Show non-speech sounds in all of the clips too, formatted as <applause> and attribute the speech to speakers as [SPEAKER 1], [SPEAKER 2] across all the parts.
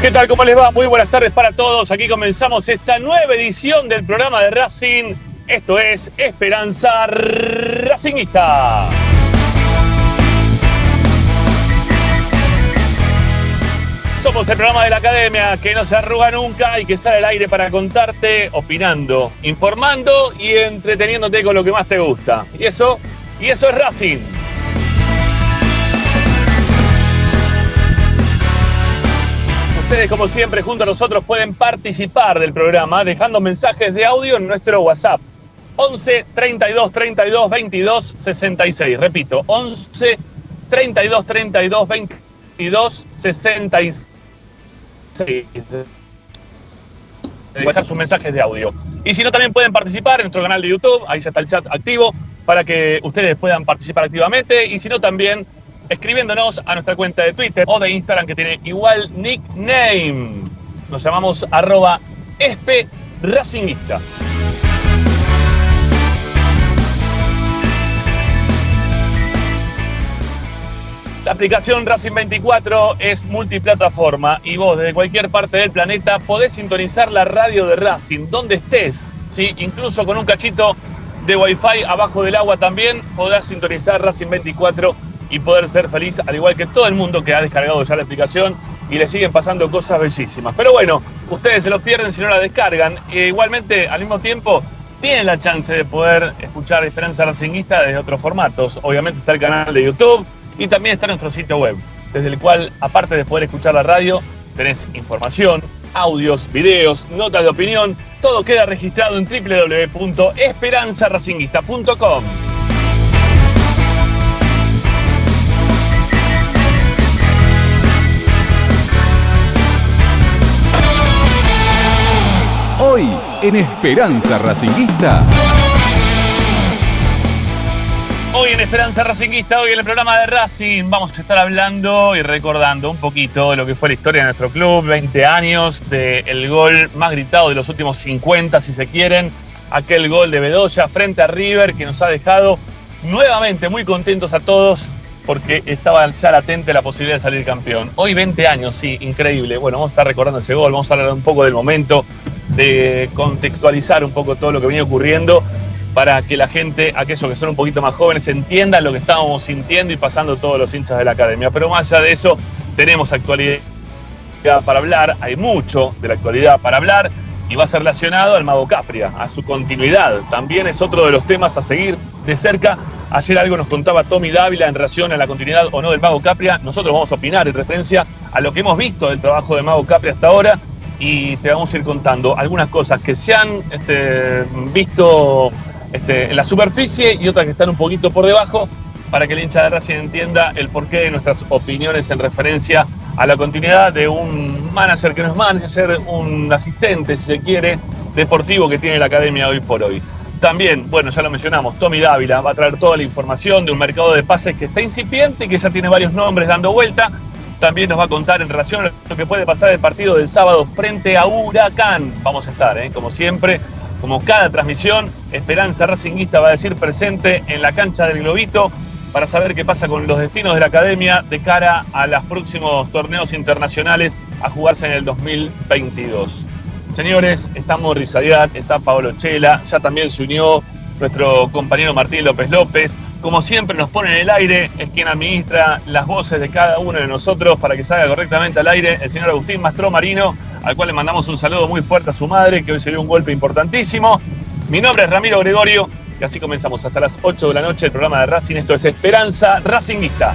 [SPEAKER 1] ¿qué tal? ¿Cómo les va? Muy buenas tardes para todos. Aquí comenzamos esta nueva edición del programa de Racing. Esto es Esperanza Racingista. Somos el programa de la academia que no se arruga nunca y que sale al aire para contarte, opinando, informando y entreteniéndote con lo que más te gusta. Y eso, y eso es Racing. Ustedes, como siempre, junto a nosotros pueden participar del programa dejando mensajes de audio en nuestro WhatsApp. 11 32 32 22 66. Repito, 11 32 32 22 66. Dejar sus mensajes de audio. Y si no, también pueden participar en nuestro canal de YouTube. Ahí ya está el chat activo para que ustedes puedan participar activamente. Y si no, también escribiéndonos a nuestra cuenta de Twitter o de Instagram que tiene igual nickname. Nos llamamos arroba espe racingista. La aplicación Racing 24 es multiplataforma y vos desde cualquier parte del planeta podés sintonizar la radio de Racing, donde estés, ¿sí? incluso con un cachito de Wi-Fi abajo del agua también podés sintonizar Racing 24 y poder ser feliz, al igual que todo el mundo que ha descargado ya la aplicación y le siguen pasando cosas bellísimas. Pero bueno, ustedes se lo pierden si no la descargan. E igualmente, al mismo tiempo, tienen la chance de poder escuchar Esperanza Racinguista desde otros formatos. Obviamente está el canal de YouTube y también está nuestro sitio web, desde el cual, aparte de poder escuchar la radio, tenés información, audios, videos, notas de opinión. Todo queda registrado en www.esperanzaracinguista.com.
[SPEAKER 2] en Esperanza Racinguista.
[SPEAKER 1] Hoy en Esperanza Racinguista, hoy en el programa de Racing, vamos a estar hablando y recordando un poquito de lo que fue la historia de nuestro club, 20 años, del gol más gritado de los últimos 50, si se quieren, aquel gol de Bedoya frente a River que nos ha dejado nuevamente muy contentos a todos porque estaba ya latente la posibilidad de salir campeón. Hoy 20 años, sí, increíble. Bueno, vamos a estar recordando ese gol, vamos a hablar un poco del momento, de contextualizar un poco todo lo que venía ocurriendo para que la gente, aquellos que son un poquito más jóvenes, entiendan lo que estábamos sintiendo y pasando todos los hinchas de la academia. Pero más allá de eso, tenemos actualidad para hablar, hay mucho de la actualidad para hablar y va a ser relacionado al Mago Capria, a su continuidad. También es otro de los temas a seguir de cerca. Ayer algo nos contaba Tommy Dávila en relación a la continuidad o no del Mago Capria. Nosotros vamos a opinar en referencia a lo que hemos visto del trabajo de Mago Capria hasta ahora y te vamos a ir contando algunas cosas que se han este, visto este, en la superficie y otras que están un poquito por debajo para que el hincha de Racing entienda el porqué de nuestras opiniones en referencia a la continuidad de un manager que no es manager, un asistente, si se quiere, deportivo que tiene la academia hoy por hoy. También, bueno, ya lo mencionamos, Tommy Dávila va a traer toda la información de un mercado de pases que está incipiente y que ya tiene varios nombres dando vuelta. También nos va a contar en relación a lo que puede pasar el partido del sábado frente a Huracán. Vamos a estar, ¿eh? como siempre, como cada transmisión, Esperanza Racinguista va a decir presente en la cancha del Globito para saber qué pasa con los destinos de la academia de cara a los próximos torneos internacionales a jugarse en el 2022. Señores, está Morris está Paolo Chela, ya también se unió nuestro compañero Martín López López. Como siempre nos pone en el aire, es quien administra las voces de cada uno de nosotros para que salga correctamente al aire el señor Agustín Mastro Marino, al cual le mandamos un saludo muy fuerte a su madre, que hoy se dio un golpe importantísimo. Mi nombre es Ramiro Gregorio, y así comenzamos hasta las 8 de la noche el programa de Racing. Esto es Esperanza Racinguista.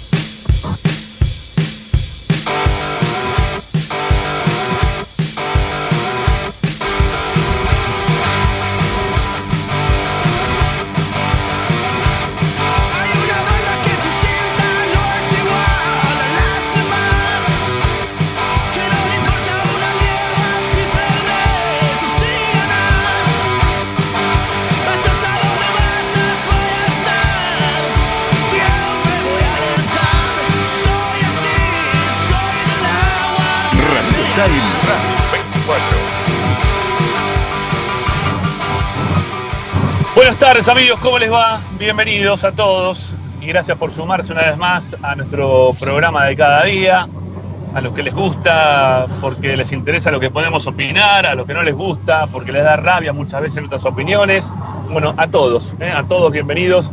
[SPEAKER 2] Radio Time Radio 24.
[SPEAKER 1] Buenas tardes amigos, ¿cómo les va? Bienvenidos a todos y gracias por sumarse una vez más a nuestro programa de cada día. A los que les gusta porque les interesa lo que podemos opinar, a los que no les gusta porque les da rabia muchas veces nuestras opiniones. Bueno, a todos, ¿eh? a todos bienvenidos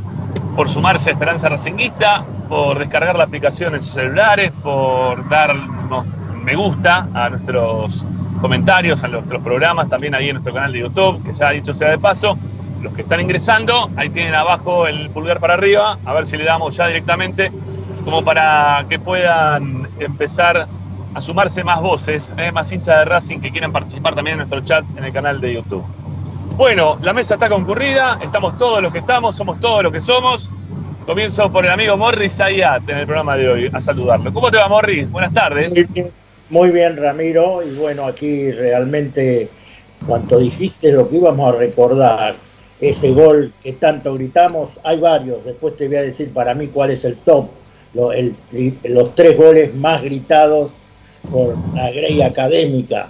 [SPEAKER 1] por sumarse a Esperanza Racinguista, por descargar la aplicación en sus celulares, por darnos me gusta a nuestros comentarios, a nuestros programas, también ahí en nuestro canal de YouTube, que ya dicho sea de paso, los que están ingresando, ahí tienen abajo el pulgar para arriba, a ver si le damos ya directamente, como para que puedan empezar a sumarse más voces, eh, más hinchas de Racing que quieran participar también en nuestro chat en el canal de YouTube. Bueno, la mesa está concurrida, estamos todos los que estamos, somos todos los que somos. Comienzo por el amigo Morris Ayat en el programa de hoy, a saludarlo. ¿Cómo te va, Morris? Buenas tardes.
[SPEAKER 3] Muy bien, Ramiro. Y bueno, aquí realmente, cuando dijiste lo que íbamos a recordar, ese gol que tanto gritamos, hay varios. Después te voy a decir para mí cuál es el top, lo- el los tres goles más gritados por la grey académica.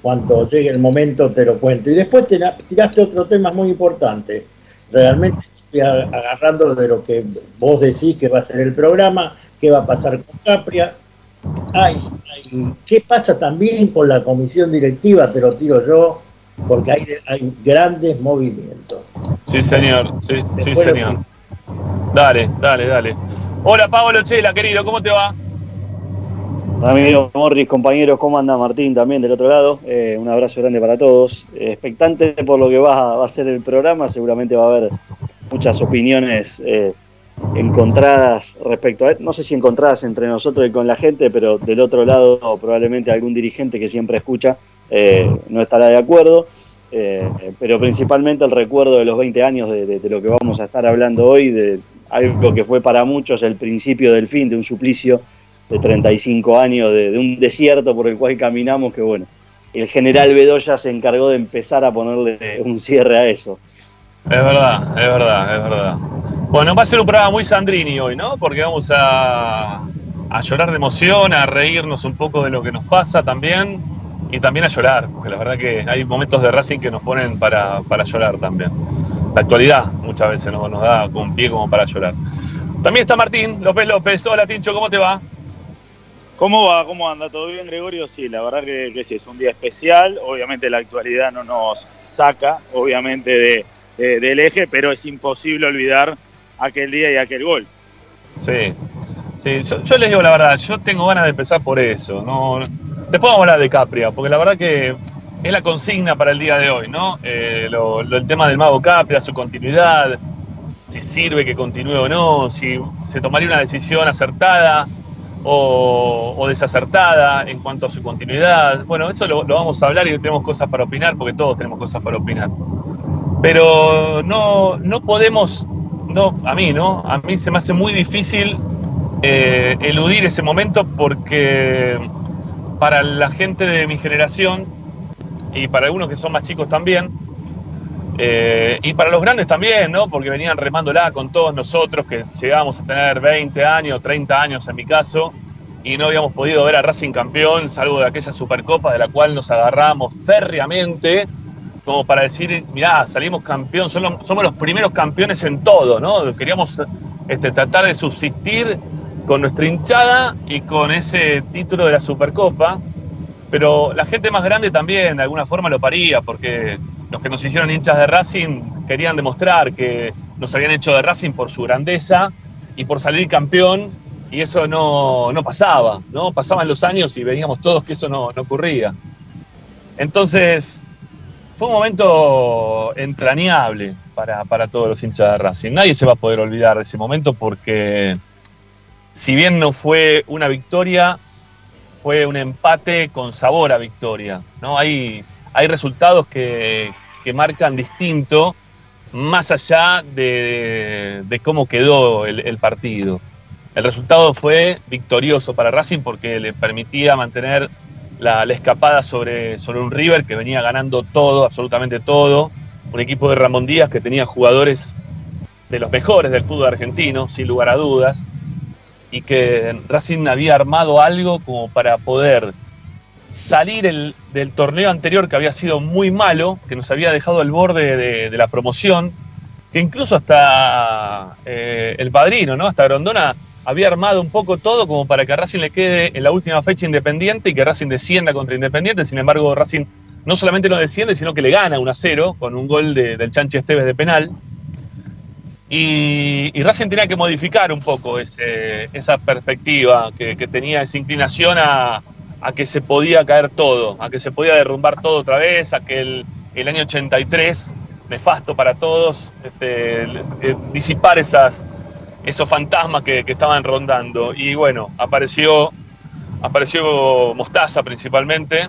[SPEAKER 3] Cuando llegue el momento te lo cuento. Y después te- tiraste otro tema muy importante. Realmente estoy agarrando de lo que vos decís que va a ser el programa, qué va a pasar con Capria, Ay, ay, ¿Qué pasa también con la comisión directiva? Te lo tiro yo, porque hay, hay grandes movimientos.
[SPEAKER 1] Sí, señor. Sí, sí, señor. Dale, dale, dale. Hola, Pablo Chela, querido, ¿cómo te va?
[SPEAKER 4] Ramiro, Morris, compañeros, ¿cómo anda Martín también del otro lado? Eh, un abrazo grande para todos. Eh, expectante por lo que va, va a ser el programa, seguramente va a haber muchas opiniones eh, encontradas respecto a, no sé si encontradas entre nosotros y con la gente, pero del otro lado probablemente algún dirigente que siempre escucha eh, no estará de acuerdo. Eh, pero principalmente el recuerdo de los 20 años de, lo que vamos a estar hablando hoy, de algo que fue para muchos el principio del fin de un suplicio de 35 años, de un desierto por el cual caminamos, que bueno, el general Bedoya se encargó de empezar a ponerle un cierre a eso.
[SPEAKER 1] Es verdad, es verdad, es verdad. Bueno, va a ser un programa muy Sandrini hoy, ¿no? Porque vamos a, a llorar de emoción, a reírnos un poco de lo que nos pasa también y también a llorar, porque la verdad que hay momentos de Racing que nos ponen para, para llorar también. La actualidad muchas veces nos, da con pie como para llorar. También está Martín López López. Hola Tincho, ¿cómo te va?
[SPEAKER 5] ¿Cómo va? ¿Cómo anda? ¿Todo bien, Gregorio? Sí, la verdad que, sí, es un día especial. Obviamente la actualidad no nos saca, obviamente, de- del eje, pero es imposible olvidar aquel día y aquel gol.
[SPEAKER 1] Sí, sí yo, les digo la verdad, yo tengo ganas de empezar por eso. No, después vamos a hablar de Capria, porque la verdad que es la consigna para el día de hoy, ¿no? Eh, lo- el tema del mago Capria, su continuidad, si sirve que continúe o no, si se tomaría una decisión acertada o, o desacertada en cuanto a su continuidad. Bueno, eso lo, lo vamos a hablar y tenemos cosas para opinar, porque todos tenemos cosas para opinar. Pero no, no podemos, no, a mí, ¿no? A mí se me hace muy difícil eh, eludir ese momento porque para la gente de mi generación y para algunos que son más chicos también, eh, y para los grandes también, ¿no? Porque venían remándola con todos nosotros, que llegábamos a tener 20 años, 30 años en mi caso, y no habíamos podido ver a Racing campeón, salvo de aquella Supercopa de la cual nos agarramos férreamente, como para decir, mirá, salimos campeón, somos, los primeros campeones en todo, ¿no? Queríamos este, tratar de subsistir con nuestra hinchada y con ese título de la Supercopa, pero la gente más grande también de alguna forma lo paría, porque los que nos hicieron hinchas de Racing querían demostrar que nos habían hecho de Racing por su grandeza y por salir campeón, y eso no, no pasaba, ¿no? Pasaban los años y veíamos todos que eso no, no ocurría. Entonces, fue un momento entrañable para, para todos los hinchas de Racing. Nadie se va a poder olvidar de ese momento porque, si bien no fue una victoria, fue un empate con sabor a victoria. ¿no? Hay, hay resultados que, que marcan distinto, más allá de, de cómo quedó el, el partido. El resultado fue victorioso para Racing porque le permitía mantener la, escapada sobre, sobre un River que venía ganando todo, absolutamente todo. Un equipo de Ramón Díaz que tenía jugadores de los mejores del fútbol argentino, sin lugar a dudas, y que Racing había armado algo como para poder salir el- del torneo anterior que había sido muy malo, que nos había dejado al borde de, de la promoción, que incluso hasta eh, el padrino, ¿no? Hasta Grondona había armado un poco todo como para que Racing le quede en la última fecha Independiente y que Racing descienda contra Independiente. Sin embargo, Racing no solamente no desciende, sino que le gana 1 a 0 con un gol de- del Chanchi Esteves de penal. Y, Racing tenía que modificar un poco esa perspectiva, que, que tenía esa inclinación a, a que se podía caer todo, a que se podía derrumbar todo otra vez, a que el, el año 83, nefasto para todos, este, eh, disipar esas, esos fantasmas que, que estaban rondando. Y bueno, apareció, apareció Mostaza principalmente.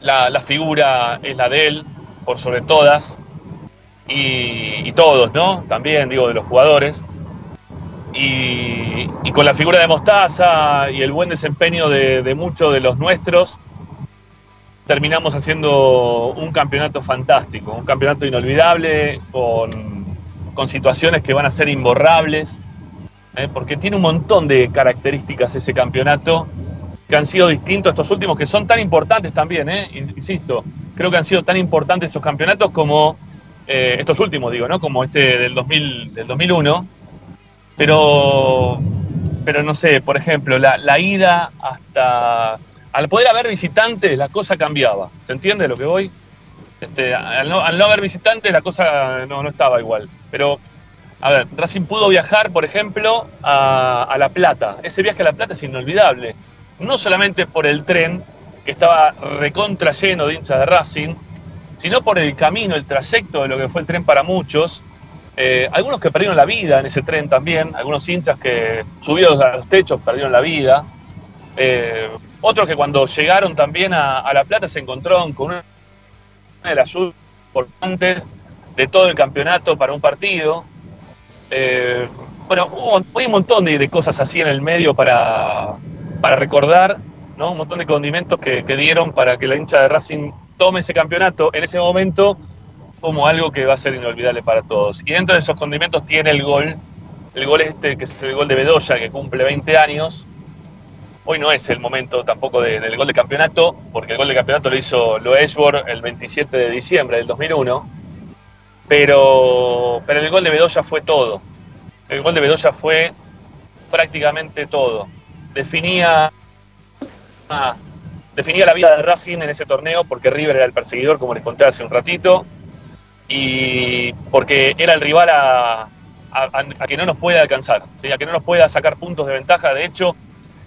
[SPEAKER 1] La, la figura es la de él, por sobre todas. Y, todos, ¿no? También, digo, de los jugadores. Y, y con la figura de Mostaza y el buen desempeño de, de muchos de los nuestros, terminamos haciendo un campeonato fantástico, un campeonato inolvidable, con, con situaciones que van a ser imborrables, ¿eh? porque tiene un montón de características ese campeonato que han sido distintos estos últimos, que son tan importantes también, ¿eh? In- insisto, creo que han sido tan importantes esos campeonatos como eh, estos últimos, digo, ¿no? Como este del, 2000, del 2001, pero, pero no sé, por ejemplo, la, la ida hasta... Al poder haber visitantes, la cosa cambiaba. ¿Se entiende lo que voy? Este, al, no, al no haber visitantes, la cosa no, no estaba igual. Pero, a ver, Racing pudo viajar, por ejemplo, a, La Plata. Ese viaje a La Plata es inolvidable. No solamente por el tren, que estaba recontra lleno de hinchas de Racing, sino por el camino, el trayecto de lo que fue el tren para muchos. Eh, algunos que perdieron la vida en ese tren también, algunos hinchas que subidos a los techos perdieron la vida. Eh, otros que cuando llegaron también a, a La Plata se encontraron con una de las importantes de todo el campeonato para un partido. Eh, bueno, hubo un montón de, de cosas así en el medio para, para recordar, ¿no? Un montón de condimentos que, que dieron para que la hincha de Racing tome ese campeonato en ese momento como algo que va a ser inolvidable para todos. Y dentro de esos condimentos tiene el gol, el gol este, que es el gol de Bedoya, que cumple 20 años. Hoy no es el momento tampoco de- del gol de campeonato, porque el gol de campeonato lo hizo Loeshbor el 27 de diciembre del 2001. Pero, pero el gol de Bedoya fue todo. El gol de Bedoya fue prácticamente todo. Definía, definía la vida de Racing en ese torneo porque River era el perseguidor, como les conté hace un ratito, y porque era el rival a- a que no nos puede alcanzar, ¿sí? a que no nos pueda sacar puntos de ventaja. De hecho,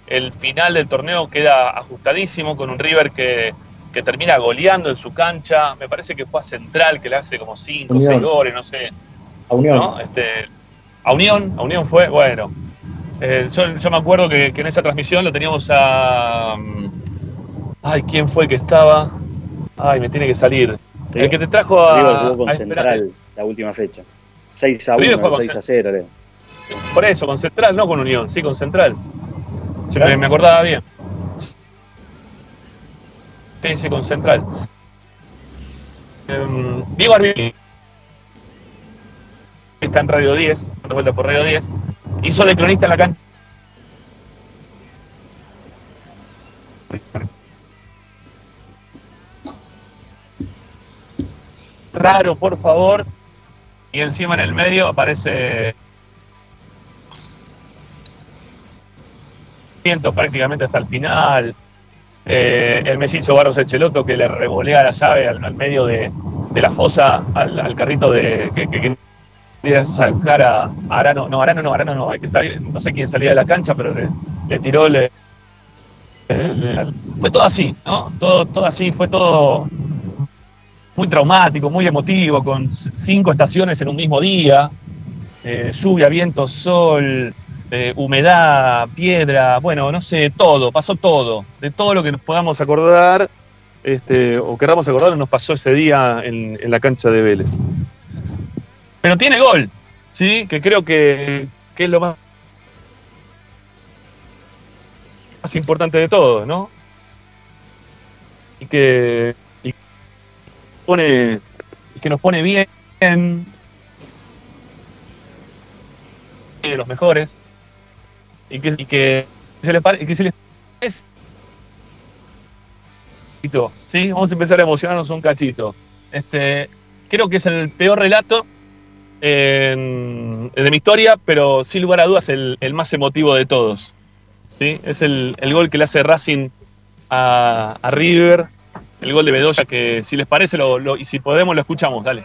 [SPEAKER 1] el final del torneo queda ajustadísimo con un River que, que termina goleando en su cancha. Me parece que fue a Central que le hace como 5 o
[SPEAKER 3] Unión.
[SPEAKER 1] 6 goles, no sé.
[SPEAKER 3] A Unión.
[SPEAKER 1] ¿no? Este, a Unión, a Unión fue, bueno. Eh, yo, yo me acuerdo que, que en esa transmisión lo teníamos a. mm, Ay, ¿quién fue el que estaba? Ay, me tiene que salir. El que te trajo a.
[SPEAKER 4] River jugó con
[SPEAKER 1] a
[SPEAKER 4] Central la última fecha. 6 a
[SPEAKER 1] River
[SPEAKER 4] 1,
[SPEAKER 1] jugó con
[SPEAKER 4] 6 a 0, Leo.
[SPEAKER 1] Por eso, con Central, no con Unión, sí, con Central. Sí, me, me acordaba bien. Sí, con Central. Em, Diego está en Radio 10, de vuelta por Radio 10, hizo de cronista en la cancha. Raro, por favor. Y encima en el medio aparece prácticamente hasta el final. Eh, el Mesizo Barros Echeloto que le revolea la llave al, medio de, la fosa al, carrito de que, que quería sacar a Arano. No, Arano no, Arano no. Hay que no sé quién salía de la cancha, pero le, tiró. Le, fue todo así, ¿no? Todo, todo así, fue todo muy traumático, muy emotivo, con cinco estaciones en un mismo día. Eh, lluvia, viento, sol, eh, humedad, piedra, bueno, no sé, todo, pasó todo. De todo lo que nos podamos acordar, este, o queramos acordar, nos pasó ese día en, la cancha de Vélez. Pero tiene gol, ¿sí? Que creo que, que es lo más, más importante de todo, ¿no? Y que, pone, y que nos pone bien, de los mejores, y que, y que se les pare- y que se les es ¿sí? Vamos a empezar a emocionarnos un cachito. Este, creo que es el peor relato de mi historia, pero sin lugar a dudas el, el más emotivo de todos. ¿sí? Es el, el gol que le hace Racing a, a River, el gol de Bedoya, que si les parece lo- lo- y si podemos lo escuchamos, dale.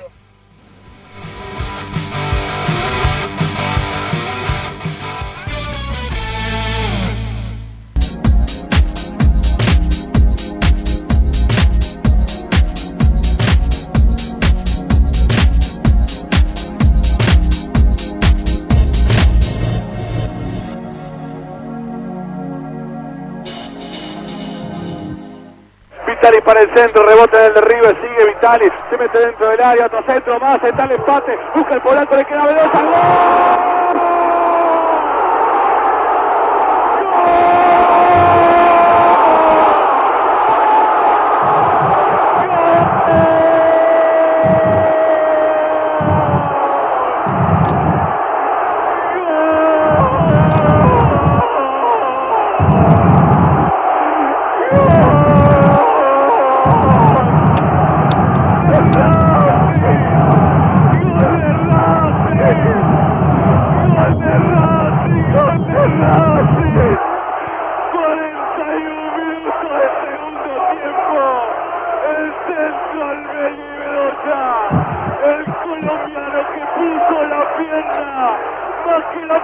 [SPEAKER 6] Para el centro, rebote en el derribe, sigue Vitali, se mete dentro del área, otro centro más, está el empate, busca el polaco, le queda Bedoya, ¡gol!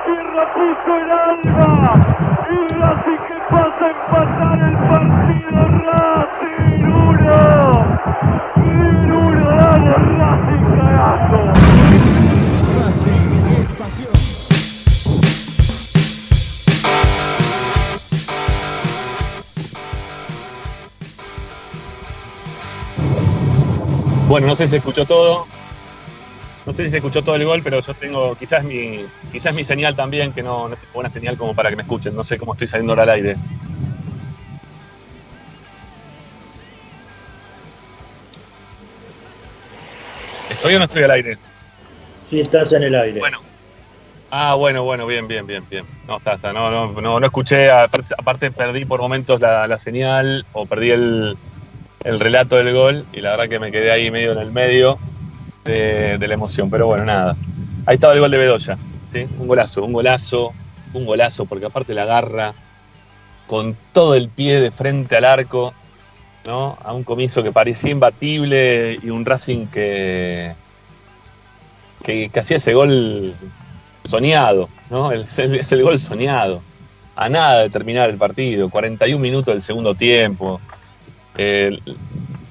[SPEAKER 6] Pierna puso el alma. Y Racing que pasa a empatar el partido Racing 1. Racing 1, vamos Racing carajo.
[SPEAKER 1] Bueno, no sé si se escuchó todo. No sé si se escuchó todo el gol, pero yo tengo quizás mi, quizás mi señal también, que no, no tengo buena señal como para que me escuchen. No sé cómo estoy saliendo ahora al aire. ¿Estoy o no estoy al aire?
[SPEAKER 3] Sí, estás en el aire.
[SPEAKER 1] Bueno. Ah, bueno, bueno, bien, bien, bien, bien. No, está, está. No, no, no, no escuché. Aparte, aparte perdí por momentos la, la señal o perdí el, el relato del gol y la verdad que me quedé ahí medio en el medio de, la emoción. Pero bueno, nada. Ahí estaba el gol de Bedoya. ¿sí? Un golazo, un golazo, un golazo, porque aparte la agarra con todo el pie de frente al arco, ¿no? A un comienzo que parecía imbatible y un Racing que, que, hacía ese gol soñado, ¿no? El- Es el, es el gol soñado. A nada de terminar el partido, 41 minutos del segundo tiempo. Eh,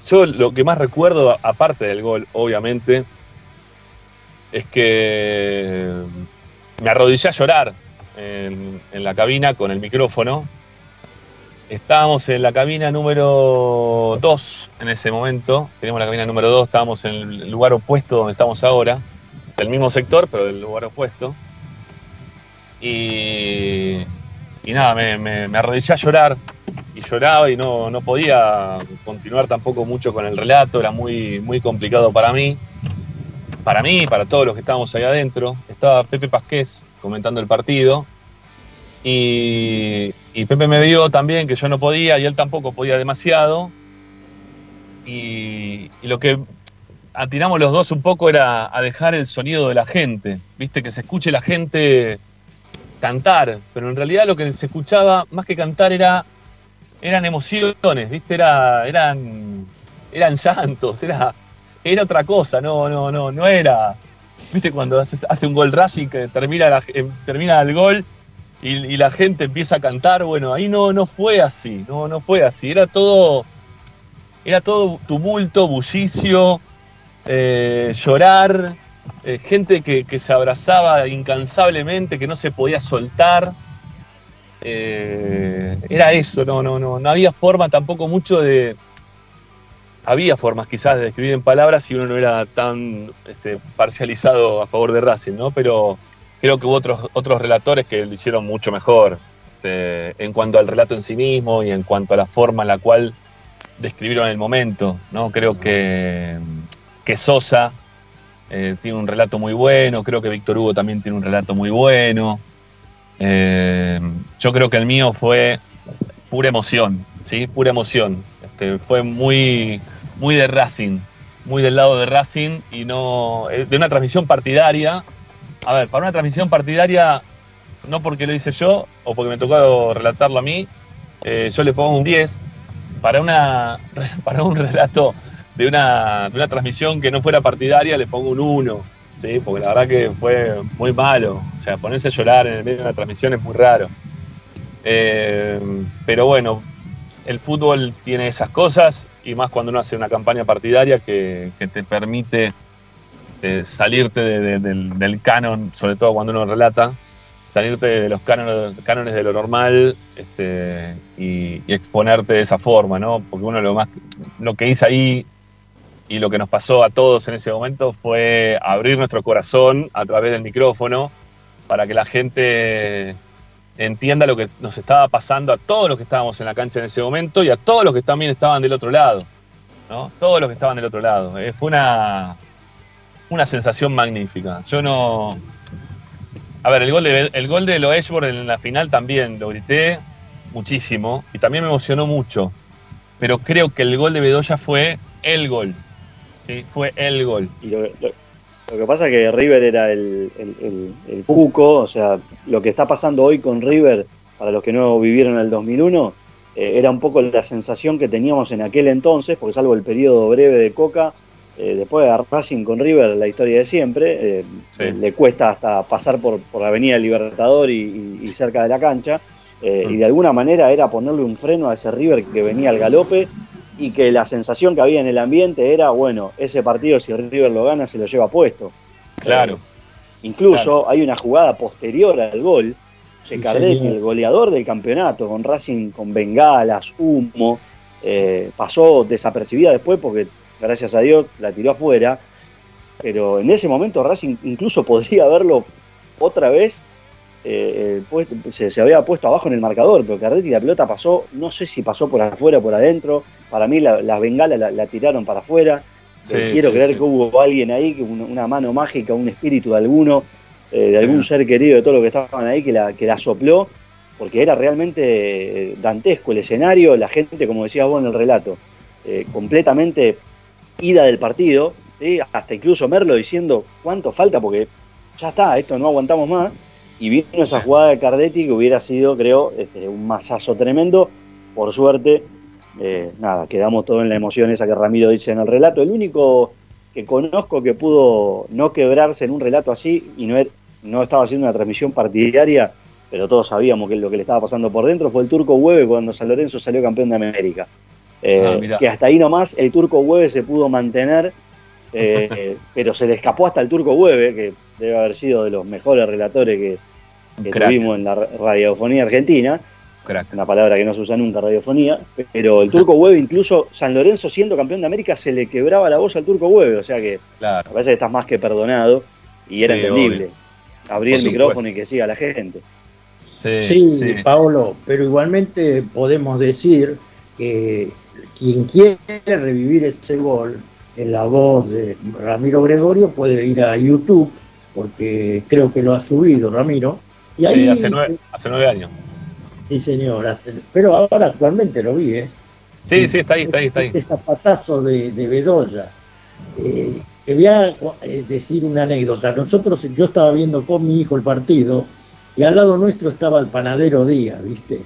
[SPEAKER 1] yo lo que más recuerdo, aparte del gol, obviamente, es que me arrodillé a llorar en, la cabina con el micrófono. Estábamos en la cabina número 2 en ese momento. Teníamos la cabina número 2, estábamos en el lugar opuesto donde estamos ahora. Del mismo sector, pero del lugar opuesto. Y, y nada, me, me- arrodillé a llorar. Y lloraba y no, no podía continuar tampoco mucho con el relato. Era muy, muy complicado para mí. Para mí y para todos los que estábamos ahí adentro. Estaba Pepe Pasqués comentando el partido. Y, y Pepe me vio también que yo no podía y él tampoco podía demasiado. Y, y lo que atinamos los dos un poco era a dejar el sonido de la gente, viste, que se escuche la gente cantar, pero en realidad lo que se escuchaba más que cantar era eran emociones, ¿viste? Era, eran, eran llantos, era, era otra cosa, no, no, no, no era. ¿Viste cuando hace un gol Racing que termina, eh, termina el gol y, y la gente empieza a cantar? Bueno, ahí no, no fue así, no, no fue así. Era todo, era todo tumulto, bullicio, eh, llorar, eh, gente que, se abrazaba incansablemente, que no se podía soltar. Eh, era eso, no, no, no, no había forma tampoco mucho de. Había formas quizás de describir en palabras si uno no era tan este, parcializado a favor de Racing, ¿no? Pero creo que hubo otros, otros relatores que lo hicieron mucho mejor este, en cuanto al relato en sí mismo y en cuanto a la forma en la cual describieron el momento, ¿no? Creo que, que Sosa eh, tiene un relato muy bueno, creo que Víctor Hugo también tiene un relato muy bueno. Eh, yo creo que el mío fue pura emoción, ¿sí? Pura emoción. Este, fue muy, muy de Racing, muy del lado de Racing y no eh, de una transmisión partidaria. A ver, para una transmisión partidaria, no porque lo hice yo o porque me tocó relatarlo a mí, yo le pongo un 10. Para, una, <laughs> para un relato de una, de una transmisión que no fuera partidaria, le pongo un 1. ¿sí? Porque la verdad que fue muy malo. O sea, ponerse a llorar en el medio de una transmisión es muy raro. Eh, pero bueno, el fútbol tiene esas cosas y más cuando uno hace una campaña partidaria que, que te permite eh, salirte de- de- del, del canon, sobre todo cuando uno relata, salirte de los cánones, cánones de lo normal este, y, y exponerte de esa forma, ¿no? Porque uno lo más lo que hice ahí y lo que nos pasó a todos en ese momento fue abrir nuestro corazón a través del micrófono para que la gente entienda lo que nos estaba pasando a todos los que estábamos en la cancha en ese momento y a todos los que también estaban del otro lado. ¿no? Todos los que estaban del otro lado. Eh, fue una, una sensación magnífica. Yo no. A ver, el gol de, el gol de en la final también lo grité muchísimo y también me emocionó mucho. Pero creo que el gol de Bedoya fue el gol. ¿Sí? Fue el gol.
[SPEAKER 4] Y lo, lo- lo que pasa es que River era el, el- el- el cuco, o sea, lo que está pasando hoy con River, para los que no vivieron el 2001, eh, era un poco la sensación que teníamos en aquel entonces, porque salvo el periodo breve de Coca, eh, después de Racing con River, la historia de siempre, eh,
[SPEAKER 1] Sí.
[SPEAKER 4] le cuesta hasta pasar por, por la Avenida Libertador y, y- y cerca de la cancha, eh,
[SPEAKER 1] Mm.
[SPEAKER 4] y de alguna manera era ponerle un freno a ese River que venía al galope y que la sensación que había en el ambiente era, bueno, ese partido si River lo gana se lo lleva puesto.
[SPEAKER 1] Claro.
[SPEAKER 4] Eh, incluso
[SPEAKER 1] Claro.
[SPEAKER 4] hay una jugada posterior al gol,
[SPEAKER 3] Sí,
[SPEAKER 4] Cardetti,
[SPEAKER 3] señor.
[SPEAKER 4] el goleador del campeonato, con Racing con bengalas, humo, eh, pasó desapercibida después porque gracias a Dios la tiró afuera, pero en ese momento Racing incluso podría haberlo otra vez eh, puesto- se, se había puesto abajo en el marcador, pero Cardetti la pelota pasó, no sé si pasó por afuera o por adentro, para mí la- las bengalas la, la tiraron para afuera,
[SPEAKER 1] Sí,
[SPEAKER 4] Eh, quiero
[SPEAKER 1] sí,
[SPEAKER 4] creer
[SPEAKER 1] sí.
[SPEAKER 4] que hubo alguien ahí, que una, una mano mágica, un espíritu de alguno, eh, de algún ser querido de todos los que estaban ahí que la, que la sopló, porque era realmente dantesco el escenario, la gente, como decías vos en el relato, completamente ida del partido, hasta incluso Merlo diciendo cuánto falta, porque ya está, esto no aguantamos más, y vino esa jugada de Cardetti que hubiera sido, creo, este, un masazo tremendo, por suerte, eh, nada, quedamos todos en la emoción esa que Ramiro dice en el relato. El único que conozco que pudo no quebrarse en un relato así y no, er- no estaba haciendo una transmisión partidaria, pero todos sabíamos que lo que le estaba pasando por dentro fue el Turco Hueve cuando San Lorenzo salió campeón de América. Eh,
[SPEAKER 1] Ah,
[SPEAKER 4] que hasta ahí nomás el Turco Hueve se pudo mantener, eh, <laughs> pero se le escapó hasta el Turco Hueve, que debe haber sido de los mejores relatores que, tuvimos en la radiofonía argentina
[SPEAKER 1] Crack.
[SPEAKER 4] una palabra que no se usa nunca, radiofonía, pero el Turco Hueve, incluso San Lorenzo siendo campeón de América, se le quebraba la voz al Turco Hueve, o sea que
[SPEAKER 1] Claro.
[SPEAKER 4] me parece que estás más que perdonado y era
[SPEAKER 1] Sí,
[SPEAKER 4] entendible. Abrir
[SPEAKER 1] Por
[SPEAKER 4] el micrófono y que siga la gente.
[SPEAKER 3] Sí, Paolo, pero igualmente podemos decir que quien quiere revivir ese gol en la voz de Ramiro Gregorio puede ir a YouTube, porque creo que lo ha subido Ramiro. Y ahí,
[SPEAKER 1] Sí, hace nueve, hace nueve años.
[SPEAKER 3] sí, señor, hace- pero ahora actualmente lo vi, ¿eh?
[SPEAKER 1] Sí, sí, está ahí, está ahí, está ahí.
[SPEAKER 3] Ese zapatazo de, de Bedoya. Eh, te voy a eh, decir una anécdota. Nosotros, yo estaba viendo con mi hijo el partido y al lado nuestro estaba el panadero Díaz, ¿viste?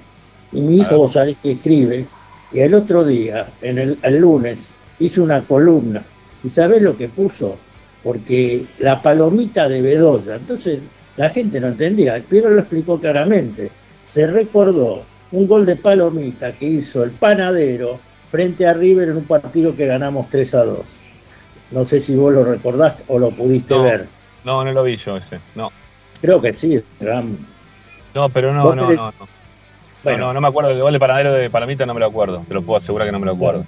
[SPEAKER 3] Y mi hijo, vos sabés que escribe, y el otro día, en el, el lunes, hizo una columna. ¿Y sabés lo que puso? Porque la palomita de Bedoya, entonces la gente no entendía, Piero lo explicó claramente. Se recordó un gol de palomita que hizo el panadero frente a River en un partido que ganamos 3 a 2. No sé si vos lo recordaste o lo pudiste
[SPEAKER 1] No.
[SPEAKER 3] ver.
[SPEAKER 1] No, no lo vi yo ese. No.
[SPEAKER 3] Creo que sí, Ram.
[SPEAKER 1] No, pero no, no,
[SPEAKER 3] te-
[SPEAKER 1] no, no.
[SPEAKER 3] Bueno.
[SPEAKER 1] No, me acuerdo del gol de Panadero de Palomita, no me lo acuerdo. Te lo puedo asegurar que no me lo acuerdo.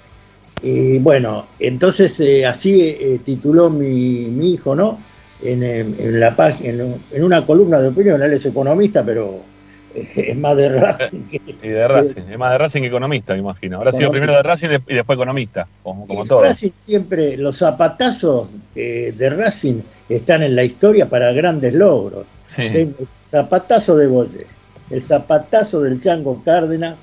[SPEAKER 3] Y bueno, entonces eh, así eh, tituló mi, mi hijo, ¿no? En, en la página, en, en una columna de opinión, él es economista, pero eh, es más de Racing que <laughs>
[SPEAKER 1] Y de Racing, es más de Racing que economista, me imagino. Habrá sido primero de Racing y de- y después economista, como, como todo.
[SPEAKER 3] Racing siempre, los zapatazos eh, de Racing están en la historia para grandes logros.
[SPEAKER 1] Sí.
[SPEAKER 3] El zapatazo de Boye, el zapatazo del Chango Cárdenas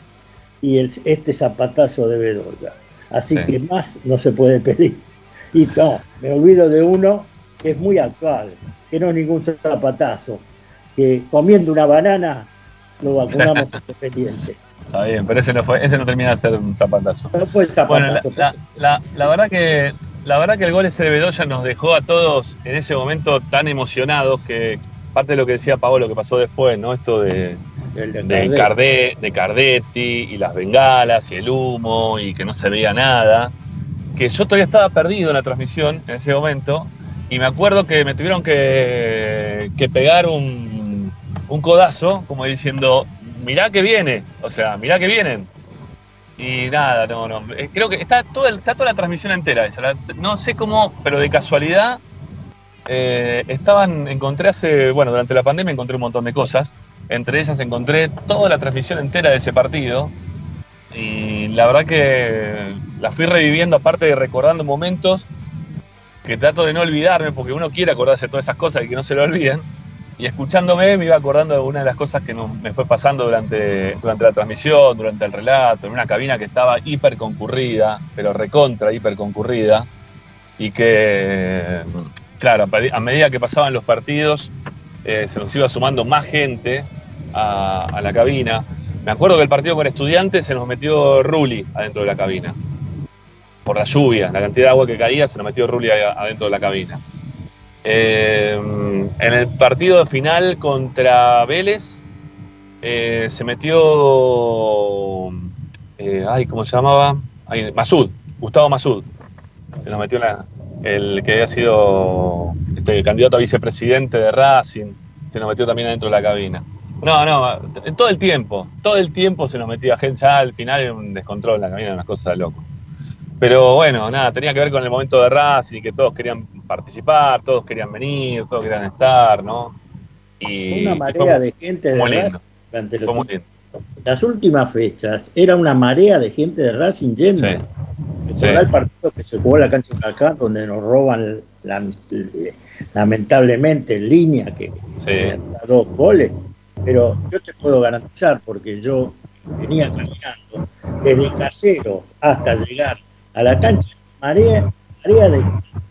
[SPEAKER 3] y el, este zapatazo de Bedoya. Así
[SPEAKER 1] Sí.
[SPEAKER 3] que más no se puede <laughs> pedir. Y no, me olvido de uno que es muy actual, que no es ningún zapatazo, que comiendo una banana lo vacunamos <laughs> independiente.
[SPEAKER 1] Está bien, pero ese no fue, ese no termina de ser un zapatazo.
[SPEAKER 3] No fue el
[SPEAKER 1] Bueno, la,
[SPEAKER 3] zapatazo.
[SPEAKER 1] la- la- la verdad que la verdad que el gol ese de Bedoya nos dejó a todos en ese momento tan emocionados que parte de lo que decía Paolo que pasó después, ¿no? Esto de,
[SPEAKER 3] el de. Cardé,
[SPEAKER 1] de Cardetti y las bengalas y el humo y que no se veía nada. Que yo todavía estaba perdido en la transmisión en ese momento y me acuerdo que me tuvieron que, que pegar un, un codazo como diciendo, mirá que viene, o sea, mirá que vienen. Y nada, no, no. eh, Creo que está, todo el- está toda la transmisión entera esa. La- no sé cómo, pero de casualidad eh, estaban, encontré hace, bueno, durante la pandemia encontré un montón de cosas. Entre ellas encontré toda la transmisión entera de ese partido. Y la verdad que la fui reviviendo, aparte de recordando momentos que trato de no olvidarme, porque uno quiere acordarse de todas esas cosas y que no se lo olviden. Y escuchándome me iba acordando de una de las cosas que me fue pasando durante, durante la transmisión, durante el relato, en una cabina que estaba hiper concurrida, pero recontra hiper concurrida, y que, claro, a medida que pasaban los partidos, eh, se nos iba sumando más gente a, la cabina. Me acuerdo que el partido con estudiantes se nos metió Ruli adentro de la cabina. Por la lluvia, la cantidad de agua que caía, se nos metió Ruli adentro de la cabina. Eh, en el partido final contra Vélez eh, se metió. eh, ay, ¿cómo se llamaba? Masud, Gustavo Masud. Se nos metió el que había sido este, candidato a vicepresidente de Racing. Se nos metió también adentro de la cabina. No, no, en todo el tiempo, todo el tiempo se nos metía gente, ya al final era un descontrol en la cabina, una cosa de loco. Pero bueno, nada, tenía que ver con el momento de Racing, que todos querían participar, todos querían venir, todos querían estar, ¿no? Y,
[SPEAKER 3] Una marea de gente de. Racing durante los
[SPEAKER 1] fue muy lindo.
[SPEAKER 3] las últimas fechas era una marea de gente de Racing yendo.
[SPEAKER 1] Sí.
[SPEAKER 3] Recordá el partido que se jugó en la cancha de Huracán, donde nos roban la- lamentablemente en línea, que
[SPEAKER 1] Sí.
[SPEAKER 3] da dos goles. Pero yo te puedo garantizar, porque yo venía caminando desde Caseros hasta llegar a la cancha, marea, marea de,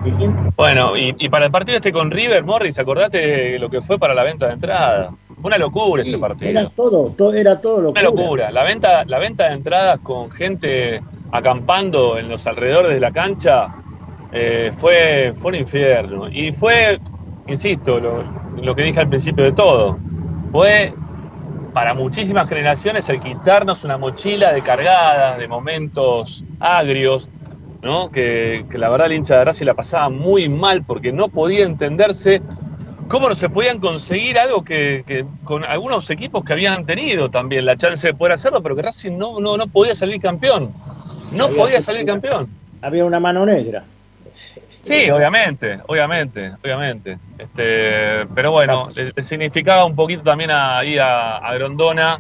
[SPEAKER 3] de gente.
[SPEAKER 1] Bueno, y, y para el partido este con River, Morris, acordate lo que fue para la venta de entradas. Fue una locura ese partido.
[SPEAKER 3] Era todo, todo, era todo
[SPEAKER 1] Una
[SPEAKER 3] locura.
[SPEAKER 1] locura. La venta, la venta de entradas con gente acampando en los alrededores de la cancha eh, fue, fue un infierno. Y fue, insisto, lo, lo que dije al principio de todo, fue para muchísimas generaciones el quitarnos una mochila de cargadas, de momentos agrios, ¿no? Que, que la verdad el hincha de Racing la pasaba muy mal porque no podía entenderse cómo no se podían conseguir algo que, que con algunos equipos que habían tenido también la chance de poder hacerlo, pero que Racing no, no, no podía salir campeón. No
[SPEAKER 3] Había
[SPEAKER 1] podía salir campeón.
[SPEAKER 3] Había una mano negra.
[SPEAKER 1] Sí, obviamente, obviamente, obviamente. Este, pero bueno, le, le significaba un poquito también ahí a, a Grondona.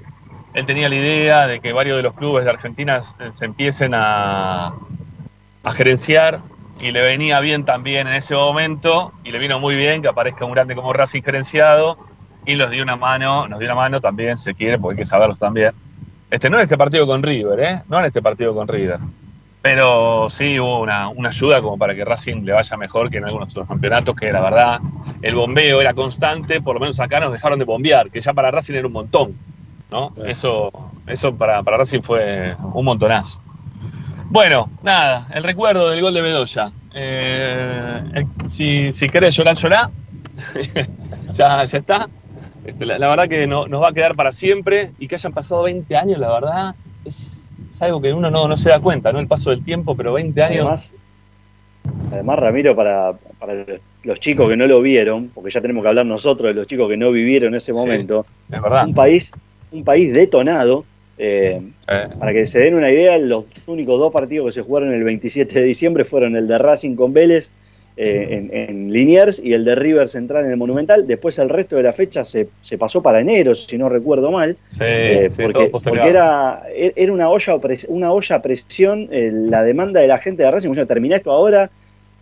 [SPEAKER 1] Él tenía la idea de que varios de los clubes de Argentina se, se empiecen a, a gerenciar y le venía bien también en ese momento y le vino muy bien que aparezca un grande como Racing gerenciado y nos dio una mano, nos dio una mano también, se quiere, porque hay que saberlo también. Este, no en este partido con River, ¿eh? No en este partido con River. Pero sí hubo una, una ayuda como para que Racing le vaya mejor que en algunos otros campeonatos, que la verdad el bombeo era constante, por lo menos acá nos dejaron de bombear, que ya para Racing era un montón. ¿no? Eso, eso para, para Racing fue un montonazo. Bueno, nada, el recuerdo del gol de Bedoya. Eh, el- si, si querés llorar, llorá. <laughs> ya, ya está. Este, La, la verdad que no- nos va a quedar para siempre y que hayan pasado 20 años, la verdad, es, es algo que uno no, no se da cuenta, ¿no? El paso del tiempo, pero 20 años.
[SPEAKER 4] Además, además, Ramiro, para, para los chicos que no lo vieron, porque ya tenemos que hablar nosotros de los chicos que no vivieron ese
[SPEAKER 1] Sí.
[SPEAKER 4] momento,
[SPEAKER 1] es verdad.
[SPEAKER 4] un país, un país detonado. eh,
[SPEAKER 1] Eh,
[SPEAKER 4] para que se den una idea, los únicos dos partidos que se jugaron el 27 de diciembre fueron el de Racing con Vélez eh, en, en Liniers y el de River Central en el Monumental. Después el resto de la fecha se, se pasó para enero, si no recuerdo mal.
[SPEAKER 1] sí,
[SPEAKER 4] Eh,
[SPEAKER 1] sí,
[SPEAKER 4] porque,
[SPEAKER 1] todo posterior.
[SPEAKER 4] porque era, e, era una olla una olla a presión eh, la demanda de la gente de Racing. Bueno, terminá esto ahora,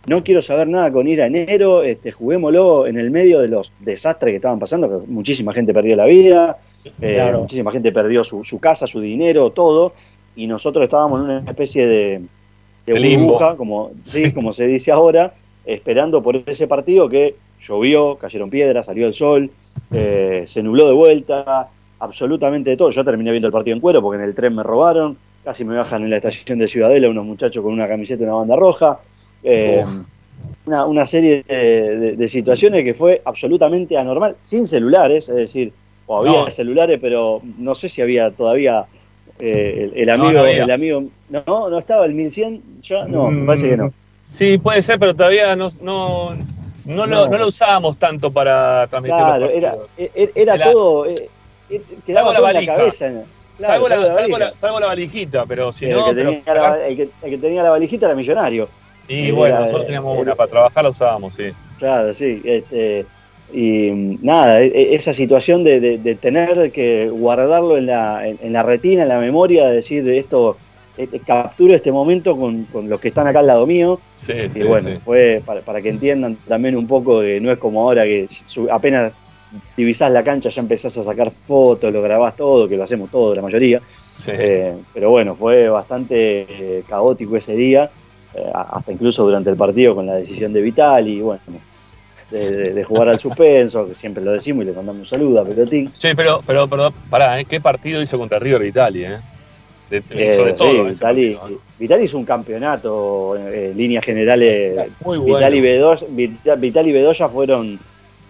[SPEAKER 4] no quiero saber nada con ir a enero, este, juguémoslo en el medio de los desastres que estaban pasando, que muchísima gente perdió la vida, eh,
[SPEAKER 3] Claro.
[SPEAKER 4] muchísima gente perdió su, su casa, su dinero, todo, y nosotros estábamos en una especie de, de burbuja, como, sí, como se dice ahora, esperando por ese partido que llovió, cayeron piedras, salió el sol, eh, se nubló de vuelta, absolutamente de todo. Yo terminé viendo el partido en cuero porque en el tren me robaron, casi me bajan en la estación de Ciudadela unos muchachos con una camiseta y una banda roja. Eh, una, una serie de, de- de situaciones que fue absolutamente anormal, sin celulares, es decir, o había
[SPEAKER 1] No.
[SPEAKER 4] celulares, pero no sé si había todavía eh, el, amigo,
[SPEAKER 1] no había.
[SPEAKER 4] el amigo, no, no estaba el 1100, ya no, me parece que no.
[SPEAKER 1] Sí, puede ser, pero todavía no, no, no, Lo,
[SPEAKER 4] No.
[SPEAKER 1] lo usábamos tanto para transmitir
[SPEAKER 4] Claro,
[SPEAKER 1] los
[SPEAKER 4] era,
[SPEAKER 1] partidos.
[SPEAKER 4] era, era todo, eh, quedaba
[SPEAKER 1] la
[SPEAKER 4] todo en
[SPEAKER 1] valija.
[SPEAKER 4] cabeza. Claro,
[SPEAKER 1] salvo, la,
[SPEAKER 4] salvo la
[SPEAKER 1] la, la valijita, pero si
[SPEAKER 4] el,
[SPEAKER 1] no...
[SPEAKER 4] que
[SPEAKER 1] pero
[SPEAKER 4] tenía la,
[SPEAKER 1] sacás-
[SPEAKER 4] el que- el que tenía la valijita era millonario.
[SPEAKER 1] y bueno, nosotros teníamos
[SPEAKER 4] era-
[SPEAKER 1] una, para trabajar la usábamos, sí.
[SPEAKER 4] Claro, sí. Este, y mm, nada, e- e- esa situación de, de- de tener que guardarlo en la, en, en la retina, en la memoria, de decir esto, eh, capturo este momento con, con los que están acá al lado mío.
[SPEAKER 1] Sí,
[SPEAKER 4] y
[SPEAKER 1] sí,
[SPEAKER 4] bueno,
[SPEAKER 1] sí.
[SPEAKER 4] fue para, para que entiendan también un poco que no es como ahora que su- apenas divisás la cancha ya empezás a sacar fotos, lo grabás todo, que lo hacemos todo, la mayoría.
[SPEAKER 1] Sí.
[SPEAKER 4] Eh, pero bueno, fue bastante eh, caótico ese día, eh, hasta incluso durante el partido con la decisión de Vital y bueno, de, de- de jugar al suspenso, que siempre lo decimos y le mandamos un saludo a Pelotín.
[SPEAKER 1] Sí, pero, pero, pero pará, ¿eh? ¿qué partido hizo contra River Vitali? Eh? De,
[SPEAKER 4] Eh,
[SPEAKER 1] sobre
[SPEAKER 4] sí,
[SPEAKER 1] todo. ese
[SPEAKER 4] Vitali,
[SPEAKER 1] partido.
[SPEAKER 4] Vitali hizo un campeonato eh, en líneas generales.
[SPEAKER 1] Muy bueno.
[SPEAKER 4] Vital y Bedoya, Vita- Vital y Bedoya fueron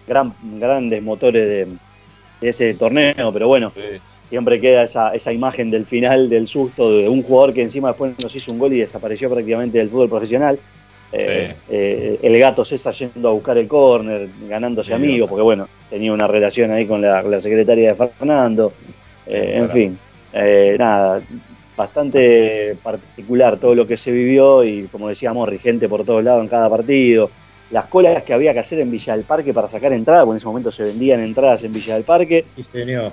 [SPEAKER 4] gran, grandes motores de, de ese torneo, pero bueno,
[SPEAKER 1] Sí.
[SPEAKER 4] siempre queda esa, esa imagen del final del susto de un jugador que encima después nos hizo un gol y desapareció prácticamente del fútbol profesional. Eh,
[SPEAKER 1] Sí.
[SPEAKER 4] eh, el gato César yendo a buscar el córner, ganándose
[SPEAKER 1] Sí,
[SPEAKER 4] amigos, porque bueno, tenía una relación ahí con la, secretaria de Fernando. Eh, en fin, eh, nada, bastante particular todo lo que se vivió y como decía Morri, gente por todos lados en cada partido. Las colas que había que hacer en Villa del Parque para sacar entradas, porque en ese momento se vendían entradas en Villa del Parque
[SPEAKER 3] Sí, señor.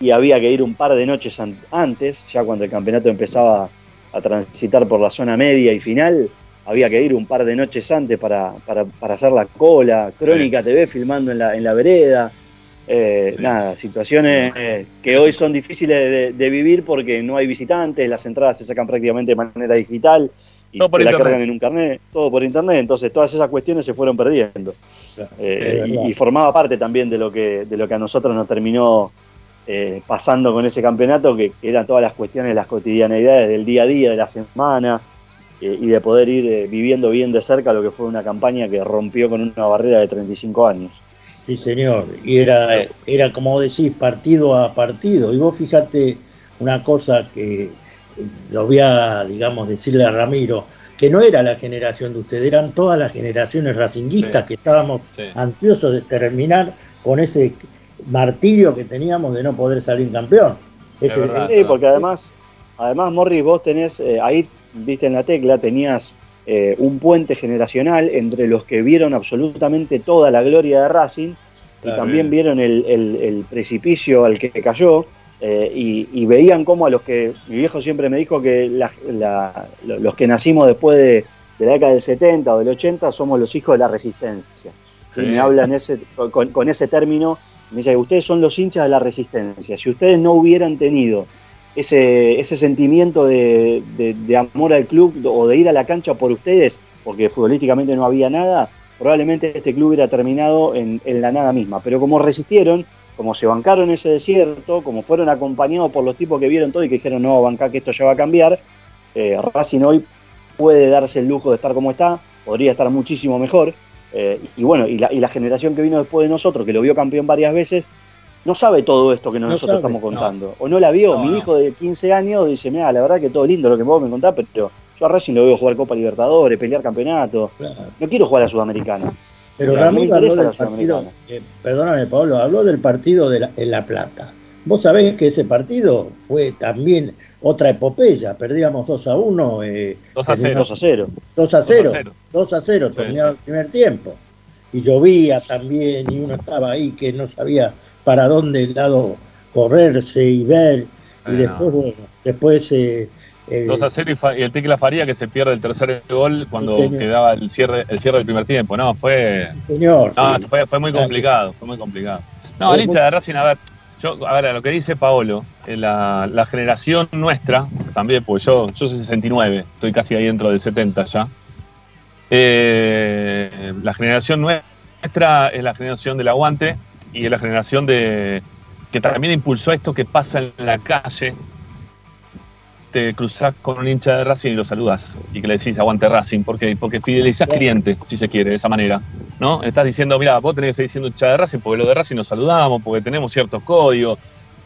[SPEAKER 4] y había que ir un par de noches an- antes, ya cuando el campeonato empezaba a transitar por la zona media y final, había que ir un par de noches antes para, para, para hacer la cola, Crónica TV filmando en la, en la vereda, eh,
[SPEAKER 1] Sí.
[SPEAKER 4] nada, situaciones eh, que hoy son difíciles de, de vivir porque no hay visitantes, las entradas se sacan prácticamente de manera digital y
[SPEAKER 1] Todo por
[SPEAKER 4] la
[SPEAKER 1] internet.
[SPEAKER 4] cargan en un carnet, todo por internet, entonces todas esas cuestiones se fueron perdiendo.
[SPEAKER 3] Claro,
[SPEAKER 4] Eh, y, formaba parte también de lo que de lo que a nosotros nos terminó eh, pasando con ese campeonato, que, que eran todas las cuestiones, las cotidianeidades del día a día, de la semana, eh, y de poder ir eh, viviendo bien de cerca lo que fue una campaña que rompió con una barrera de 35 años.
[SPEAKER 3] Sí, señor. Y era, era como decís, partido a partido. Y vos fíjate una cosa que eh, lo voy a, digamos, decirle a Ramiro, que no era la generación de ustedes, eran todas las generaciones racinguistas
[SPEAKER 1] Sí.
[SPEAKER 3] que estábamos
[SPEAKER 1] Sí.
[SPEAKER 3] ansiosos de terminar con ese martirio que teníamos de no poder salir campeón.
[SPEAKER 1] Verdad.
[SPEAKER 4] Sí, porque además, además Morris, vos tenés, eh, ahí viste en la tecla, tenías eh, un puente generacional entre los que vieron absolutamente toda la gloria de Racing y también vieron el, el- el precipicio al que cayó eh, y, y veían cómo a los que, mi viejo siempre me dijo que la- la- lo- los que nacimos después de, de la década del 70 o del 80 somos los hijos de la resistencia.
[SPEAKER 1] Sí.
[SPEAKER 4] Y me hablan ese, con, con ese término, me dice, ustedes son los hinchas de la resistencia. Si ustedes no hubieran tenido ese, ese sentimiento de, de- amor al club o de ir a la cancha por ustedes, porque futbolísticamente no había nada, probablemente este club hubiera terminado en, en la nada misma. Pero como resistieron como se bancaron ese desierto, como fueron acompañados por los tipos que vieron todo y que dijeron, no, banca que esto ya va a cambiar, eh, Racing hoy puede darse el lujo de estar como está, podría estar muchísimo mejor. eh, y bueno, y la, y la generación que vino después de nosotros, que lo vio campeón varias veces, no sabe todo esto que
[SPEAKER 3] No
[SPEAKER 4] nosotros
[SPEAKER 3] sabe,
[SPEAKER 4] estamos contando. O no la vio.
[SPEAKER 1] No,
[SPEAKER 4] Mi
[SPEAKER 1] no.
[SPEAKER 4] hijo de 15 años dice, mira, la verdad que todo lindo lo que vos me contás, pero yo a Racing lo veo jugar Copa Libertadores, pelear campeonato.
[SPEAKER 3] Claro.
[SPEAKER 4] No quiero jugar a la Sudamericana.
[SPEAKER 3] Pero
[SPEAKER 4] Claro, me
[SPEAKER 3] Ramiro habló del partido, eh, perdóname Pablo, habló del partido de la, en La Plata. Vos sabés que ese partido fue también otra epopeya, perdíamos 2 a 1, eh,
[SPEAKER 1] 2 a 0.
[SPEAKER 4] 2 a 0.
[SPEAKER 3] 2 a 0,
[SPEAKER 1] 0.
[SPEAKER 3] 2 a 0,
[SPEAKER 1] Sí,
[SPEAKER 3] terminaba
[SPEAKER 1] sí.
[SPEAKER 3] el primer tiempo. Y llovía también, y uno estaba ahí que no sabía para dónde lado correrse y ver. Y después, bueno, después eh, eh,
[SPEAKER 1] 2 a 0 y, el Tequila Faría que se pierde el tercer gol cuando
[SPEAKER 3] Sí,
[SPEAKER 1] quedaba el cierre, el cierre del primer tiempo. No, fue,
[SPEAKER 3] señor.
[SPEAKER 1] no,
[SPEAKER 3] sí.
[SPEAKER 1] fue, fue muy complicado, fue muy complicado. No, el hincha de Racing, a ver, yo, a ver, a lo que dice Paolo, eh, la, la generación nuestra, también, porque yo, yo soy 69, estoy casi ahí dentro de 70 ya. Eh, la generación nuestra es la generación del aguante y es la generación de que también impulsó esto que pasa en la calle. Te cruzás con un hincha de Racing y lo saludas y que le decís aguante Racing, porque, porque fidelizás cliente, si se quiere, de esa manera. ¿no? Estás diciendo, mira, vos tenés que seguir siendo hincha de Racing porque lo de Racing nos saludamos, porque tenemos ciertos códigos,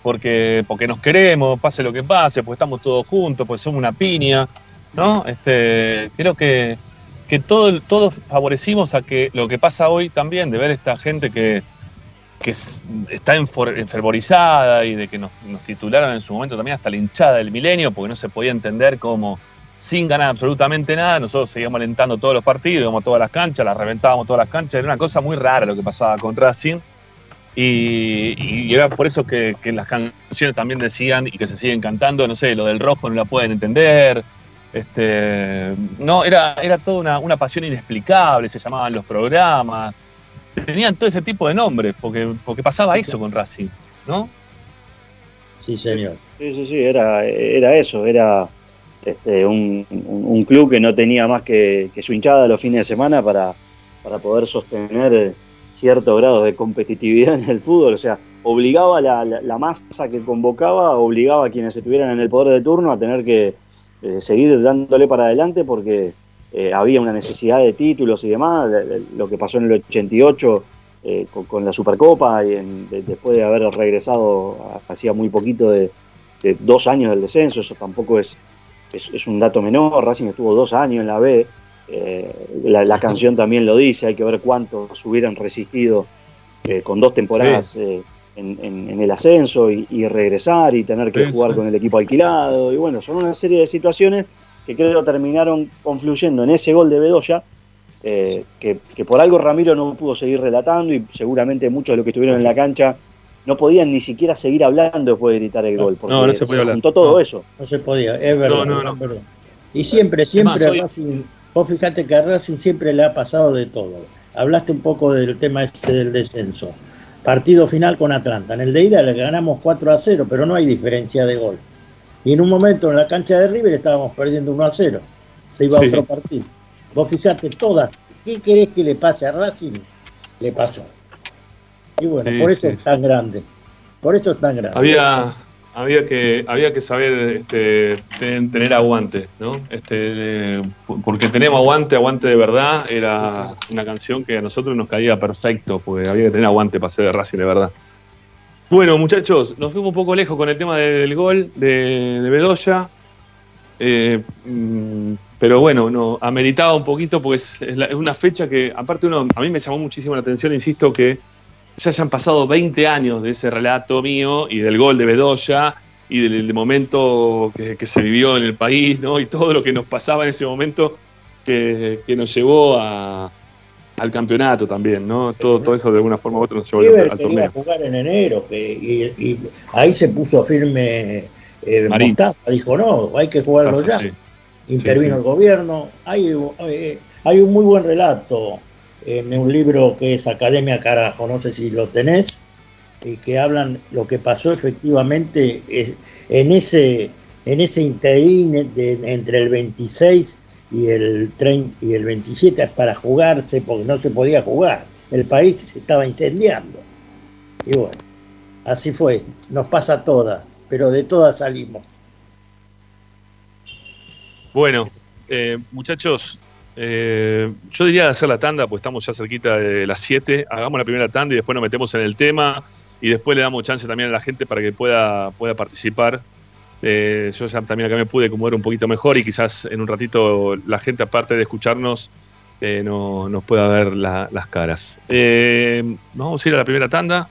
[SPEAKER 1] porque, porque nos queremos, pase lo que pase, porque estamos todos juntos, porque somos una piña, ¿no? Este, creo que, que todo, todos favorecimos a que lo que pasa hoy también, de ver esta gente que, que es- está enfervorizada y de que nos, titularon en su momento también hasta la hinchada del milenio, porque no se podía entender cómo sin ganar absolutamente nada, nosotros seguíamos alentando todos los partidos, íbamos a todas las canchas, las reventábamos todas las canchas, era una cosa muy rara lo que pasaba con Racing. Y, era por eso que, las canciones también decían y que se siguen cantando, no sé, lo del rojo no la pueden entender. Este, no, era, era toda una pasión inexplicable, se llamaban los programas. Tenían todo ese tipo de nombres, porque, porque pasaba eso con Racing, ¿no?
[SPEAKER 3] Sí, señor.
[SPEAKER 4] Sí, sí, sí, era, era eso, era este, un, un- un club que no tenía más que, que su hinchada los fines de semana para, para poder sostener cierto grado de competitividad en el fútbol, o sea, obligaba a la, la- la masa que convocaba, obligaba a quienes estuvieran en el poder de turno a tener que eh, seguir dándole para adelante porque eh, había una necesidad de títulos y demás, de- de- lo que pasó en el 88 eh, con, con la Supercopa y en- de- después de haber regresado hacía muy poquito de, de dos años del descenso, eso tampoco es, es, es un dato menor, Racing estuvo dos años en la B, eh, la, la canción también lo dice, hay que ver cuántos hubieran resistido eh, con dos temporadas en, en- en el ascenso y, y regresar y tener que
[SPEAKER 1] Sí,
[SPEAKER 4] jugar
[SPEAKER 1] sí.
[SPEAKER 4] con el equipo alquilado, y bueno, son una serie de situaciones que creo terminaron confluyendo en ese gol de Bedoya, eh, que, que por algo Ramiro no pudo seguir relatando y seguramente muchos de los que estuvieron en la cancha no podían ni siquiera seguir hablando después de gritar el gol, porque
[SPEAKER 1] No, no se podía hablar.
[SPEAKER 4] juntó todo
[SPEAKER 1] No.
[SPEAKER 4] eso.
[SPEAKER 3] No se podía, es verdad.
[SPEAKER 1] No, no, no.
[SPEAKER 3] es verdad. Y siempre, siempre Racing, vos fíjate que a Racing siempre le ha pasado de todo. Hablaste un poco del tema este del descenso. Partido final con Atlanta. En el de ida le ganamos 4 a 0, pero no hay diferencia de gol. Y en un momento en la cancha de River estábamos perdiendo 1 a 0. Se iba
[SPEAKER 1] Sí.
[SPEAKER 3] a otro partido. Vos fijate todas. ¿Qué querés que le pase a Racing? Le pasó. Y bueno,
[SPEAKER 1] Sí,
[SPEAKER 3] por eso
[SPEAKER 1] sí,
[SPEAKER 3] es tan grande. Por eso es tan grande.
[SPEAKER 1] Había, había, que, había que saber este, ten- tener aguante, ¿no? Este, eh, porque tenemos aguante, aguante de verdad, era una canción que a nosotros nos caía perfecto, porque había que tener aguante para ser de Racing de verdad. Bueno, muchachos, nos fuimos un poco lejos con el tema del gol de, Bedoya. Eh, mm, pero bueno, no, ameritaba un poquito porque es, una fecha que, aparte, uno, a mí me llamó muchísimo la atención, insisto, que ya hayan pasado 20 años de ese relato mío y del gol de Bedoya y del, del momento que, que se vivió en el país, ¿no? Y todo lo que nos pasaba en ese momento que, que nos llevó a- al campeonato también, ¿no? Todo, todo eso de alguna forma u otra nos llevó al,
[SPEAKER 3] River
[SPEAKER 1] al
[SPEAKER 3] quería
[SPEAKER 1] torneo.
[SPEAKER 3] jugar en enero que, y, y ahí se puso firme eh,
[SPEAKER 1] Marín.
[SPEAKER 3] Mostaza, dijo no, hay que jugarlo
[SPEAKER 1] Mostaza,
[SPEAKER 3] ya.
[SPEAKER 1] sí.
[SPEAKER 3] Intervino
[SPEAKER 1] Sí, sí.
[SPEAKER 3] el gobierno. Hay, eh, hay un muy buen relato en un libro que es Academia Carajo, no sé si lo tenés, y que hablan lo que pasó efectivamente es- en ese en ese interín de- entre el 26 y el 30 y el 27 para jugarse porque no se podía jugar el país se estaba incendiando y bueno Así fue, nos pasa a todas, pero de todas salimos.
[SPEAKER 1] Bueno, eh, muchachos, eh, yo diría hacer la tanda, pues estamos ya cerquita de las 7. Hagamos la primera tanda y después nos metemos en el tema y después le damos chance también a la gente para que pueda, pueda participar. Eh, yo ya también acá me pude acomodar un poquito mejor y quizás en un ratito la gente, aparte de escucharnos, eh, no, nos pueda ver la- las caras. Eh, vamos a ir a la primera tanda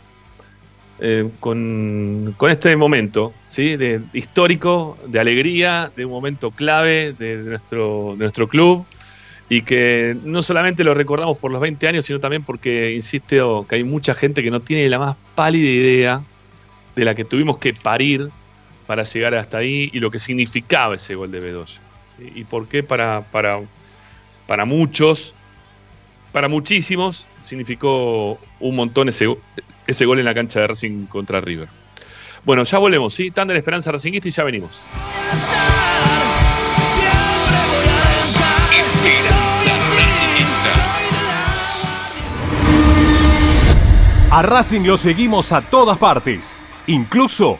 [SPEAKER 1] con, este momento ¿sí? de, histórico, de alegría, de un momento clave de nuestro, de nuestro club y que no solamente lo recordamos por los 20 años, sino también porque, insisto, que hay mucha gente que no tiene la más pálida idea de la que tuvimos que parir para llegar hasta ahí y lo que significaba ese gol de Bedoya. ¿sí? Y por qué para, para, para muchos, para muchísimos, significó un montón ese, ese gol en la cancha de Racing contra River. Bueno, ya volvemos, ¿sí? Tanda de Esperanza Racingista y ya venimos.
[SPEAKER 7] A Racing lo seguimos a todas partes, incluso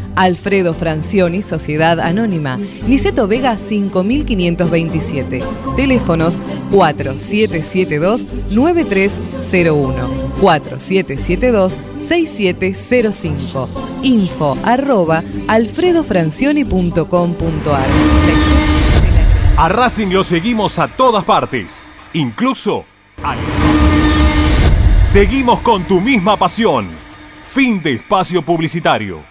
[SPEAKER 8] Alfredo Francioni, Sociedad Anónima. Niceto Vega 5527. Teléfonos 4772-9301. 4772-6705. Info arroba alfredofrancioni.com.ar.
[SPEAKER 7] A Racing lo seguimos a todas partes, incluso al Seguimos con tu misma pasión. Fin de espacio publicitario.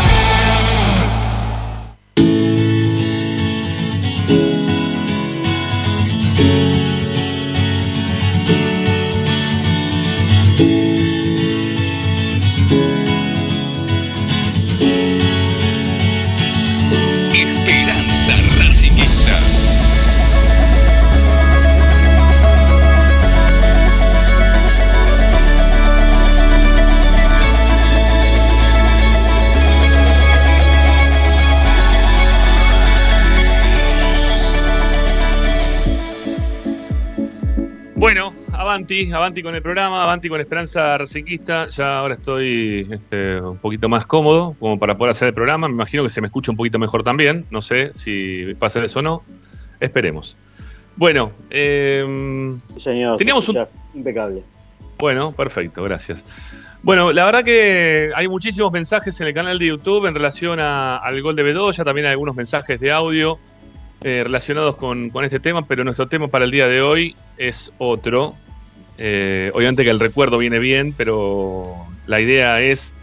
[SPEAKER 1] Avanti, avanti con el programa, avanti con Esperanza Racinguista. Ya ahora estoy este, un poquito más cómodo como para poder hacer el programa. Me imagino que se me escucha un poquito mejor también. No sé si pasa eso o no. Esperemos. Bueno, eh,
[SPEAKER 4] Señor,
[SPEAKER 1] Teníamos
[SPEAKER 4] escucha impecable.
[SPEAKER 1] bueno, perfecto, gracias. Bueno, la verdad que hay muchísimos mensajes en el canal de YouTube en relación a- al gol de Bedoya, también hay algunos mensajes de audio eh, relacionados con, con este tema, pero nuestro tema para el día de hoy es otro. Eh, obviamente que el recuerdo viene bien, pero la idea es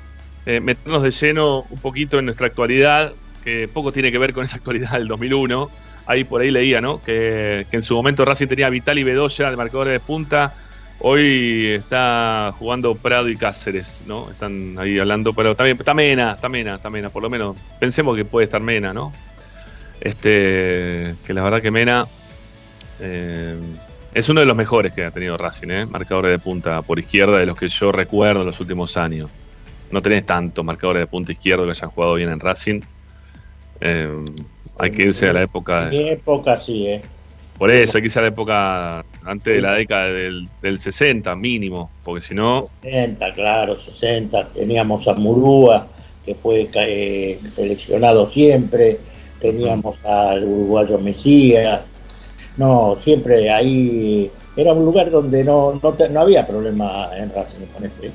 [SPEAKER 1] eh, meternos de lleno un poquito en nuestra actualidad, que poco tiene que ver con esa actualidad del 2001. Ahí por ahí leía, ¿no? Que, en su momento Racing tenía Vital y Bedoya de marcadores de punta. Hoy está jugando Prado y Cáceres, ¿no? Están ahí hablando, pero también está Mena, está Mena, está Mena, por lo menos pensemos que puede estar Mena, ¿no? Este, que la verdad que Mena eh, es uno de los mejores que ha tenido Racing, ¿eh? Marcadores de punta por izquierda de los que yo recuerdo en los últimos años. No tenés tantos marcadores de punta izquierdo que hayan jugado bien en Racing. Eh, hay que irse a la época
[SPEAKER 3] mi época sí, ¿eh?
[SPEAKER 1] por eso, hay que irse a la época antes de la década del, del 60 mínimo, porque si no,
[SPEAKER 3] 60, claro, 60. Teníamos a Murúa, que fue eh, seleccionado siempre. Teníamos al uruguayo Mesías. No, siempre ahí era un lugar donde no, no, te- no había problema en Racing con ese.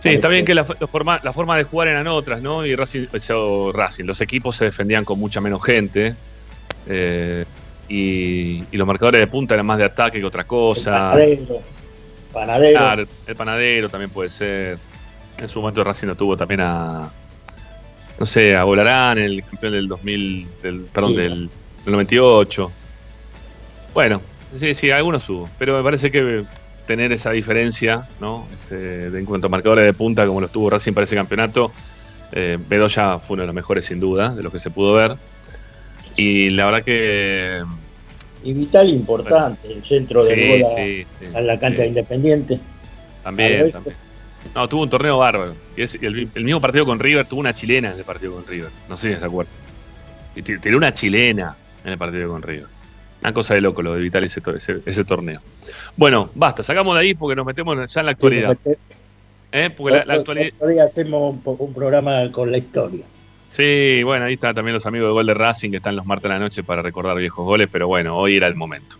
[SPEAKER 1] Sí, está bien que la, la forma, la forma de jugar eran otras, ¿no? Y Racing, o Racing, los equipos se defendían con mucha menos gente. eh, y, y los marcadores de punta eran más de ataque que otra cosa.
[SPEAKER 3] Panadero. Panadero.
[SPEAKER 1] El panadero también puede ser. En su momento Racing lo tuvo también a. No sé, a Volarán, el campeón del 2000. Del, perdón,
[SPEAKER 3] Sí.
[SPEAKER 1] del, del 98. Bueno, sí, sí, algunos hubo. Pero me parece que tener esa diferencia, ¿no? Este, de, en cuanto a marcadores de punta, como los tuvo Racing para ese campeonato, eh, Bedoya fue uno de los mejores, sin duda, de los que se pudo ver. Y la verdad que.
[SPEAKER 3] Y Vital importante, el centro del
[SPEAKER 1] Sí,
[SPEAKER 3] gol a,
[SPEAKER 1] sí, sí,
[SPEAKER 3] a la cancha de Independiente.
[SPEAKER 1] También, también. No, tuvo un torneo bárbaro. Y es- el, el mismo partido con River tuvo una chilena en el partido con River. No sé si se acuerdan. Y ti- tiró una chilena en el partido con River. Una cosa de loco lo de Vital ese, tor- ese, ese torneo. Bueno, basta, sacamos de ahí porque nos metemos ya en la actualidad. ¿Eh? Porque la, la actualidad.
[SPEAKER 3] Hacemos un, programa con la historia.
[SPEAKER 1] Sí, bueno, ahí están también los amigos de Gol de Racing que están los martes de la noche para recordar viejos goles, pero bueno, hoy era el momento.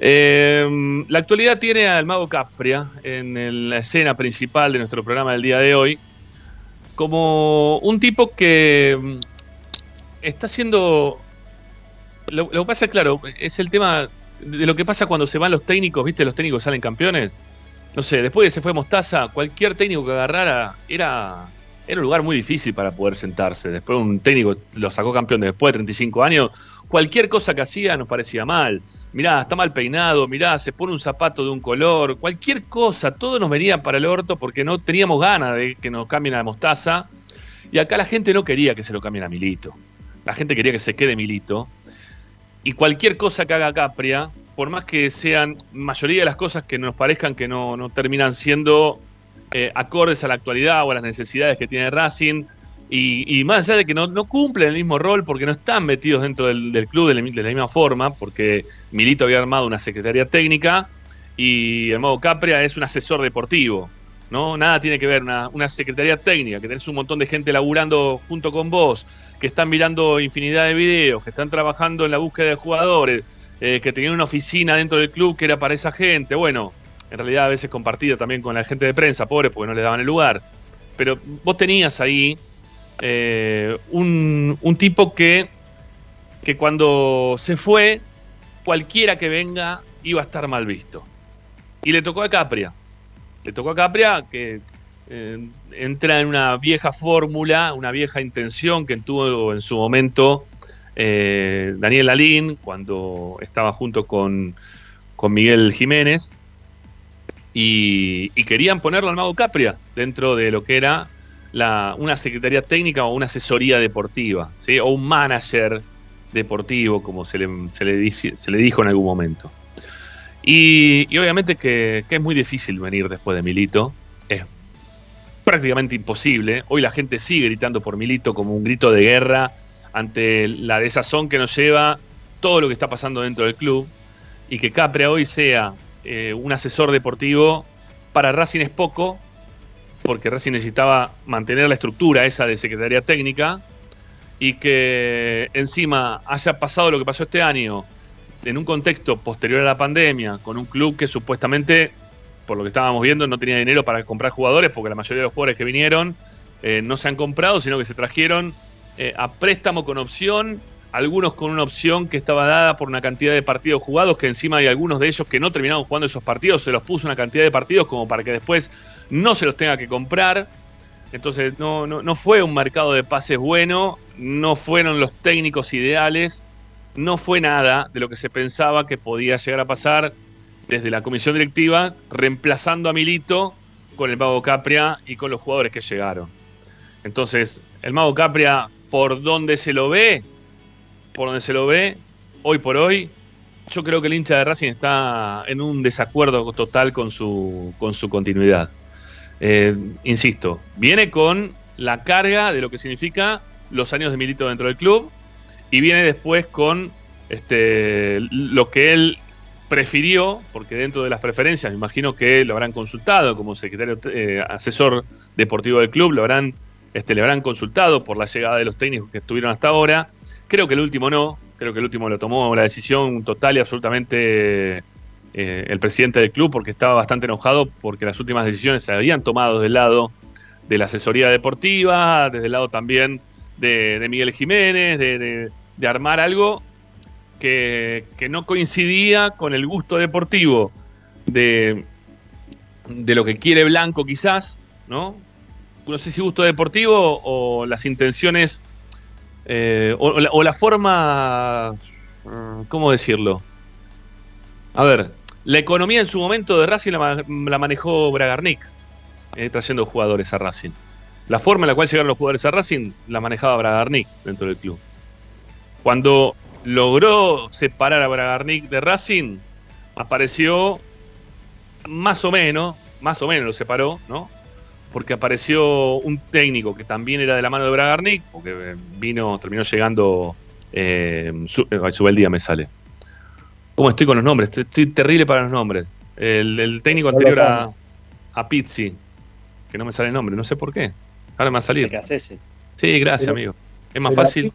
[SPEAKER 1] Eh, la actualidad tiene al Mago Capria en la escena principal de nuestro programa del día de hoy como un tipo que mm, está haciendo... Lo, que pasa, claro, es el tema de lo que pasa cuando se van los técnicos, ¿viste? Los técnicos salen campeones. No sé, después de que se fue Mostaza, cualquier técnico que agarrara era, era un lugar muy difícil para poder sentarse. Después un técnico lo sacó campeón después de 35 años. Cualquier cosa que hacía nos parecía mal. Mirá, está mal peinado, mirá, se pone un zapato de un color, cualquier cosa, todo nos venía para el orto porque no teníamos ganas de que nos cambien a Mostaza. Y acá la gente no quería que se lo cambien a Milito. La gente quería que se quede Milito. Y cualquier cosa que haga Capria, por más que sean mayoría de las cosas que nos parezcan que no, no terminan siendo eh, acordes a la actualidad o a las necesidades que tiene Racing, y, y más allá de que no, no cumplen el mismo rol porque no están metidos dentro del, club de la, de la misma forma, porque Milito había armado una secretaría técnica y el modo Capria es un asesor deportivo. ¿no? Nada tiene que ver, una, una secretaría técnica, que tenés un montón de gente laburando junto con vos, que están mirando infinidad de videos, que están trabajando en la búsqueda de jugadores, eh, que tenían una oficina dentro del club que era para esa gente. Bueno, en realidad a veces compartida también con la gente de prensa, pobre, porque no le daban el lugar. Pero vos tenías ahí eh, un, un tipo que, que cuando se fue cualquiera que venga iba a estar mal visto. Y le tocó a Capria. Le tocó a Capria que eh, entra en una vieja fórmula, una vieja intención que tuvo en su momento eh, Daniel Lalín cuando estaba junto con, con Miguel Jiménez. Y, querían ponerlo al Mago Capria dentro de lo que era una secretaría técnica o una asesoría deportiva, o un manager deportivo, como se le, se le, dijo en algún momento. Y, obviamente que, es muy difícil venir después de Milito, prácticamente imposible. Hoy la gente sigue gritando por Milito como un grito de guerra ante la desazón que nos lleva todo lo que está pasando dentro del club y que Capria hoy sea eh, un asesor deportivo para Racing es poco, porque Racing necesitaba mantener la estructura esa de Secretaría Técnica y que encima haya pasado lo que pasó este año en un contexto posterior a la pandemia, con un club que supuestamente, por lo que estábamos viendo, no tenía dinero para comprar jugadores, porque la mayoría de los jugadores que vinieron eh, no se han comprado, sino que se trajeron eh, a préstamo con opción, algunos con una opción que estaba dada por una cantidad de partidos jugados, que encima hay algunos de ellos que no terminaron jugando esos partidos, se los puso una cantidad de partidos como para que después no se los tenga que comprar. Entonces no, no, no fue un mercado de pases bueno, no fueron los técnicos ideales, no fue nada de lo que se pensaba que podía llegar a pasar desde la comisión directiva, reemplazando a Milito con el Mago Capria y con los jugadores que llegaron. Entonces, el Mago Capria, por donde se lo ve, por donde se lo ve, hoy por hoy, yo creo que el hincha de Racing está en un desacuerdo total con su, con su continuidad. Eh, insisto, viene con la carga de lo que significa los años de Milito dentro del club y viene después con este, lo que él prefirió, porque dentro de las preferencias, me imagino que lo habrán consultado como secretario eh, asesor deportivo del club, lo habrán, este, le habrán consultado por la llegada de los técnicos que estuvieron hasta ahora. Creo que el último no, creo que el último lo tomó la decisión total y absolutamente eh, el presidente del club, porque estaba bastante enojado porque las últimas decisiones se habían tomado desde el lado de la asesoría deportiva, desde el lado también de, Miguel Jiménez, de armar algo que, no coincidía con el gusto deportivo de, de lo que quiere Blanco quizás, ¿no? No sé si gusto deportivo o las intenciones eh, o, la, forma, mm, ¿cómo decirlo? A ver, la economía en su momento de Racing la manejó Bragarnik, eh, trayendo jugadores a Racing. La forma en la cual llegaron los jugadores a Racing la manejaba Bragarnik dentro del club. Cuando logró separar a Bragarnik de Racing, apareció más o menos, más o menos lo separó, ¿no? Porque apareció un técnico que también era de la mano de Bragarnik, porque vino, terminó llegando, eh, su, eh, Subeldía me sale. ¿Cómo estoy con los nombres? Estoy, estoy terrible para los nombres. El, el técnico
[SPEAKER 3] No
[SPEAKER 1] anterior a, a Pizzi, que no me sale el nombre, no sé por qué. Ahora me va a salir. Sí, gracias,
[SPEAKER 3] Pero-
[SPEAKER 1] amigo. Es más
[SPEAKER 3] Pero
[SPEAKER 1] fácil.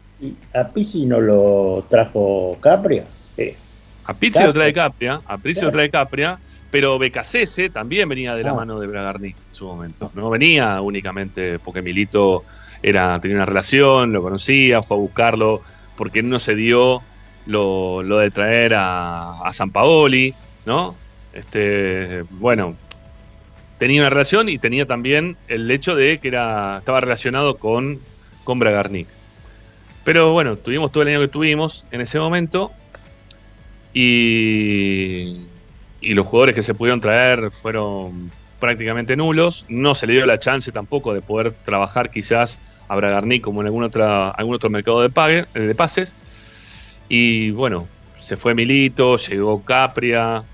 [SPEAKER 3] ¿A Pizzi no lo trajo Capria? Eh,
[SPEAKER 1] A Pizzi lo trae Capria, a Pizzi lo trae Capria, pero Becasese también venía de la
[SPEAKER 3] Ah.
[SPEAKER 1] mano de Bragarnik en su momento. No venía únicamente porque Milito era, tenía una relación, lo conocía, fue a buscarlo, porque no se dio lo, lo de traer a, a San Paoli, ¿no? Este, bueno, tenía una relación y tenía también el hecho de que era, estaba relacionado con, con Bragarnik. Pero bueno, tuvimos todo el año que tuvimos en ese momento y, y los jugadores que se pudieron traer fueron prácticamente nulos. No se le dio la chance tampoco de poder trabajar quizás a Bragarnik como en algún, otra, algún otro mercado de, pague, eh, de pases. Y bueno, se fue Milito, llegó Capria,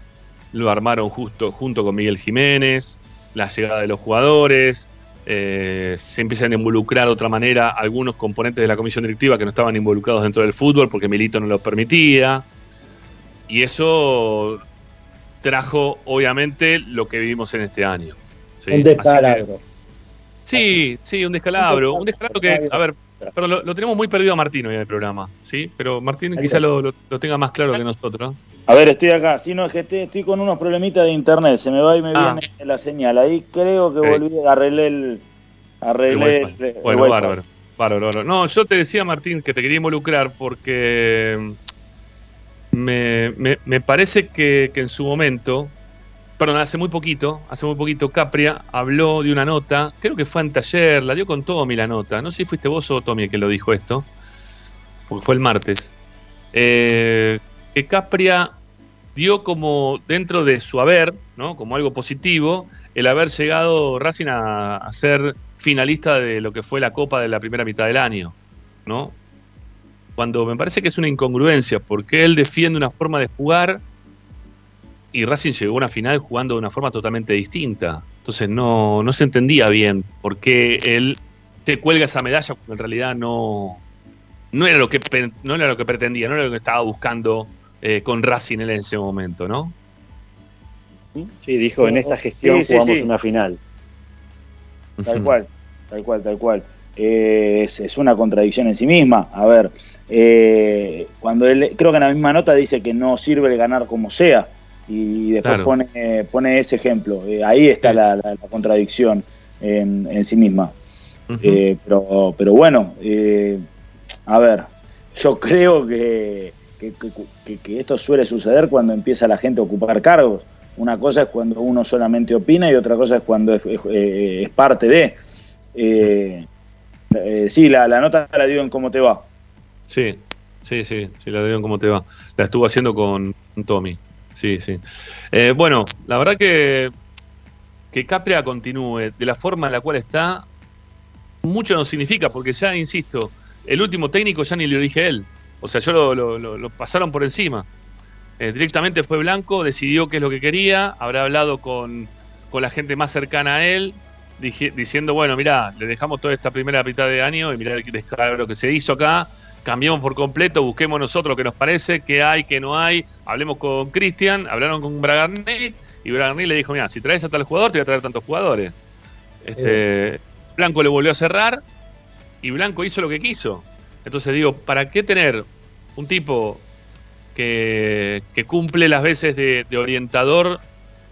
[SPEAKER 1] lo armaron justo junto con Miguel Jiménez, la llegada de los jugadores, eh, se empiezan a involucrar de otra manera algunos componentes de la comisión directiva que no estaban involucrados dentro del fútbol porque Milito no lo permitía. Y eso trajo, obviamente, lo que vivimos en este año. ¿sí?
[SPEAKER 3] un
[SPEAKER 1] que-
[SPEAKER 3] descalabro.
[SPEAKER 1] Sí, sí, un descalabro. Un descalabro que, a ver, pero lo, lo tenemos muy perdido a Martín hoy en el programa, ¿sí? Pero Martín quizá lo, lo- lo tenga más claro que nosotros.
[SPEAKER 4] A ver, estoy acá. Si no, es que estoy, estoy con unos problemitas de internet. Se me va y me
[SPEAKER 1] Ah.
[SPEAKER 4] viene la señal. Ahí creo que volví, arreglé el. Arreglé
[SPEAKER 1] El
[SPEAKER 4] el,
[SPEAKER 1] wifi.
[SPEAKER 4] el
[SPEAKER 1] Bueno,
[SPEAKER 4] wifi.
[SPEAKER 1] me, me- me parece que, que en su momento, perdón, hace muy poquito, hace muy poquito Capria habló de una nota, creo que fue en taller, la dio con Tommy la nota, no sé si fuiste vos o Tommy el que lo dijo esto, porque fue el martes, eh, que Capria dio como dentro de su haber, ¿no? como algo positivo, el haber llegado Racing a, a ser finalista de lo que fue la Copa de la primera mitad del año, ¿no? Cuando me parece que es una incongruencia, porque él defiende una forma de jugar y Racing llegó a una final jugando de una forma totalmente distinta. Entonces no, no se entendía bien por qué él te cuelga esa medalla cuando en realidad no, no, era, lo que, no era lo que pretendía, no era lo que estaba buscando eh, con Racing en ese momento, ¿no?
[SPEAKER 4] Sí, dijo, en esta gestión
[SPEAKER 5] Sí, sí,
[SPEAKER 4] jugamos
[SPEAKER 5] sí.
[SPEAKER 4] una final.
[SPEAKER 5] Tal cual, tal cual, tal cual. Eh, es, es una contradicción en sí misma. A ver, eh, cuando él, creo que en la misma nota dice que no sirve el ganar como sea, y después
[SPEAKER 1] Claro.
[SPEAKER 5] pone, pone ese ejemplo. Eh, ahí está la, la- la contradicción en, en sí misma. Eh, pero, pero bueno, eh, a ver, yo creo que, que- que- que- que esto suele suceder cuando empieza la gente a ocupar cargos. Una cosa es cuando uno solamente opina y otra cosa es cuando es, es- eh, es parte de. Sí, la, la nota la dio en cómo te va.
[SPEAKER 1] Sí, sí, sí, sí, la digo cómo te va. La estuvo haciendo con Tommy. Sí, sí. Eh, bueno, la verdad que que Capria continúe de la forma en la cual está, mucho no significa, porque ya, insisto, el último técnico ya ni lo elige él. O sea, yo lo, lo- pasaron por encima. Eh, directamente fue Blanco, decidió qué es lo que quería, habrá hablado con, con la gente más cercana a él, dije- diciendo, bueno, mira, le dejamos toda esta primera mitad de año y mirá el descalabro que se hizo acá, cambiamos por completo, busquemos nosotros que nos parece, qué hay, qué no hay, hablemos con Cristian, hablaron con Bragarni y Bragarni le dijo, mira, si traes a tal jugador, te voy a traer tantos jugadores. Este, Blanco le volvió a cerrar y Blanco hizo lo que quiso. Entonces digo, ¿para qué tener un tipo que, que cumple las veces de, de orientador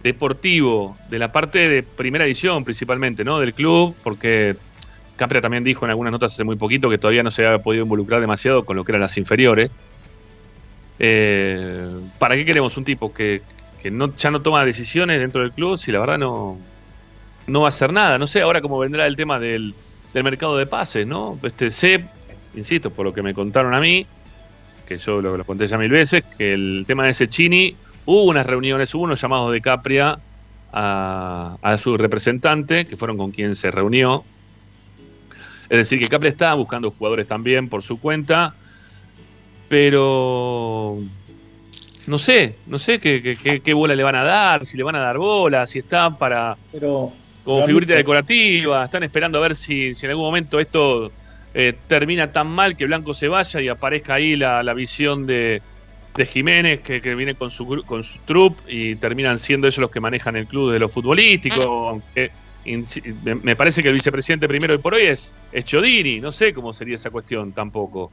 [SPEAKER 1] deportivo de la parte de primera edición principalmente, ¿no? Del club, porque Capria también dijo en algunas notas hace muy poquito que todavía no se había podido involucrar demasiado con lo que eran las inferiores. Eh, ¿Para qué queremos un tipo que, que no, ya no toma decisiones dentro del club si la verdad no, no va a hacer nada? No sé ahora cómo vendrá el tema del, del mercado de pases, ¿no? Este, sé, insisto, por lo que me contaron a mí, que yo lo, lo conté ya mil veces, que el tema de ese Chini, hubo unas reuniones, hubo unos llamados de Capria a, a su representante, que fueron con quien se reunió. Es decir, que Capria está buscando jugadores también por su cuenta, pero no sé, no sé qué, qué- qué- bola le van a dar, si le van a dar bola, si está para
[SPEAKER 3] Pero,
[SPEAKER 1] como figurita decorativa, están esperando a ver si, si en algún momento esto eh, termina tan mal que Blanco se vaya y aparezca ahí la, la visión de, de Jiménez que, que viene con su, con su troupe y terminan siendo ellos los que manejan el club de lo futbolístico, aunque me, parece que el vicepresidente primero y por hoy es, es Chodini, no sé cómo sería esa cuestión tampoco.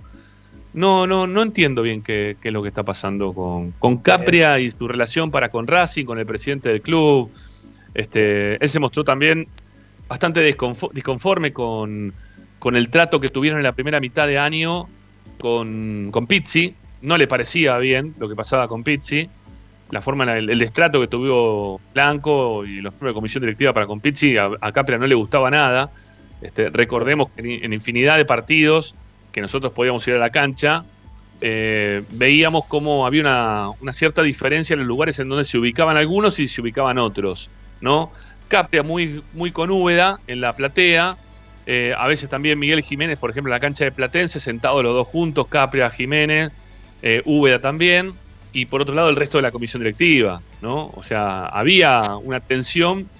[SPEAKER 1] No, no, no entiendo bien qué, qué es lo que está pasando con, con Capria y su relación para con Racing, con el presidente del club. Este, él se mostró también bastante disconforme con, con el trato que tuvieron en la primera mitad de año con, con Pizzi. No le parecía bien lo que pasaba con Pizzi. La forma, el, el destrato que tuvo Blanco y de comisión directiva para con a, a Capria no le gustaba nada. Este, recordemos que en, en infinidad de partidos que nosotros podíamos ir a la cancha, eh, veíamos cómo había una, una cierta diferencia en los lugares en donde se ubicaban algunos y se ubicaban otros, ¿no? Capria muy, muy con Úbeda en la platea, eh, a veces también Miguel Jiménez, por ejemplo, en la cancha de Platense, sentados los dos juntos, Capria, Jiménez, eh, Úbeda también, y por otro lado el resto de la comisión directiva, ¿no? O sea, había una tensión,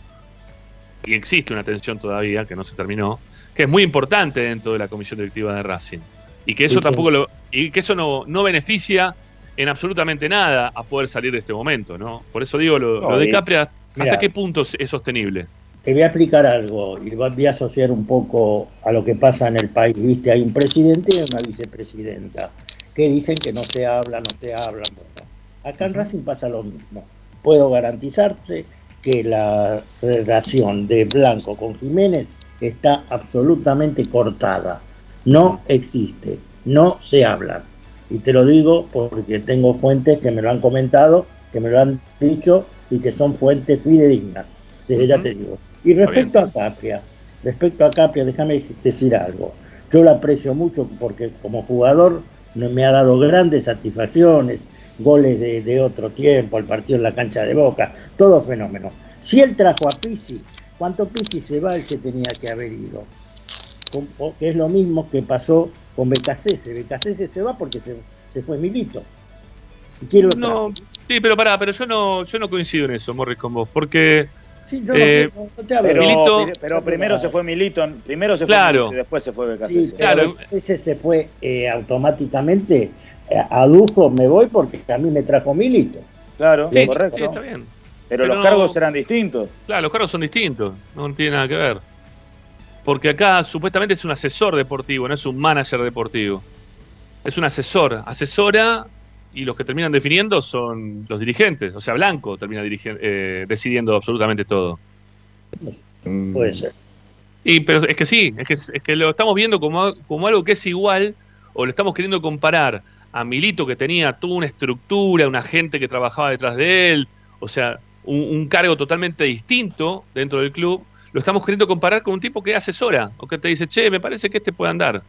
[SPEAKER 1] y existe una tensión todavía, que no se terminó, que es muy importante dentro de la comisión directiva de Racing. Y que eso
[SPEAKER 3] Sí, sí.
[SPEAKER 1] tampoco lo, y que eso no, no beneficia en absolutamente nada a poder salir de este momento, ¿no? Por eso digo, lo,
[SPEAKER 3] No,
[SPEAKER 1] lo de Capria, ¿hasta
[SPEAKER 3] Mira.
[SPEAKER 1] qué punto es- sostenible?
[SPEAKER 3] Te voy a explicar algo y voy a asociar un poco a lo que pasa en el país. Viste, hay un presidente y una vicepresidenta que dicen que no se habla, no se habla. bueno. Acá en Racing pasa lo mismo. Puedo garantizarte que la relación de Blanco con Jiménez está absolutamente cortada. No existe, no se hablan. Y te lo digo porque tengo fuentes que me lo han comentado, que me lo han dicho y que son fuentes fidedignas. Desde ya te digo. Y respecto a Capria, respecto a Capria, déjame decir algo. Yo lo aprecio mucho porque como jugador me ha dado grandes satisfacciones, goles de, de otro tiempo, el partido en la cancha de Boca, todo fenómeno. Si él trajo a Pizzi, ¿cuánto Pizzi se va el que tenía que haber ido? Que es lo mismo que pasó con Becasese. Becasese se va porque se, se fue Milito. ¿Y quién lo trajo?
[SPEAKER 1] No, sí, pero pará, pero yo no, yo no coincido en eso, Morris, con vos, porque
[SPEAKER 3] Sí, yo no-
[SPEAKER 1] eh,
[SPEAKER 3] no, no te hablo.
[SPEAKER 5] Pero,
[SPEAKER 1] Milito-
[SPEAKER 5] pero primero se fue Milito, primero se fue
[SPEAKER 1] Claro.
[SPEAKER 5] Milito y después se fue
[SPEAKER 3] Sí,
[SPEAKER 5] Becasese.
[SPEAKER 1] Claro.
[SPEAKER 3] Ese se fue eh, automáticamente. eh, adujo, me voy porque a mí me trajo Milito.
[SPEAKER 5] Claro,
[SPEAKER 1] sí,
[SPEAKER 5] correcto.
[SPEAKER 1] sí, está bien.
[SPEAKER 5] Pero,
[SPEAKER 1] Pero
[SPEAKER 5] los
[SPEAKER 1] no-
[SPEAKER 5] cargos eran distintos.
[SPEAKER 1] Claro, los cargos son distintos, no tiene nada que ver. Porque acá supuestamente es un asesor deportivo, no es un manager deportivo. Es un asesor, asesora y los que terminan definiendo son los dirigentes. O sea, Blanco termina eh, decidiendo absolutamente todo. Mm.
[SPEAKER 3] Puede ser.
[SPEAKER 1] Y pero es que sí, es que, es que lo estamos viendo como, como algo que es igual, o lo estamos queriendo comparar a Milito que tenía toda una estructura, una gente que trabajaba detrás de él, o sea, un, un cargo totalmente distinto dentro del club, lo estamos queriendo comparar con un tipo que asesora, o que te dice, che, me parece que este puede andar.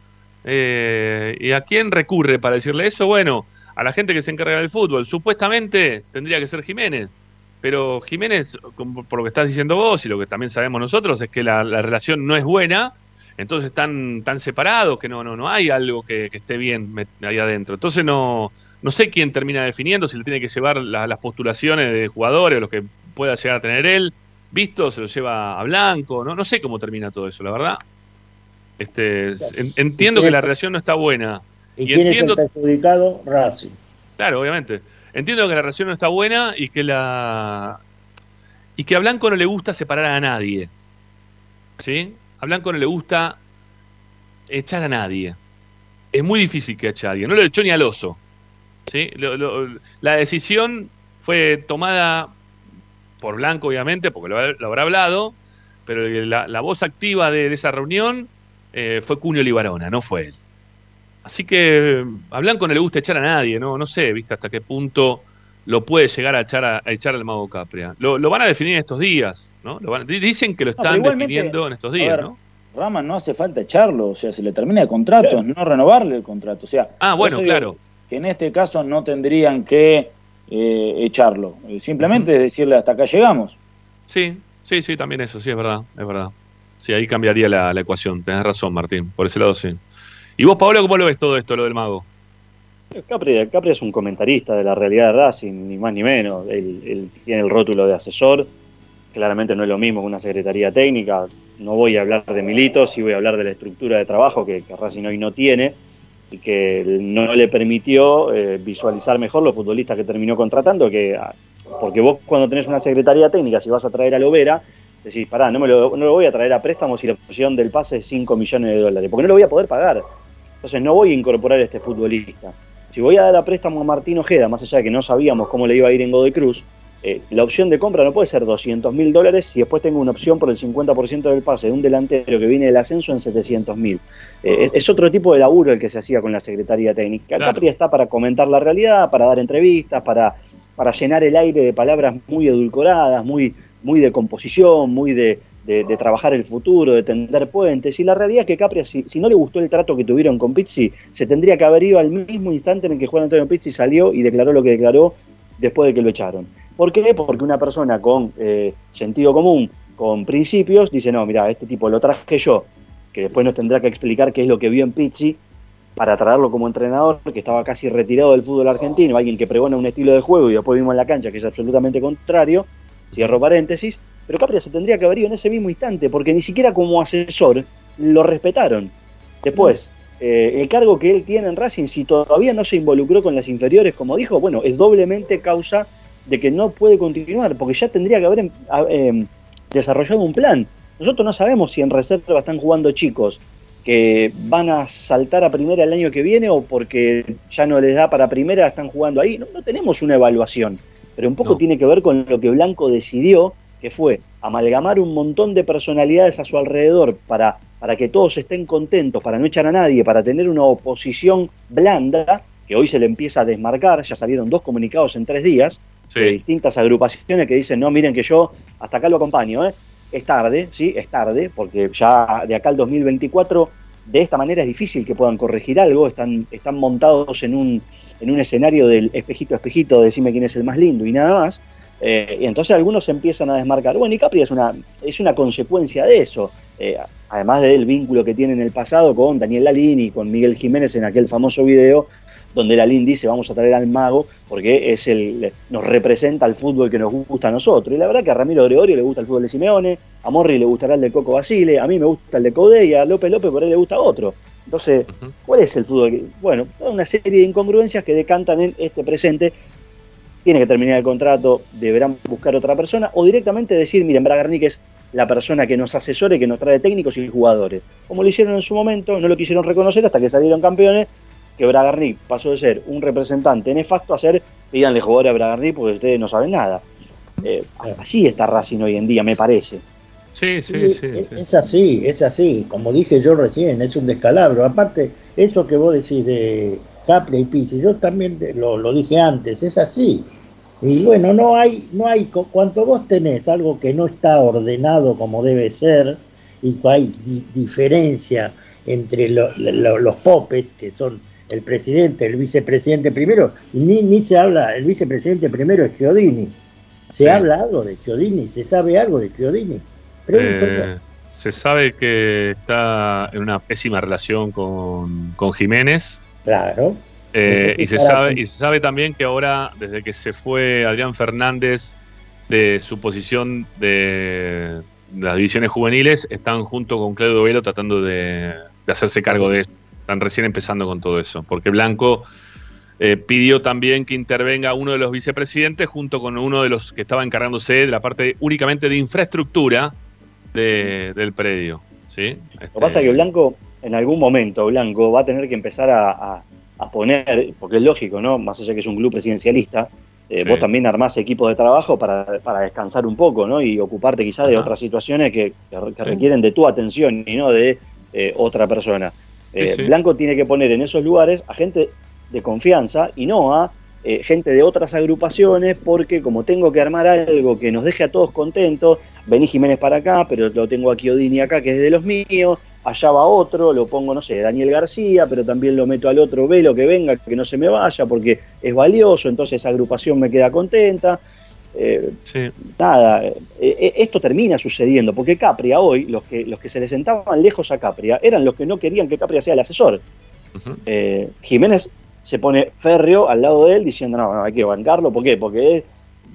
[SPEAKER 1] Eh, ¿Y a quién recurre para decirle eso? Bueno, a la gente que se encarga del fútbol. Supuestamente tendría que ser Jiménez, pero Jiménez, por lo que estás diciendo vos y lo que también sabemos nosotros, es que la, la relación no es buena, entonces están tan separados que no, no, no hay algo que, que esté bien ahí adentro. Entonces no, no sé quién termina definiendo, si le tiene que llevar la- las postulaciones de jugadores o los que pueda llegar a tener él. Visto, se lo lleva a Blanco, no, no sé cómo termina todo eso, la verdad. Este, es- en- entiendo que la relación no está buena.
[SPEAKER 3] ¿Y,
[SPEAKER 1] Y
[SPEAKER 3] quién
[SPEAKER 1] entiendo-
[SPEAKER 3] es el perjudicado? Racing.
[SPEAKER 1] Claro, obviamente. Entiendo que la relación no está buena y que la y que a Blanco no le gusta separar a nadie. ¿Sí? A Blanco no le gusta echar a nadie. Es muy difícil que eche a alguien. No lo echó ni al oso. ¿Sí? Lo- lo- la decisión fue tomada por Blanco, obviamente, porque lo, lo habrá hablado, pero la, la voz activa de, de esa reunión eh, fue Cunio Libarona, no fue él. Así que a Blanco no le gusta echar a nadie, no, no sé, viste hasta qué punto lo puede llegar a echar, a, a echar al mago Capria. Lo, lo van a definir en estos días, ¿no? Lo van- di- dicen que lo están definiendo en estos días,
[SPEAKER 5] ver,
[SPEAKER 1] ¿no?
[SPEAKER 5] Rama no hace falta echarlo, o sea, se le termina el contrato, no renovarle el contrato. O sea,
[SPEAKER 1] Ah, bueno, claro.
[SPEAKER 5] Que en este caso no tendrían que eh, echarlo. Eh, Simplemente es decirle hasta acá llegamos.
[SPEAKER 1] Sí, sí, sí, también eso, sí, es verdad, es verdad. Sí, ahí cambiaría la, la ecuación, tenés razón, Martín, por ese lado sí. ¿Y vos, Pablo, cómo lo ves todo esto, lo del mago?
[SPEAKER 4] Capri, Capri es un comentarista de la realidad de Racing, ni más ni menos. Él, él tiene el rótulo de asesor. Claramente no es lo mismo que una secretaría técnica. No voy a hablar de Milito, sí voy a hablar de la estructura de trabajo que, que Racing hoy no tiene y que no le permitió eh, visualizar mejor los futbolistas que terminó contratando. Que, ah, porque vos cuando tenés una secretaría técnica, si vas a traer a Lovera, decís, pará, no, me lo, no lo voy a traer a préstamo si la opción del pase es 5 millones de dólares, porque no lo voy a poder pagar. Entonces no voy a incorporar a este futbolista. Si voy a dar a préstamo a Martín Ojeda, más allá de que no sabíamos cómo le iba a ir en Godoy Cruz, eh, la opción de compra no puede ser 200 mil dólares si después tengo una opción por el 50% del pase de un delantero que viene del ascenso en 700 mil. Eh, es- es otro tipo de laburo el que se hacía con la Secretaría Técnica.
[SPEAKER 1] Claro.
[SPEAKER 4] Capri está para comentar la realidad, para dar entrevistas, para, para llenar el aire de palabras muy edulcoradas, muy, muy de composición, muy de, de- trabajar el futuro, de tender puentes. Y la realidad es que Capri, si, si no le gustó el trato que tuvieron con Pizzi, se tendría que haber ido al mismo instante en el que Juan Antonio Pizzi salió y declaró lo que declaró después de que lo echaron. ¿Por qué? Porque una persona con eh, sentido común, con principios, dice, no, mira, este tipo lo traje yo, que después nos tendrá que explicar qué es lo que vio en Pizzi para traerlo como entrenador, que estaba casi retirado del fútbol argentino, alguien que pregona un estilo de juego y después vimos en la cancha que es absolutamente contrario, cierro paréntesis, pero Capria se tendría que haber ido en ese mismo instante, porque ni siquiera como asesor lo respetaron. Después, eh, el cargo que él tiene en Racing, si todavía no se involucró con las inferiores, como dijo, bueno, es doblemente causa de que no puede continuar, porque ya tendría que haber em, em, desarrollado un plan. Nosotros no sabemos si en reserva están jugando chicos que van a saltar a primera el año que viene o porque ya no les da para primera, están jugando ahí. No, no tenemos una evaluación, pero un poco
[SPEAKER 1] No.
[SPEAKER 4] tiene que ver con lo que Blanco decidió, que fue amalgamar un montón de personalidades a su alrededor para, para que todos estén contentos, para no echar a nadie, para tener una oposición blanda que hoy se le empieza a desmarcar, ya salieron dos comunicados en tres días
[SPEAKER 1] Sí.
[SPEAKER 4] de distintas agrupaciones que dicen, no, miren que yo hasta acá lo acompaño, ¿eh? es tarde, sí, es tarde, porque ya de acá al 2024 de esta manera es difícil que puedan corregir algo, están, están montados en un, en un escenario del espejito a espejito, decime quién es el más lindo y nada más. Eh, y entonces algunos empiezan a desmarcar. Bueno, y Capri es una, es una consecuencia de eso, eh, además del vínculo que tiene en el pasado con Daniel Lalín y con Miguel Jiménez en aquel famoso video donde Lalín dice vamos a traer al mago porque es el nos representa el fútbol que nos gusta a nosotros. Y la verdad que a Ramiro Gregorio le gusta el fútbol de Simeone, a Morri le gustará el de Coco Basile, a mí me gusta el de Code y a López López por ahí le gusta otro. Entonces, ¿cuál es el fútbol? Bueno, una serie de incongruencias que decantan en este presente. Tiene que terminar el contrato, deberán buscar otra persona o directamente decir, miren, Bragarnik es la persona que nos asesore, que nos trae técnicos y jugadores. Como lo hicieron en su momento, no lo quisieron reconocer hasta que salieron campeones, que Bragarnik pasó de ser un representante nefasto a ser, pídanle jugador a Bragarnik porque ustedes no saben nada. Eh, así está Racing hoy en día, me parece.
[SPEAKER 1] Sí,
[SPEAKER 3] Sí, es, es así, es así. Como dije yo recién, es un descalabro. Aparte, eso que vos decís de Capri y Pizzi, yo también lo dije antes, es así. Y bueno, no hay, no hay, cu- cuando vos tenés algo que no está ordenado como debe ser, y hay di- diferencia entre lo- lo- los popes, que son el presidente, el vicepresidente primero, y ni, ni se habla, el vicepresidente primero es Chiodini. ¿Se
[SPEAKER 1] Sí.
[SPEAKER 3] ha hablado de Chiodini? ¿Se sabe algo de Chiodini?
[SPEAKER 1] Eh, se sabe que está en una pésima relación con, con Jiménez.
[SPEAKER 3] Claro.
[SPEAKER 1] Eh, y, se sabe, y se sabe también que ahora, desde que se fue Adrián Fernández de su posición de las divisiones juveniles, están junto con Claudio Velo tratando de, de hacerse cargo de eso. Están recién empezando con todo eso. Porque Blanco eh, pidió también que intervenga uno de los vicepresidentes junto con uno de los que estaba encargándose de la parte únicamente de infraestructura de- del predio. ¿sí?
[SPEAKER 4] Lo que pasa es que Blanco, en algún momento, Blanco va a tener que empezar a, a- a poner, porque es lógico, ¿no? Más allá que es un club presidencialista, eh,
[SPEAKER 1] Sí.
[SPEAKER 4] vos también armás equipos de trabajo para, para descansar un poco, ¿no? Y ocuparte quizás de otras situaciones que, que
[SPEAKER 1] Sí.
[SPEAKER 4] requieren de tu atención y no de eh, otra persona. Eh,
[SPEAKER 1] sí.
[SPEAKER 4] Blanco tiene que poner en esos lugares a gente de confianza y no a gente de otras agrupaciones, porque como tengo que armar algo que nos deje a todos contentos, vení Jiménez para acá, pero lo tengo aquí Odini acá, que es de los míos, allá va otro, lo pongo, no sé, Daniel García, pero también lo meto al otro velo que venga, que no se me vaya, porque es valioso, entonces esa agrupación me queda contenta. Eh,
[SPEAKER 1] Sí.
[SPEAKER 4] nada, eh, eh, esto termina sucediendo, porque Capria hoy, los que, los que se le sentaban lejos a Capria, eran los que no querían que Capria sea el asesor. Eh, Jiménez se pone férreo al lado de él diciendo, no, no, hay que bancarlo, ¿por qué? Porque es-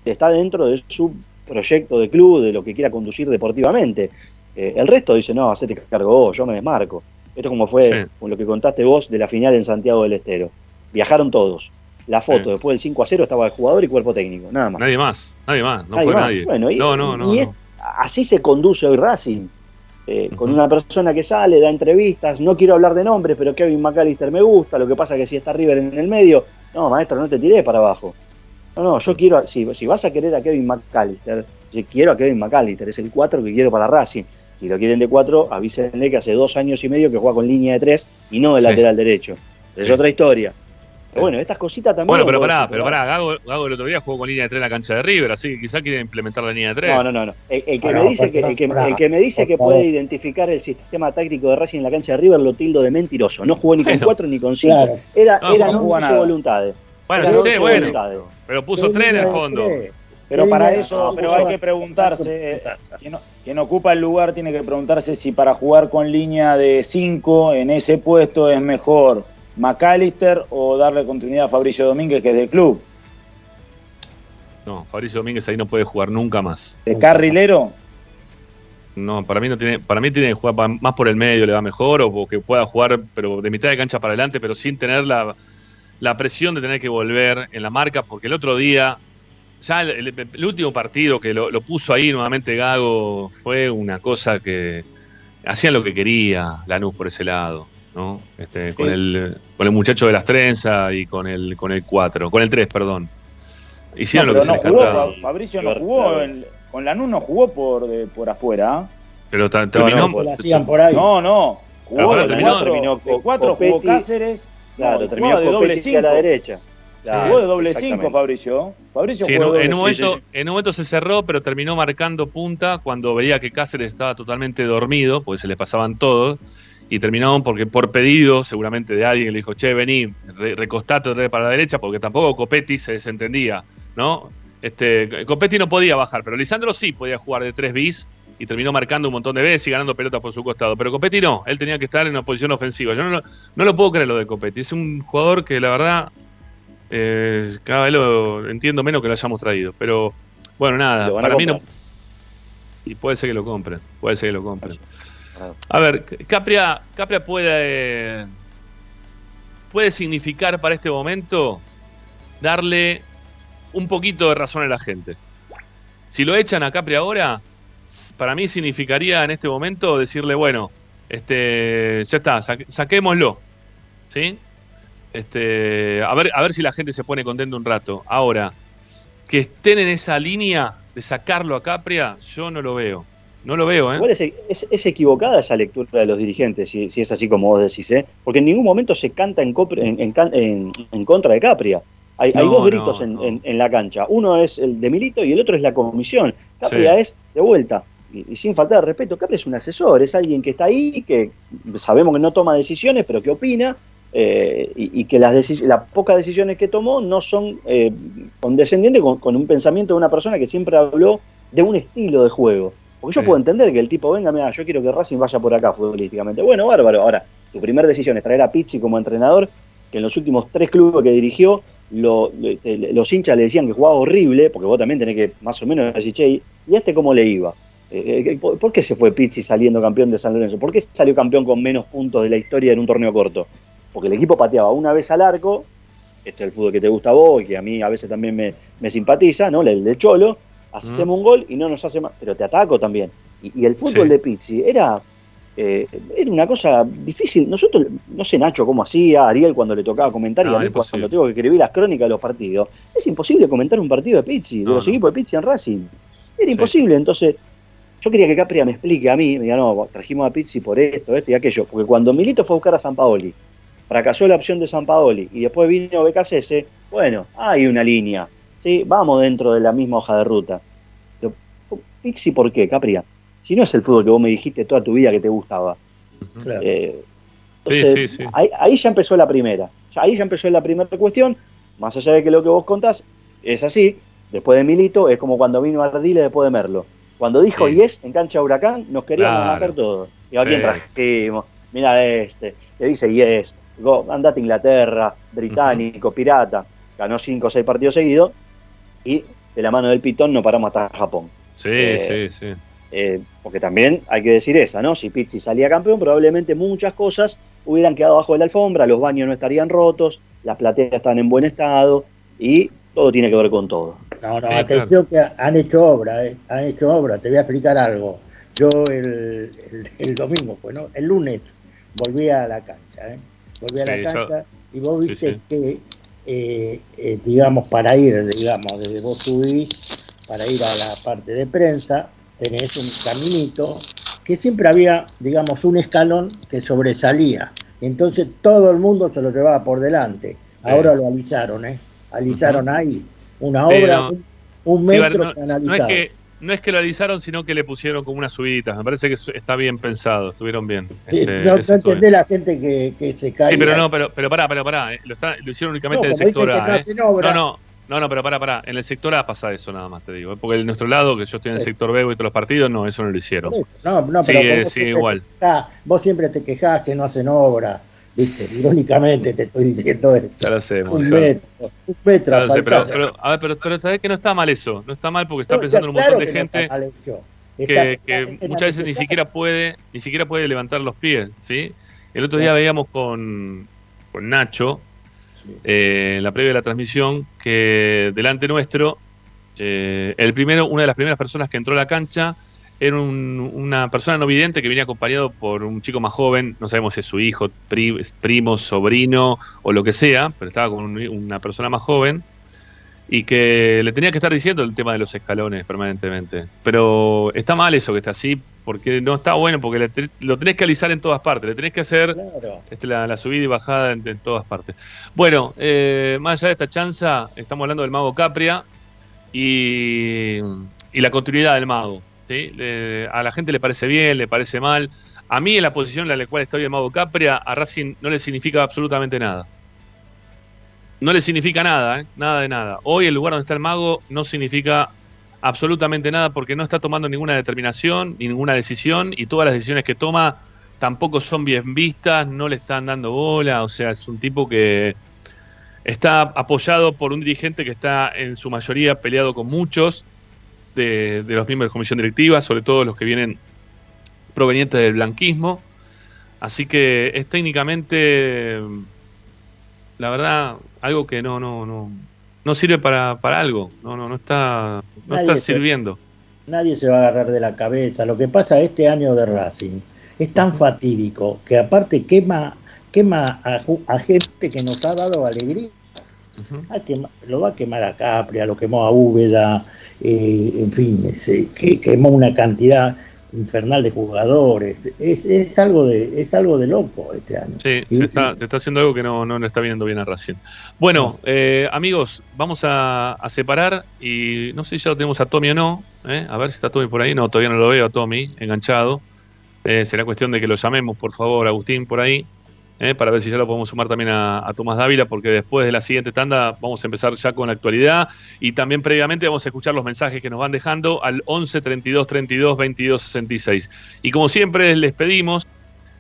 [SPEAKER 4] está dentro de su proyecto de club, de lo que quiera conducir deportivamente. Eh, el resto dice, no, hacete cargo vos, yo me desmarco. Esto es como fue
[SPEAKER 1] Sí.
[SPEAKER 4] lo que contaste vos de la final en Santiago del Estero. Viajaron todos. La foto
[SPEAKER 1] Sí.
[SPEAKER 4] después del 5 a 0 estaba el jugador y cuerpo técnico, nada más.
[SPEAKER 1] Nadie más, nadie más, no
[SPEAKER 4] Nadie
[SPEAKER 1] fue
[SPEAKER 4] más.
[SPEAKER 1] nadie.
[SPEAKER 4] Bueno, y-
[SPEAKER 1] no, no, no.
[SPEAKER 4] y es- así se conduce hoy Racing. eh, Con una persona que sale, da entrevistas, no quiero hablar de nombres, pero Kevin McAllister me gusta, lo que pasa que si está River en el medio, no, maestro, no te tiré para abajo. No, no, yo quiero, si, si vas a querer a Kevin McAllister, yo quiero a Kevin McAllister, es el 4 que quiero para Racing. Si lo quieren de 4, avísenle que hace dos años y medio que juega con línea de 3 y no de
[SPEAKER 1] Sí.
[SPEAKER 4] lateral derecho. Es
[SPEAKER 1] Sí.
[SPEAKER 4] otra historia. Pero bueno, estas cositas también...
[SPEAKER 1] Bueno, pero pará, pero pará, Gago, Gago el otro día jugó con línea de 3 en la cancha de River, así que quizá quiere implementar la línea de 3.
[SPEAKER 4] No, no, no. no. El, el que me dice que,
[SPEAKER 3] pará,
[SPEAKER 4] el que,
[SPEAKER 3] pará.
[SPEAKER 4] el que me dice que
[SPEAKER 3] Por
[SPEAKER 4] puede identificar el sistema táctico de Racing en la cancha de River lo tildo de mentiroso. No jugó ni con. 4 ni con 5.
[SPEAKER 3] Claro.
[SPEAKER 4] Era,
[SPEAKER 1] No,
[SPEAKER 4] era
[SPEAKER 1] no
[SPEAKER 4] voluntades.
[SPEAKER 1] Bueno,
[SPEAKER 4] no
[SPEAKER 1] sé, bueno,
[SPEAKER 4] voluntades.
[SPEAKER 1] pero puso 3 en el fondo.
[SPEAKER 5] Pero para eso, pero hay que preguntarse, eh, quien, quien ocupa el lugar tiene que preguntarse si para jugar con línea de 5 en ese puesto es mejor McAllister o darle continuidad a Fabricio Domínguez, que es del club.
[SPEAKER 1] No, Fabricio Domínguez ahí no puede jugar nunca más.
[SPEAKER 5] De carrilero,
[SPEAKER 1] No, para mí no tiene, para mí tiene que jugar más por el medio, le va mejor, o que pueda jugar, pero de mitad de cancha para adelante, pero sin tener la, la presión de tener que volver en la marca, porque el otro día, ya el, el- el último partido que lo, lo puso ahí nuevamente Gago fue una cosa que hacían lo que quería Lanús por ese lado, ¿no? Este, con
[SPEAKER 5] Sí.
[SPEAKER 1] el con el muchacho de las trenzas y con el con el 4, con el 3, perdón. Hicieron
[SPEAKER 5] no,
[SPEAKER 1] lo que se les
[SPEAKER 5] jugó,
[SPEAKER 1] cantaba.
[SPEAKER 5] Fa- Fabricio no jugó, con Lanús no jugó por, de- por afuera. ¿ah?
[SPEAKER 1] Pero ta- terminó,
[SPEAKER 4] no,
[SPEAKER 3] hacían por ahí.
[SPEAKER 5] No, no, jugó de
[SPEAKER 1] terminó-
[SPEAKER 5] cuatro,
[SPEAKER 4] terminó
[SPEAKER 5] de cuatro
[SPEAKER 4] Copetti.
[SPEAKER 5] jugó Cáceres,
[SPEAKER 4] Claro,
[SPEAKER 5] No,
[SPEAKER 4] terminó
[SPEAKER 5] de doble
[SPEAKER 4] Copetti a la derecha. Claro,
[SPEAKER 5] Jugó de doble
[SPEAKER 4] exactamente.
[SPEAKER 5] 5, Fabricio. Fabricio
[SPEAKER 1] Sí, en,
[SPEAKER 5] jugó
[SPEAKER 1] un-
[SPEAKER 5] de
[SPEAKER 1] en un
[SPEAKER 5] doble
[SPEAKER 1] momento,
[SPEAKER 5] cinco.
[SPEAKER 1] en un momento se cerró, pero terminó marcando punta cuando veía que Cáceres estaba totalmente dormido, porque se le pasaban todos, y terminó porque por pedido, seguramente de alguien, le dijo, che, vení, re- recostate re para la derecha, porque tampoco Copetti se desentendía, ¿no? Este, Copetti no podía bajar, pero Lisandro sí podía jugar de tres bis y terminó marcando un montón de veces y ganando pelotas por su costado. Pero Copetti no, él tenía que estar en una posición ofensiva. Yo no, no lo puedo creer lo de Copetti. Es un jugador que la verdad eh, cada vez lo entiendo menos que lo hayamos traído. Pero bueno, nada, para mí no. Y puede ser que lo compren, puede ser que lo compren.
[SPEAKER 4] Claro.
[SPEAKER 1] A ver, Capria, Capria puede, puede significar para este momento darle un poquito de razón a la gente. Si lo echan a Capri ahora, para mí significaría en este momento decirle, bueno, este, ya está, saquémoslo. ¿Sí? Este, a ver, a ver si la gente se pone contenta un rato. Ahora, que estén en esa línea de sacarlo a Capria, yo no lo veo. No lo veo, ¿eh?
[SPEAKER 4] Igual es, es- es equivocada esa lectura de los dirigentes, si, si es así como vos decís, ¿eh? porque en ningún momento se canta en, copre- en- contra de Capria. Hay, hay dos gritos
[SPEAKER 1] no,
[SPEAKER 4] en,
[SPEAKER 1] no.
[SPEAKER 4] en- en la cancha. Uno es el de Milito y el otro es la comisión. Capria
[SPEAKER 1] Sí.
[SPEAKER 4] es de vuelta. Y, y sin faltar de respeto, Capria es un asesor, es alguien que está ahí, que sabemos que no toma decisiones, pero que opina, eh, y, y que las, las pocas decisiones que tomó no son eh, condescendientes con, con un pensamiento de una persona que siempre habló de un estilo de juego. Porque yo
[SPEAKER 1] Sí.
[SPEAKER 4] puedo entender que el tipo venga, mira, yo quiero que Racing vaya por acá futbolísticamente. Bueno, bárbaro. Ahora, tu primera decisión es traer a Pizzi como entrenador, que en los últimos tres clubes que dirigió, lo- le- los hinchas le decían que jugaba horrible, porque vos también tenés que más o menos decir, che, ¿y este cómo le iba? Eh, eh, ¿por, por qué se fue Pizzi saliendo campeón de San Lorenzo? ¿Por qué salió campeón con menos puntos de la historia en un torneo corto? Porque el equipo pateaba una vez al arco, este es el fútbol que te gusta a vos y que a mí a veces también me, me simpatiza, ¿no? El de Cholo, hacemos un gol y no nos hace más, pero te ataco también. Y, y el fútbol
[SPEAKER 1] Sí.
[SPEAKER 4] de Pizzi era, eh, era una cosa difícil. Nosotros, no sé Nacho cómo hacía, Ariel cuando le tocaba comentar y
[SPEAKER 1] No,
[SPEAKER 4] a mí cuando tengo que escribir las crónicas de los partidos. Es imposible comentar un partido de Pizzi, de los
[SPEAKER 1] no.
[SPEAKER 4] equipos de Pizzi en Racing. Era
[SPEAKER 1] Sí.
[SPEAKER 4] imposible, entonces yo quería que Capria me explique a mí, me diga, no, trajimos a Pizzi por esto, esto y aquello, porque cuando Milito fue a buscar a San Paoli, fracasó la opción de San Paoli y después vino BKCS, bueno, hay una línea, ¿sí? vamos dentro de la misma hoja de ruta. Pero, Pizzi, ¿por qué, Capria? Si no es el fútbol que vos me dijiste toda tu vida que te gustaba.
[SPEAKER 3] Claro.
[SPEAKER 4] Eh,
[SPEAKER 1] Sí,
[SPEAKER 4] entonces,
[SPEAKER 1] sí, sí.
[SPEAKER 4] Ahí, ahí ya empezó la primera. Ahí ya empezó la primera cuestión. Más allá de que lo que vos contás es así. Después de Milito, es como cuando vino Ardile después de Merlo. Cuando dijo
[SPEAKER 1] Sí.
[SPEAKER 4] Yes en cancha de Huracán, nos queríamos
[SPEAKER 1] Claro.
[SPEAKER 4] matar todos. Y a quién
[SPEAKER 1] Sí.
[SPEAKER 4] trajimos. Mira este, le dice Yes, go, andate a Inglaterra, británico, pirata. Ganó cinco o seis partidos seguidos. Y de la mano del pitón no paramos hasta Japón.
[SPEAKER 1] Sí,
[SPEAKER 4] Eh,
[SPEAKER 1] sí, sí.
[SPEAKER 4] Eh, porque también hay que decir esa, ¿no? Si Pizzi salía campeón, probablemente muchas cosas hubieran quedado bajo de la alfombra, los baños no estarían rotos, las plateas están en buen estado y todo tiene que ver con todo.
[SPEAKER 3] No, no,
[SPEAKER 1] Sí,
[SPEAKER 3] atención que han hecho obra, eh, han hecho obra, te voy a explicar algo. Yo el, el- el domingo, pues, ¿no? El lunes volví a la cancha, ¿eh? Volví a
[SPEAKER 1] Sí,
[SPEAKER 3] la
[SPEAKER 1] yo-
[SPEAKER 3] cancha y vos viste
[SPEAKER 1] sí.
[SPEAKER 3] que, eh, eh, digamos, para ir, digamos, desde vos subís, para ir a la parte de prensa, tenés un caminito que siempre había, digamos, un escalón que sobresalía. Entonces todo el mundo se lo llevaba por delante. Ahora lo alisaron, ¿eh? Alisaron ahí. Una obra, un, un
[SPEAKER 1] Sí,
[SPEAKER 3] metro
[SPEAKER 1] no,
[SPEAKER 3] que
[SPEAKER 1] no es
[SPEAKER 3] alisado.
[SPEAKER 1] que, no es que lo alisaron, sino que le pusieron como unas subiditas. Me parece que está bien pensado, estuvieron bien.
[SPEAKER 3] Sí,
[SPEAKER 1] Este,
[SPEAKER 3] no, no
[SPEAKER 1] estuvo
[SPEAKER 3] entendés la gente que, que se cae.
[SPEAKER 1] Sí, pero no, pero, pero pará, pará, pará. eh, Lo, está- lo hicieron únicamente
[SPEAKER 3] No,
[SPEAKER 1] en el sector A.
[SPEAKER 3] no
[SPEAKER 1] eh. No, no, no, no, pero pará, pará. En el sector A pasa eso nada más, te digo. eh, Porque en nuestro lado, que yo estoy en el sector B y todos los partidos, no, eso no lo hicieron.
[SPEAKER 3] No, no,
[SPEAKER 1] Sí,
[SPEAKER 3] pero
[SPEAKER 1] sí, igual.
[SPEAKER 3] quejás, vos siempre te quejás que no hacen obra, viste, irónicamente te estoy diciendo eso.
[SPEAKER 1] Ya lo sé,
[SPEAKER 3] Un metro, un metro.
[SPEAKER 1] ya lo sé, pero, pero, a ver, pero, pero sabés que no está mal eso. No está mal porque está
[SPEAKER 3] No,
[SPEAKER 1] pensando en un
[SPEAKER 3] claro
[SPEAKER 1] montón de
[SPEAKER 3] no
[SPEAKER 1] gente que, muchas veces ni siquiera puede ni siquiera puede levantar los pies, ¿sí? El otro día veíamos con, con Nacho, eh, en la previa de la transmisión, que delante nuestro, eh, el primero, una de las primeras personas que entró a la cancha era un- una persona no vidente que venía acompañado por un chico más joven, no sabemos si es su hijo, pri- primo, sobrino o lo que sea, pero estaba con un- una persona más joven y que le tenía que estar diciendo el tema de los escalones permanentemente. Pero está mal eso que está así, porque no está bueno, porque le lo tenés que alisar en todas partes, le tenés que hacer
[SPEAKER 3] Claro.
[SPEAKER 1] este, la, la subida y bajada en, en todas partes. Bueno, eh, más allá de esta chanza, estamos hablando del mago Capria y, y la continuidad del mago. Le- a la gente le parece bien, le parece mal. A mí, en la posición en la cual estoy el mago Capria, a Racing no le significa absolutamente nada. No le significa nada, ¿eh? nada de nada. Hoy el lugar donde está el mago no significa absolutamente nada porque no está tomando ninguna determinación, ni ninguna decisión y todas las decisiones que toma tampoco son bien vistas, no le están dando bola, o sea, es un tipo que está apoyado por un dirigente que está en su mayoría peleado con muchos de, de los miembros de comisión directiva, sobre todo los que vienen provenientes del blanquismo. Así que es técnicamente, la verdad, algo que no, no, no, no sirve para, para algo, no, no, no está, no
[SPEAKER 3] Nadie
[SPEAKER 1] está
[SPEAKER 3] se-
[SPEAKER 1] sirviendo.
[SPEAKER 3] Nadie se va a agarrar de la cabeza. Lo que pasa este año de Racing es tan fatídico que aparte quema, quema a, a gente que nos ha dado alegría. Ah, quema- lo va a quemar a Capria, lo quemó a Úbeda, eh, en fin, ese, que, quemó una cantidad infernal de jugadores. Es, es algo de es algo de loco este año.
[SPEAKER 1] Sí, se está, te está haciendo algo que no, no está viendo bien a Racing. Bueno, eh, amigos, vamos a, a separar y no sé si ya lo tenemos a Tommy o no. ¿eh? A ver si está Tommy por ahí. No, todavía no lo veo a Tommy enganchado. Eh, será cuestión de que lo llamemos, por favor, Agustín, por ahí, ¿eh? para ver si ya lo podemos sumar también a, Tomás Dávila, porque después de la siguiente tanda vamos a empezar ya con la actualidad y también previamente vamos a escuchar los mensajes que nos van dejando al 11 32 32 22 66. Y como siempre les pedimos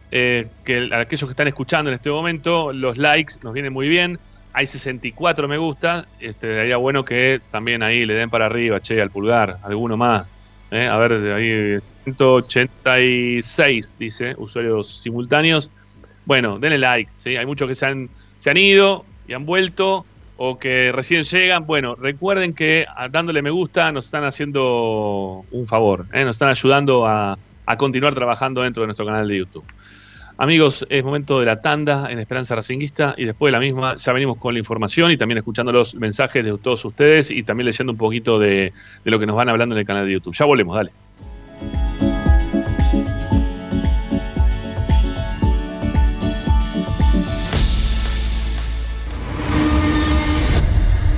[SPEAKER 1] eh, que a aquellos que están escuchando en este momento, los likes nos vienen muy bien. Hay 64 me gusta. Este, sería bueno que también ahí le den para arriba, che, al pulgar, alguno más. ¿eh? A ver, ahí 186, dice, usuarios simultáneos. Bueno, denle like, ¿sí? Hay muchos que se han, se han ido y han vuelto o que recién llegan. Bueno, recuerden que dándole me gusta nos están haciendo un favor, ¿eh? nos están ayudando a, a continuar trabajando dentro de nuestro canal de YouTube. Amigos, es momento de la tanda en Esperanza Racinguista y después de la misma ya venimos con la información y también escuchando los mensajes de todos ustedes y también leyendo un poquito de, de lo que nos van hablando en el canal de YouTube. Ya volvemos, dale.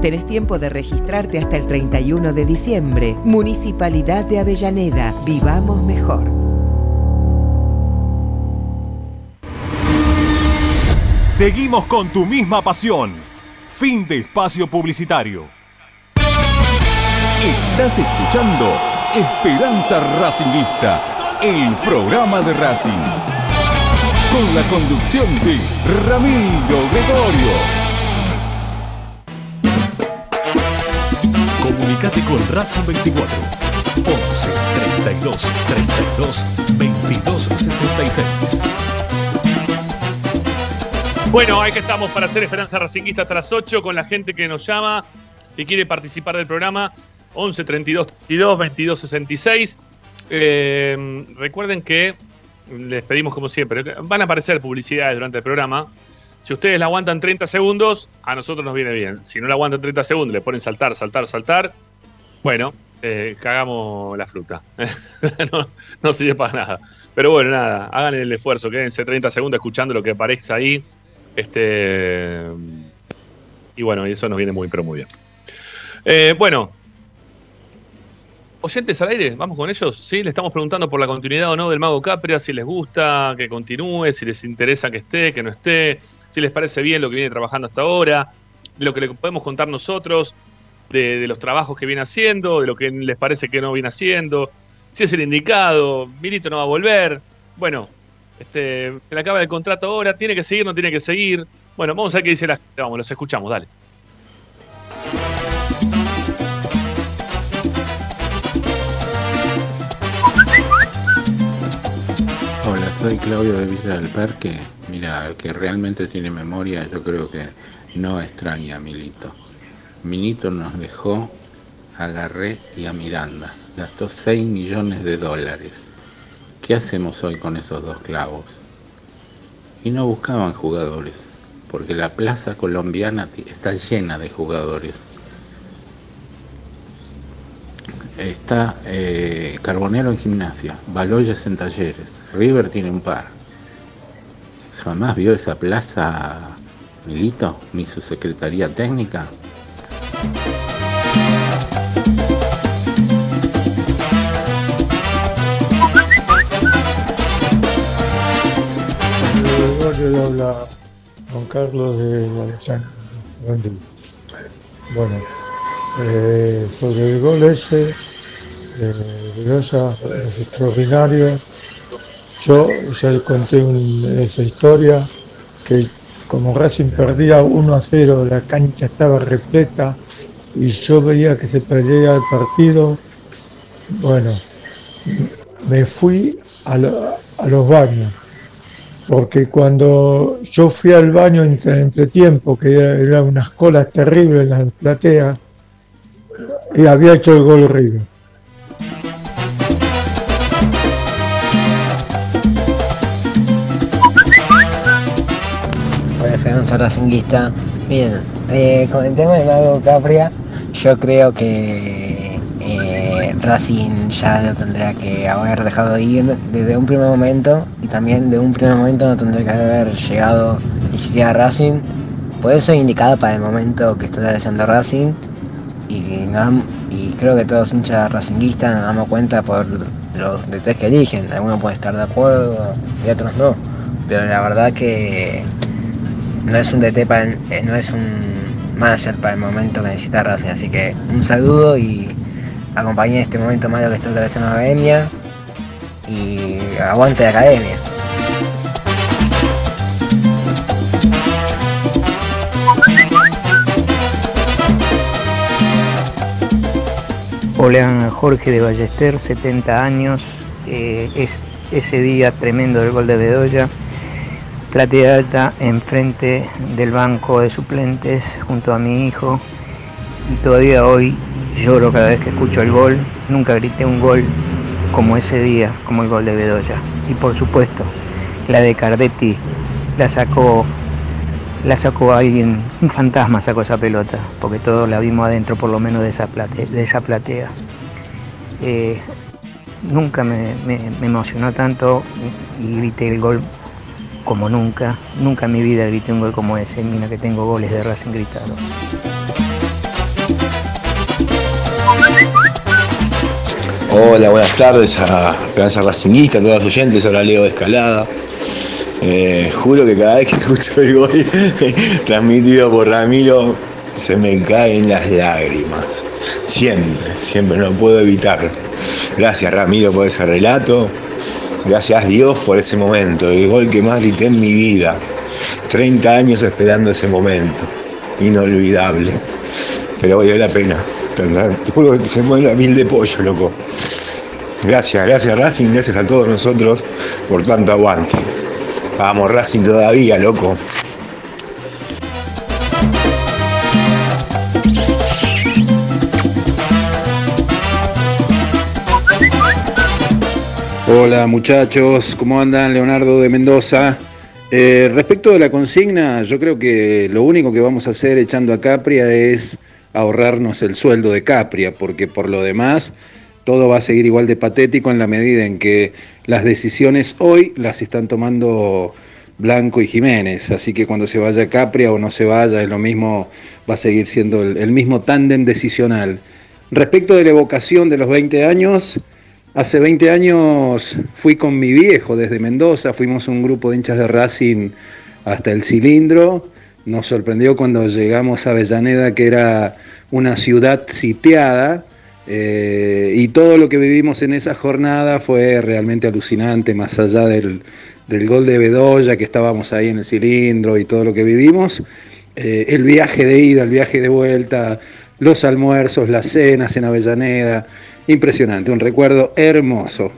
[SPEAKER 9] Tenés tiempo de registrarte hasta el 31 de diciembre. Municipalidad de Avellaneda. Vivamos mejor.
[SPEAKER 10] Seguimos con tu misma pasión. Fin de espacio publicitario.
[SPEAKER 2] Estás escuchando Esperanza Racingista, el programa de Racing. Con la conducción de Ramiro Gregorio.
[SPEAKER 7] Comunicate con Racing 24 11 32 32 22 66.
[SPEAKER 1] Bueno, ahí que estamos para hacer Esperanza Racinguista hasta las 8 con la gente que nos llama y quiere participar del programa 11 32 22 22 66. Eh, recuerden que les pedimos como siempre, van a aparecer publicidades durante el programa. Si ustedes la aguantan 30 segundos, a nosotros nos viene bien. Si no la aguantan 30 segundos, le ponen saltar, saltar, saltar. Bueno, eh, cagamos la fruta. <laughs> no, no sirve para nada. Pero bueno, nada, hagan el esfuerzo, quédense 30 segundos escuchando lo que aparece ahí. Este. Y bueno, eso nos viene muy, pero muy bien. Eh, bueno. Oyentes al aire, vamos con ellos. Sí, le estamos preguntando por la continuidad o no del Mago Capria, si les gusta que continúe, si les interesa que esté, que no esté, si les parece bien lo que viene trabajando hasta ahora, lo que le podemos contar nosotros, de, los trabajos que viene haciendo, de lo que les parece que no viene haciendo, si es el indicado, Milito no va a volver. Bueno, este, se le acaba el contrato ahora, tiene que seguir, no tiene que seguir. Bueno, vamos a ver qué dice la gente. Vamos, los escuchamos, dale.
[SPEAKER 11] Hola, soy Claudio de Villa del Parque. Mira, el que realmente tiene memoria, yo creo que no extraña a Milito. Milito nos dejó a Garré y a Miranda. Gastó 6 millones de dólares. ¿Qué hacemos hoy con esos dos clavos? Y no buscaban jugadores, porque la plaza colombiana está llena de jugadores. Está eh, Carbonero en gimnasia, Baloyes en talleres, River tiene un par. ¿Jamás vio esa plaza Milito, ni su secretaría técnica?
[SPEAKER 12] Habla Juan Carlos de Alexandre. Bueno, eh, sobre el gol ese Velosa, es extraordinario. Yo ya le conté esa historia que como Racing perdía 1 a 0, la cancha estaba repleta y yo veía que se perdía el partido. Bueno, me fui a, lo- a los baños porque cuando yo fui al baño entre, entre tiempo, que era, era unas colas terribles en las plateas, y había hecho el gol River.
[SPEAKER 13] Esperanza Racinguista. Bien, eh, con el tema de Mago Capria, yo creo que eh, Racing ya lo tendría que haber dejado ir desde un primer momento y también de un primer momento no tendría que haber llegado ni siquiera a Racing. Por eso indicado para el momento que está realizando Racing y, creo que todos hinchas racinguistas nos damos cuenta por los DTs que eligen. Algunos pueden estar de acuerdo y otros no. Pero la verdad que no es un DT para no es un manager para el momento que necesita Racing. Así que un saludo y acompañé este momento malo que está atravesando la academia y aguante la academia.
[SPEAKER 14] Hola Jorge de Ballester, 70 años. Eh, es ese día tremendo del gol de Bedoya. Platea alta enfrente del banco de suplentes junto a mi hijo. Y todavía hoy lloro cada vez que escucho el gol. Nunca grité un gol como ese día, como el gol de Bedoya. Y por supuesto, la de Cardetti la sacó la sacó alguien, un fantasma sacó esa pelota, porque todos la vimos adentro por lo menos de esa, plate- de esa platea. Eh, nunca me- me emocionó tanto y grité el gol como nunca. Nunca en mi vida grité un gol como ese, mira que tengo goles de Racing gritados.
[SPEAKER 15] Hola, buenas tardes a Esperanza Racingista, a todos los oyentes, ahora Leo de Escalada. Eh, juro que cada vez que <laughs> escucho el gol <laughs> transmitido por Ramiro se me caen las lágrimas. Siempre, siempre, no puedo evitar. Gracias Ramiro por ese relato. Gracias Dios por ese momento, el gol que más grité en mi vida. 30 años esperando ese momento. Inolvidable. Pero valió la pena. Te juro que se mueve la mil de pollo, loco. Gracias, gracias Racing, gracias a todos nosotros por tanto aguante. Vamos Racing todavía, loco.
[SPEAKER 16] Hola muchachos, ¿cómo andan? Leonardo de Mendoza. Eh, respecto de la consigna, yo creo que lo único que vamos a hacer echando a Capria es ahorrarnos el sueldo de Capria, porque por lo demás todo va a seguir igual de patético en la medida en que las decisiones hoy las están tomando Blanco y Jiménez, así que cuando se vaya Capria o no se vaya es lo mismo, va a seguir siendo el, el mismo tándem decisional. Respecto de la evocación de los 20 años, Hace 20 años fui con mi viejo desde Mendoza, fuimos un grupo de hinchas de Racing hasta el cilindro. Nos sorprendió cuando llegamos a Avellaneda, que era una ciudad sitiada, eh, y todo lo que vivimos en esa jornada fue realmente alucinante, más allá del, del gol de Bedoya, que estábamos ahí en el cilindro y todo lo que vivimos. Eh, el viaje de ida, el viaje de vuelta, los almuerzos, las cenas en Avellaneda. Impresionante, un recuerdo hermoso.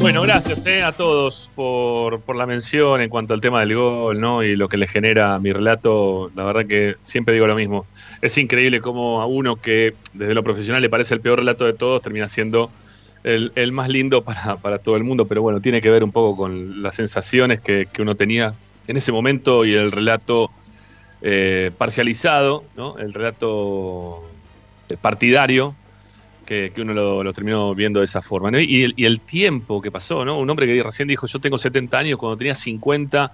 [SPEAKER 1] Bueno, gracias eh, a todos por, por la mención en cuanto al tema del gol ¿no? y lo que le genera mi relato. La verdad que siempre digo lo mismo. Es increíble cómo a uno que desde lo profesional le parece el peor relato de todos termina siendo el, el más lindo para, para todo el mundo. Pero bueno, tiene que ver un poco con las sensaciones que, que uno tenía en ese momento y el relato eh, parcializado, ¿no? el relato eh, partidario que, uno lo, terminó viendo de esa forma. ¿no? Y, el, y el tiempo que pasó, ¿no? Un hombre que recién dijo, yo tengo 70 años, cuando tenía 50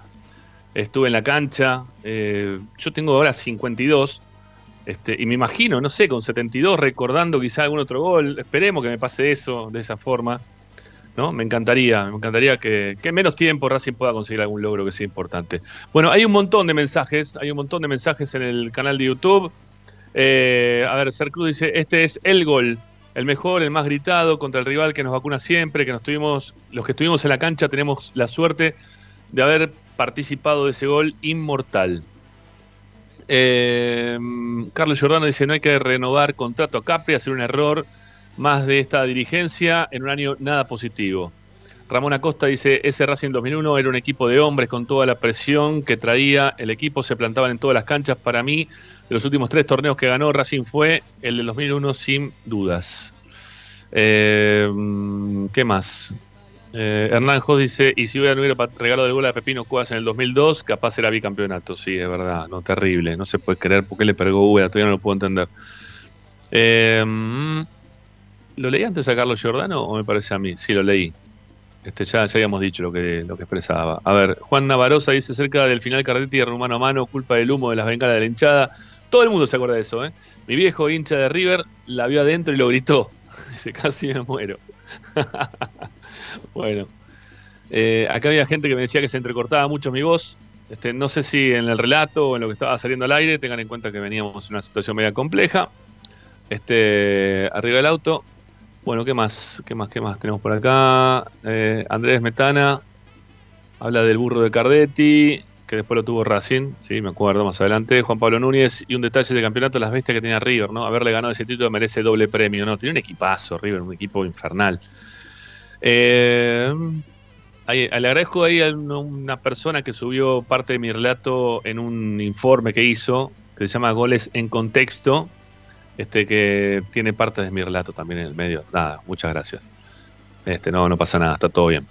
[SPEAKER 1] estuve en la cancha, eh, yo tengo ahora 52, este, y me imagino, no sé, con 72 recordando quizá algún otro gol, esperemos que me pase eso de esa forma. ¿No? Me encantaría, me encantaría que, en menos tiempo Racing pueda conseguir algún logro que sea importante. Bueno, hay un montón de mensajes, hay un montón de mensajes en el canal de YouTube. Eh, a ver, Ser Cruz dice, este es el gol, el mejor, el más gritado contra el rival que nos vacuna siempre, que nos tuvimos, los que estuvimos en la cancha tenemos la suerte de haber participado de ese gol inmortal. Eh, Carlos Giordano dice, no hay que renovar contrato a Capri, hacer un error más de esta dirigencia en un año nada positivo. Ramón Acosta dice, ese Racing 2001 era un equipo de hombres con toda la presión que traía, el equipo se plantaban en todas las canchas. Para mí, de los últimos tres torneos que ganó Racing fue el del 2001 sin dudas. Eh, ¿Qué más? Eh, Hernán Jos dice, y si hubiera no regalo del gol a Pepino Cuevas en el 2002, capaz era bicampeonato. Sí, es verdad, no, terrible. No se puede creer por qué le pegó Úbeda, todavía no lo puedo entender. Eh, ¿Lo leí antes a Carlos Giordano o me parece a mí? Sí, lo leí. Este, ya, ya habíamos dicho lo que, lo que expresaba. A ver, Juan Navarosa dice cerca del final Cardetti de mano a mano, culpa del humo de las bengalas de la hinchada. Todo el mundo se acuerda de eso, ¿eh? Mi viejo hincha de River la vio adentro y lo gritó. <laughs> Dice, casi me muero. <laughs> bueno. Eh, acá había gente que me decía que se entrecortaba mucho mi voz. Este, no sé si en el relato o en lo que estaba saliendo al aire, tengan en cuenta que veníamos en una situación media compleja. Este, arriba del auto. Bueno, ¿qué más? ¿Qué más? ¿Qué más tenemos por acá? Eh, Andrés Metana habla del burro de Cardetti, que después lo tuvo Racing, sí, me acuerdo más adelante. Juan Pablo Núñez y un detalle de campeonato, las bestias que tenía River, ¿no? Haberle ganado ese título merece doble premio, ¿no? Tiene un equipazo, River, un equipo infernal. Eh, ahí- le agradezco ahí a una persona que subió parte de mi relato en un informe que hizo, que se llama Goles en Contexto, este que tiene parte de mi relato también en el medio. Nada, muchas gracias. Este, no, no pasa nada, está todo bien.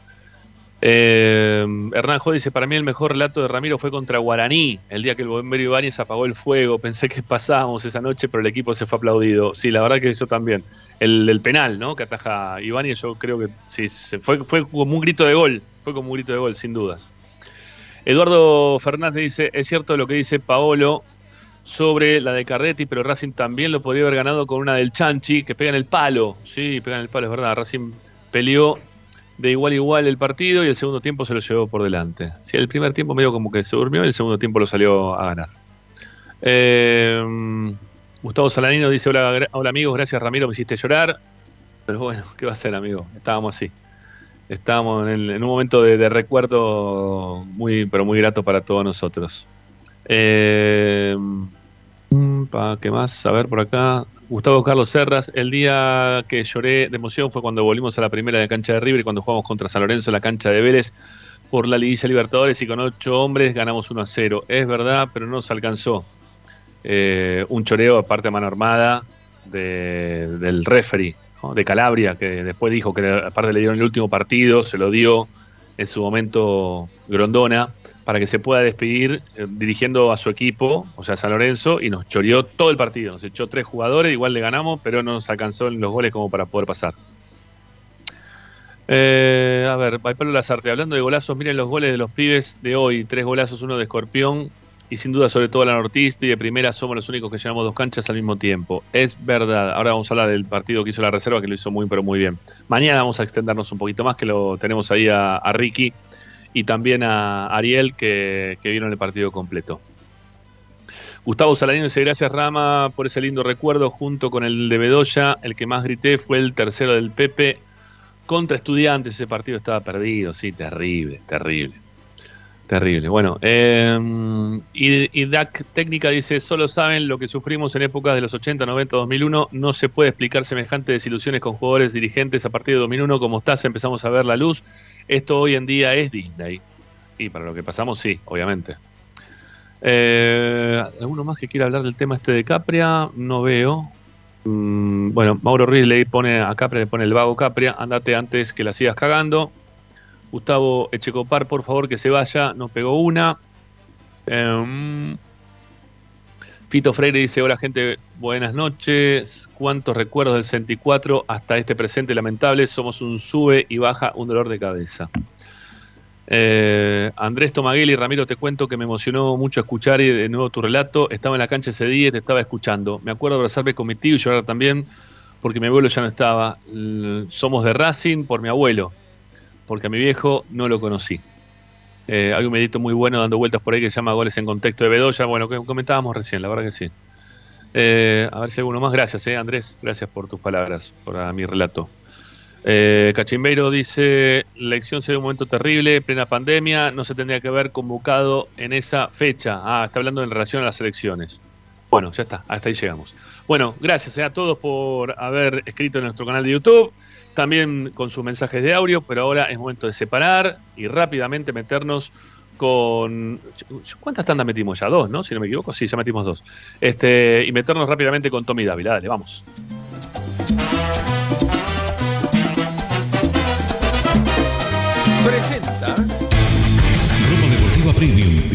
[SPEAKER 1] Eh, Hernán Jo dice, para mí el mejor relato de Ramiro fue contra Guaraní, el día que el bombero Ibáñez apagó el fuego. Pensé que pasábamos esa noche, pero el equipo se fue aplaudido. Sí, la verdad que eso también. El, penal, ¿no? Que ataja Ibáñez, yo creo que sí, fue, fue como un grito de gol. Fue como un grito de gol, sin dudas. Eduardo Fernández dice, es cierto lo que dice Paolo sobre la de Cardetti, pero Racing también lo podría haber ganado con una del Chanchi, que pega en el palo. Sí, pega en el palo, es verdad. Racing peleó de igual a igual el partido y el segundo tiempo se lo llevó por delante. Sí, el primer tiempo medio como que se durmió y el segundo tiempo lo salió a ganar. Eh, Gustavo Saladino dice, hola, hola amigos, gracias Ramiro, me hiciste llorar. Pero bueno, <laughs> ¿qué va a ser amigo? Estábamos así. Estábamos en un momento de, de recuerdo muy, pero muy grato para todos nosotros. Eh, mm, pa, ¿Qué más? A ver por acá. Gustavo Carlos Serras, el día que lloré de emoción fue cuando volvimos a la primera de cancha de River y cuando jugamos contra San Lorenzo en la cancha de Vélez por la Liguilla Libertadores y con ocho hombres ganamos 1 a 0. Es verdad, pero no nos alcanzó. Eh, un choreo aparte a mano armada de- del referee de Calabria, que después dijo que aparte le dieron el último partido, se lo dio en su momento Grondona, para que se pueda despedir eh, dirigiendo a su equipo, o sea, San Lorenzo, y nos choreó todo el partido. Nos echó tres jugadores, igual le ganamos, pero no nos alcanzó en los goles como para poder pasar. Eh, a ver, Pablo Lazarte, hablando de golazos, miren los goles de los pibes de hoy. Tres golazos, uno de Escorpión y sin duda sobre todo la Ortiz. de primera somos los únicos que llenamos dos canchas al mismo tiempo. Es verdad. Ahora vamos a hablar del partido que hizo la reserva, que lo hizo muy, pero muy bien. Mañana vamos a extendernos un poquito más, que lo tenemos ahí a Ricky y también a Ariel, que, vieron el partido completo. Gustavo Saladino dice, gracias Rama por ese lindo recuerdo junto con el de Bedoya. El que más grité fue el tercero del Pepe contra estudiantes. Ese partido estaba perdido, sí, terrible, terrible. Terrible. Bueno, eh, y, y DAC Técnica dice, solo saben lo que sufrimos en épocas de los 80, 90, 2001. No se puede explicar semejante desilusiones con jugadores dirigentes a partir de 2001 como estás, empezamos a ver la luz. Esto hoy en día es Disney. Y para lo que pasamos, sí, obviamente. Eh, ¿Alguno más que quiera hablar del tema este de Capria? No veo. Mm, bueno, Mauro Ruiz le pone a Capria, le pone el vago Capria, andate antes que la sigas cagando. Gustavo Echecopar, por favor, que se vaya, nos pegó una. Em, Fito Freire dice, hola gente, buenas noches. ¿Cuántos recuerdos del 64 hasta este presente lamentable? Somos un sube y baja, un dolor de cabeza. Eh, Andrés Tomagueli, Ramiro, te cuento que me emocionó mucho escuchar y de nuevo tu relato. Estaba en la cancha ese día y te estaba escuchando. Me acuerdo abrazarme con mi tío y llorar también porque mi abuelo ya no estaba. Somos de Racing por mi abuelo, porque a mi viejo no lo conocí. Eh, hay un medito muy bueno dando vueltas por ahí que se llama Goles en Contexto de Bedoya. Bueno, que comentábamos recién, la verdad que sí. Eh, a ver si alguno más. Gracias, eh, Andrés. Gracias por tus palabras, por mi relato. Eh, Cachimbeiro dice, la elección se dio un momento terrible, plena pandemia, no se tendría que haber convocado en esa fecha. Ah, está hablando en relación a las elecciones. Bueno, ya está, hasta ahí llegamos. Bueno, gracias eh, a todos por haber escrito en nuestro canal de YouTube, también con sus mensajes de audio, pero ahora es momento de separar y rápidamente meternos con. ¿Cuántas tandas metimos ya? Dos, ¿no? Si no me equivoco, sí, ya metimos dos. Este, y meternos rápidamente con Tommy Dávila. Dale, vamos.
[SPEAKER 10] Presenta.
[SPEAKER 7] Ropa Deportiva Premium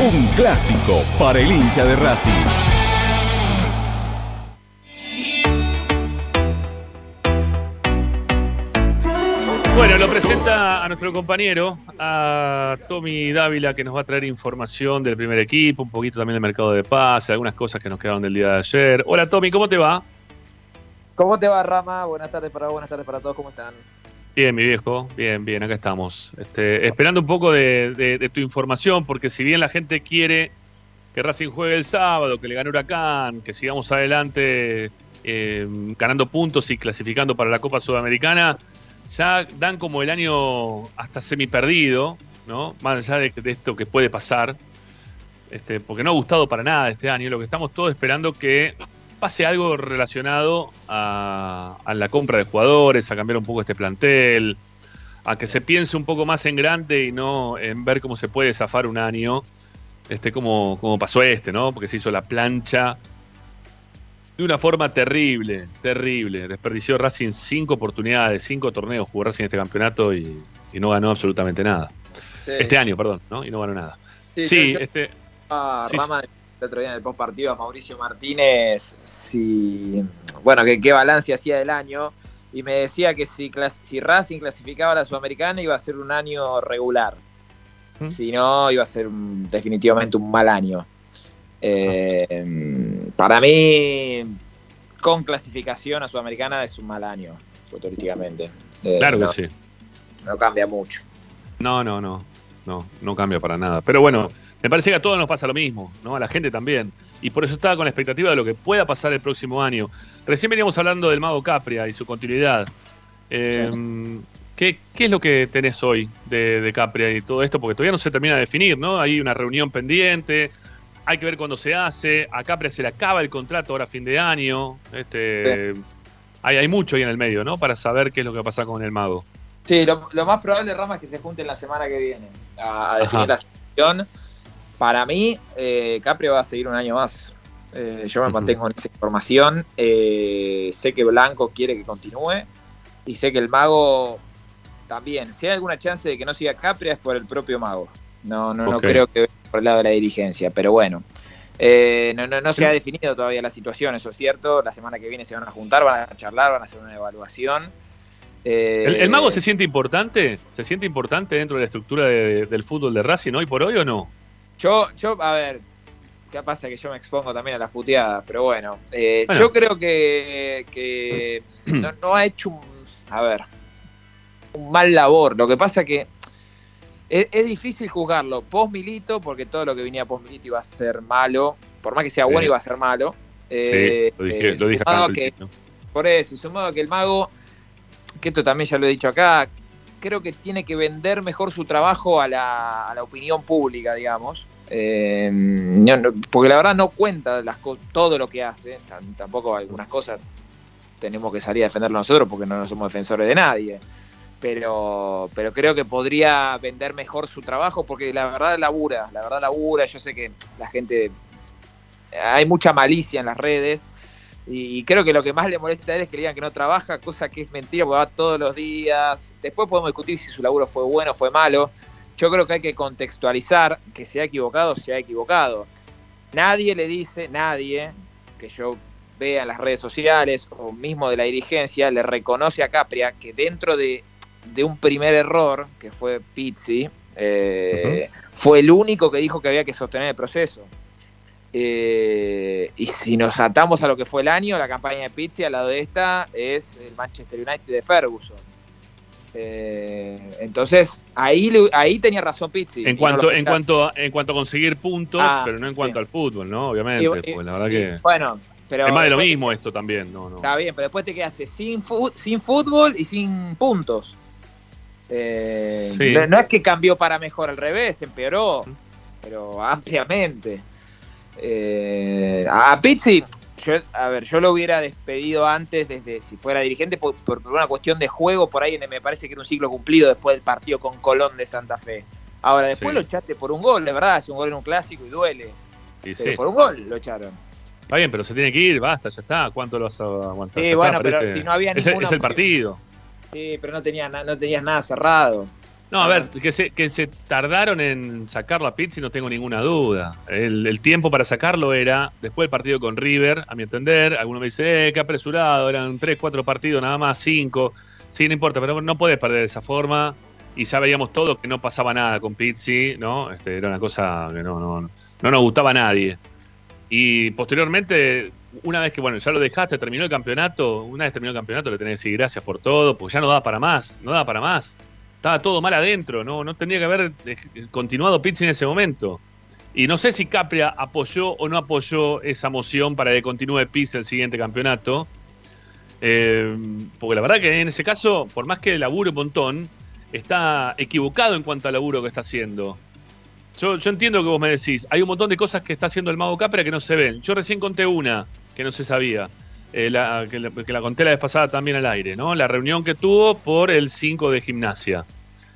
[SPEAKER 10] Un clásico para el hincha de Racing.
[SPEAKER 1] Bueno, lo presenta a nuestro compañero, a Tommy Dávila, que nos va a traer información del primer equipo, un poquito también del mercado de pase, algunas cosas que nos quedaron del día de ayer. Hola Tommy, ¿cómo te va?
[SPEAKER 17] ¿Cómo te va, Rama? Buenas tardes para vos, buenas tardes para todos, ¿cómo están?
[SPEAKER 1] Bien, mi viejo, bien, bien, acá estamos. Este, esperando un poco de, tu información, porque si bien la gente quiere que Racing juegue el sábado, que le gane Huracán, que sigamos adelante eh, ganando puntos y clasificando para la Copa Sudamericana, ya dan como el año hasta semi perdido, ¿no? Más allá de, de esto que puede pasar, este, porque no ha gustado para nada este año. Lo que estamos todos esperando que pase algo relacionado a, a la compra de jugadores, a cambiar un poco este plantel, a que se piense un poco más en grande y no en ver cómo se puede zafar un año, este, como, como pasó este, ¿no? Porque se hizo la plancha de una forma terrible, terrible. Desperdició Racing cinco oportunidades, cinco torneos, jugó Racing este campeonato y, y no ganó absolutamente nada.
[SPEAKER 17] Sí.
[SPEAKER 1] Este año, perdón, ¿no? Y no ganó nada.
[SPEAKER 17] Sí,
[SPEAKER 1] Sí,
[SPEAKER 17] yo- yo-
[SPEAKER 1] este.
[SPEAKER 17] a
[SPEAKER 1] sí,
[SPEAKER 17] Rama el otro día en el post partido a Mauricio Martínez si bueno que qué balance hacía del año y me decía que si, Racing clasificaba a la Sudamericana iba a ser un año regular. Si no, iba a ser un- definitivamente un mal año. Eh, para mí, con clasificación a Sudamericana es un mal año, futbolísticamente. Eh,
[SPEAKER 1] Claro que sí.
[SPEAKER 17] No cambia mucho.
[SPEAKER 1] No, no, no. No, no cambia para nada. Pero bueno, me parece que a todos nos pasa lo mismo, ¿no? A la gente también. Y por eso estaba con la expectativa de lo que pueda pasar el próximo año. Recién veníamos hablando del Mago Capria y su continuidad. Eh, ¿qué, qué es lo que tenés hoy de, de Capria y todo esto? Porque todavía no se termina de definir, ¿no? Hay una reunión pendiente, hay que ver cuándo se hace. A Capria se le acaba el contrato ahora a fin de año. Este, hay, hay mucho ahí en el medio, ¿no? Para saber qué es lo que va a pasar con el Mago.
[SPEAKER 17] Sí, lo, lo más probable, Rama, es que se junten la semana que viene a, a definir
[SPEAKER 1] Ajá.
[SPEAKER 17] la situación. Para mí, eh, Capri va a seguir un año más. Eh, yo me mantengo en esa información. Eh, sé que Blanco quiere que continúe y sé que el Mago también. Si hay alguna chance de que no siga Capri es por el propio Mago. No, no, no creo que por el lado de la dirigencia, pero bueno. Eh, no, no, no se ha definido todavía la situación, eso es cierto. La semana que viene se van a juntar, van a charlar, van a hacer una evaluación. Eh,
[SPEAKER 1] ¿El, el mago se siente importante? ¿Se siente importante dentro de la estructura de- del fútbol de Racing hoy por hoy o no?
[SPEAKER 17] Yo, yo, a ver, ¿qué pasa? Que yo me expongo también a las puteadas, pero bueno. eh,
[SPEAKER 1] Bueno.
[SPEAKER 17] Yo creo que, que <clears throat> no, no ha hecho un, a ver, un mal labor. Lo que pasa que es, es difícil juzgarlo post Milito, porque todo lo que venía post Milito iba a ser malo. Por más que sea bueno,
[SPEAKER 1] Sí.
[SPEAKER 17] iba a ser malo. Eh,
[SPEAKER 1] sí, lo dije,
[SPEAKER 17] eh,
[SPEAKER 1] lo dije acá
[SPEAKER 17] que- por eso, y sumado a que el mago, que esto también ya lo he dicho acá, creo que tiene que vender mejor su trabajo a la, a la opinión pública, digamos. Eh, no- no- porque la verdad no cuenta las todo lo que hace, tam- tampoco algunas cosas tenemos que salir a defenderlo nosotros porque no somos defensores de nadie. Pero, pero creo que podría vender mejor su trabajo porque la verdad labura, la verdad labura, yo sé que la gente hay mucha malicia en las redes y creo que lo que más le molesta a él es que le digan que no trabaja, cosa que es mentira porque va todos los días. Después podemos discutir si su laburo fue bueno o fue malo. Yo creo que hay que contextualizar que se ha equivocado, se ha equivocado. Nadie le dice, nadie que yo vea en las redes sociales o mismo de la dirigencia, le reconoce a Capria que dentro de, de un primer error, que fue Pizzi, eh, fue el único que dijo que había que sostener el proceso. Eh, y si nos atamos a lo que fue el año, la campaña de Pizzi al lado de esta es el Manchester United de Ferguson. Eh, entonces, ahí, ahí tenía razón Pizzi.
[SPEAKER 1] En cuanto, en, cuanto, en cuanto a conseguir puntos,
[SPEAKER 17] Ah,
[SPEAKER 1] pero no en
[SPEAKER 17] sí.
[SPEAKER 1] cuanto al fútbol, ¿no? Obviamente,
[SPEAKER 17] Y-
[SPEAKER 1] porque la verdad
[SPEAKER 17] y-
[SPEAKER 1] que
[SPEAKER 17] Bueno, pero.
[SPEAKER 1] es más de lo mismo esto también, no, no.
[SPEAKER 17] Está bien, pero después te quedaste sin, sin fútbol y sin puntos. Eh,
[SPEAKER 1] Sí.
[SPEAKER 17] no, no es que cambió para mejor, al revés, empeoró, pero ampliamente. Eh, a Pizzi, yo, a ver, yo lo hubiera despedido antes, desde si fuera dirigente, por, por una cuestión de juego, por ahí me parece que era un ciclo cumplido después del partido con Colón de Santa Fe. Ahora, después
[SPEAKER 1] Sí.
[SPEAKER 17] lo echaste por un gol, de verdad, es un gol en un clásico y duele.
[SPEAKER 1] Y
[SPEAKER 17] Pero
[SPEAKER 1] sí.
[SPEAKER 17] por un gol lo echaron.
[SPEAKER 1] Está bien, pero se tiene que ir, basta, ya está. ¿Cuánto lo vas a aguantar?
[SPEAKER 17] Sí,
[SPEAKER 1] Ya
[SPEAKER 17] bueno,
[SPEAKER 1] está,
[SPEAKER 17] pero
[SPEAKER 1] parece-
[SPEAKER 17] si no había
[SPEAKER 1] es,
[SPEAKER 17] ninguna
[SPEAKER 1] es el
[SPEAKER 17] opción.
[SPEAKER 1] partido.
[SPEAKER 17] Sí, pero no, tenía, na- no tenías nada cerrado.
[SPEAKER 1] No, a ver, que se, tardaron en sacarlo a Pizzi, no tengo ninguna duda. El, tiempo para sacarlo era después del partido con River, a mi entender. Algunos me dicen, eh, qué apresurado, eran 3, 4 partidos, nada más, 5. Sí, no importa, pero no puedes perder de esa forma. Y ya veíamos todo que no pasaba nada con Pizzi, ¿no? Este, era una cosa que no, no, no nos gustaba a nadie. Y posteriormente, una vez que, bueno, ya lo dejaste, terminó el campeonato, una vez terminó el campeonato le tenés que decir gracias por todo, porque ya no daba para más, no daba para más. Estaba todo mal adentro, no, no tendría que haber eh, continuado Pizzi en ese momento. Y no sé si Capria apoyó o no apoyó esa moción para que continúe Pizzi el siguiente campeonato. Eh, porque la verdad que en ese caso, por más que labure un montón, está equivocado en cuanto al laburo que está haciendo. Yo, yo entiendo que vos me decís, hay un montón de cosas que está haciendo el mago Capria que no se ven. Yo recién conté una que no se sabía, eh, la- que, la, que la conté la vez pasada también al aire, ¿no? La reunión que tuvo por el 5 de gimnasia.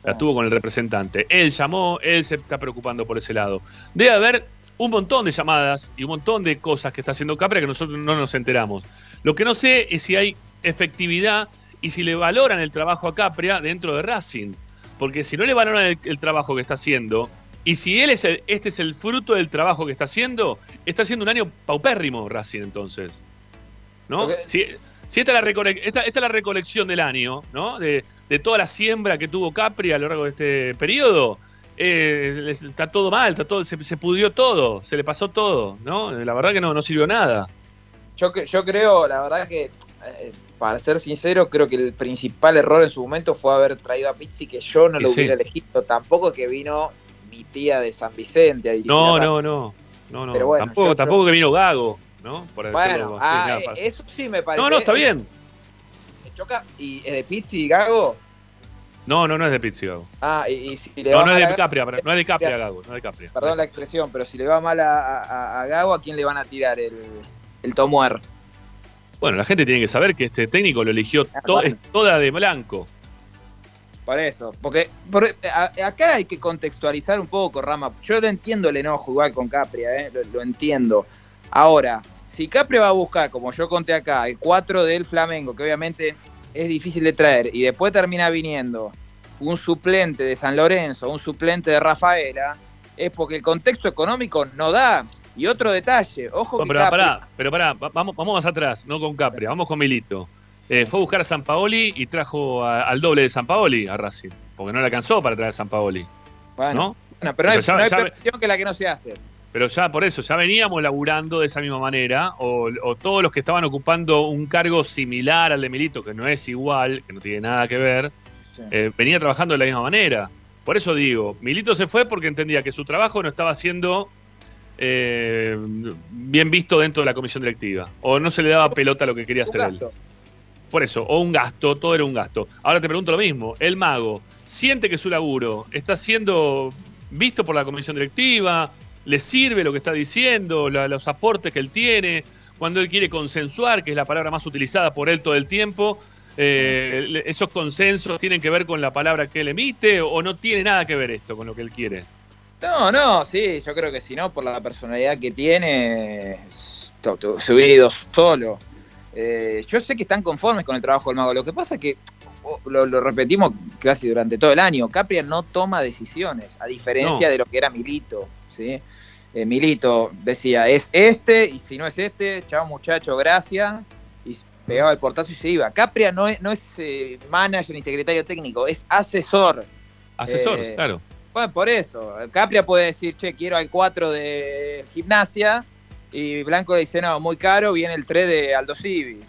[SPEAKER 1] La tuvo con el representante. Él llamó, él se está preocupando por ese lado. Debe haber un montón de llamadas y un montón de cosas que está haciendo Capria que nosotros no nos enteramos. Lo que no sé es si hay efectividad y si le valoran el trabajo a Capria dentro de Racing. Porque si no le valoran el, el trabajo que está haciendo, y si él es el- este es el fruto del trabajo que está haciendo, está haciendo un año paupérrimo Racing entonces. ¿No? Si, si esta, es la esta- esta es la recolección del año, ¿no? De, de toda la siembra que tuvo Capri a lo largo de este periodo, eh, está todo mal, está todo, se, se pudrió todo, se le pasó todo, ¿no? La verdad que no, no sirvió nada.
[SPEAKER 17] Yo, yo creo, la verdad que, eh, para ser sincero, creo que el principal error en su momento fue haber traído a Pizzi, que yo no lo
[SPEAKER 1] sí.
[SPEAKER 17] hubiera elegido. Tampoco que vino mi tía de San Vicente a dirigir
[SPEAKER 1] No,
[SPEAKER 17] a
[SPEAKER 1] no, no. No, no.
[SPEAKER 17] Pero bueno,
[SPEAKER 1] tampoco, tampoco
[SPEAKER 17] creo-
[SPEAKER 1] que vino Gago, ¿no? Por
[SPEAKER 17] Bueno, ah, eh,
[SPEAKER 1] para-
[SPEAKER 17] eso sí me parece.
[SPEAKER 1] No, no, está bien.
[SPEAKER 17] me choca. ¿Y es de Pizzi y Gago?
[SPEAKER 1] No, no, no es de Pizzi Gago.
[SPEAKER 17] Ah, y, y si le
[SPEAKER 1] No,
[SPEAKER 17] va
[SPEAKER 1] no es
[SPEAKER 17] mal
[SPEAKER 1] de
[SPEAKER 17] a Gago-
[SPEAKER 1] Capria, no es de Capria Gago, no es de Capria.
[SPEAKER 17] Perdón la expresión, pero si le va mal a, a- a Gago, ¿a quién le van a tirar el, el Tomuer?
[SPEAKER 1] Bueno, la gente tiene que saber que este técnico lo eligió to- es toda de blanco.
[SPEAKER 17] Por eso, porque por- a- acá hay que contextualizar un poco, Rama. Yo lo entiendo el enojo igual con Capria, ¿eh? lo, lo entiendo. Ahora, si Capria va a buscar, como yo conté acá, el 4 del Flamengo, que obviamente es difícil de traer, y después termina viniendo un suplente de San Lorenzo, un suplente de Rafaela, es porque el contexto económico no da. Y otro detalle, ojo
[SPEAKER 1] Bueno,
[SPEAKER 17] que
[SPEAKER 1] pero
[SPEAKER 17] Capria-
[SPEAKER 1] pará, pero pará, va- vamos, vamos más atrás, no con Capria, vamos con Milito. Eh, fue a buscar a San Paoli y trajo a- al doble de San Paoli a Racing, porque no le alcanzó para traer a San Paoli.
[SPEAKER 17] Bueno,
[SPEAKER 1] ¿no?
[SPEAKER 17] bueno, pero no hay,
[SPEAKER 1] ya-
[SPEAKER 17] no
[SPEAKER 1] ya-
[SPEAKER 17] que la que no se hace.
[SPEAKER 1] Pero ya por eso, ya veníamos laburando de esa misma manera, o, o todos los que estaban ocupando un cargo similar al de Milito, que no es igual, que no tiene nada que ver, eh, venía trabajando de la misma manera. Por eso digo, Milito se fue porque entendía que su trabajo no estaba siendo eh, bien visto dentro de la comisión directiva, o no se le daba pelota a lo que quería hacer él. Por eso, o un gasto, todo era un gasto. Ahora te pregunto lo mismo, el mago, ¿siente que su laburo está siendo visto por la comisión directiva? ¿Le sirve lo que está diciendo, la- los aportes que él tiene? Cuando él quiere consensuar, que es la palabra más utilizada por él todo el tiempo, eh, ¿esos consensos tienen que ver con la palabra que él emite o no tiene nada que ver esto con lo que él quiere?
[SPEAKER 17] No, no, sí, yo creo que si no, por la personalidad que tiene, se hubiera ido solo. Eh, yo sé que están conformes con el trabajo del mago. Lo que pasa es que, lo, lo repetimos casi durante todo el año, Capria no toma decisiones, a diferencia
[SPEAKER 1] No.
[SPEAKER 17] de lo que era Milito. ¿Sí? Eh, Milito decía, es este, y si no es este, chao muchacho, gracias. Y pegaba el portazo y se iba. Capria no es, no es eh, manager ni secretario técnico, es asesor.
[SPEAKER 1] Asesor,
[SPEAKER 17] Eh,
[SPEAKER 1] claro.
[SPEAKER 17] bueno, por eso. Capria puede decir, che, quiero al 4 de gimnasia. Y Blanco le dice, no, muy caro, viene el 3 de Aldo Civi.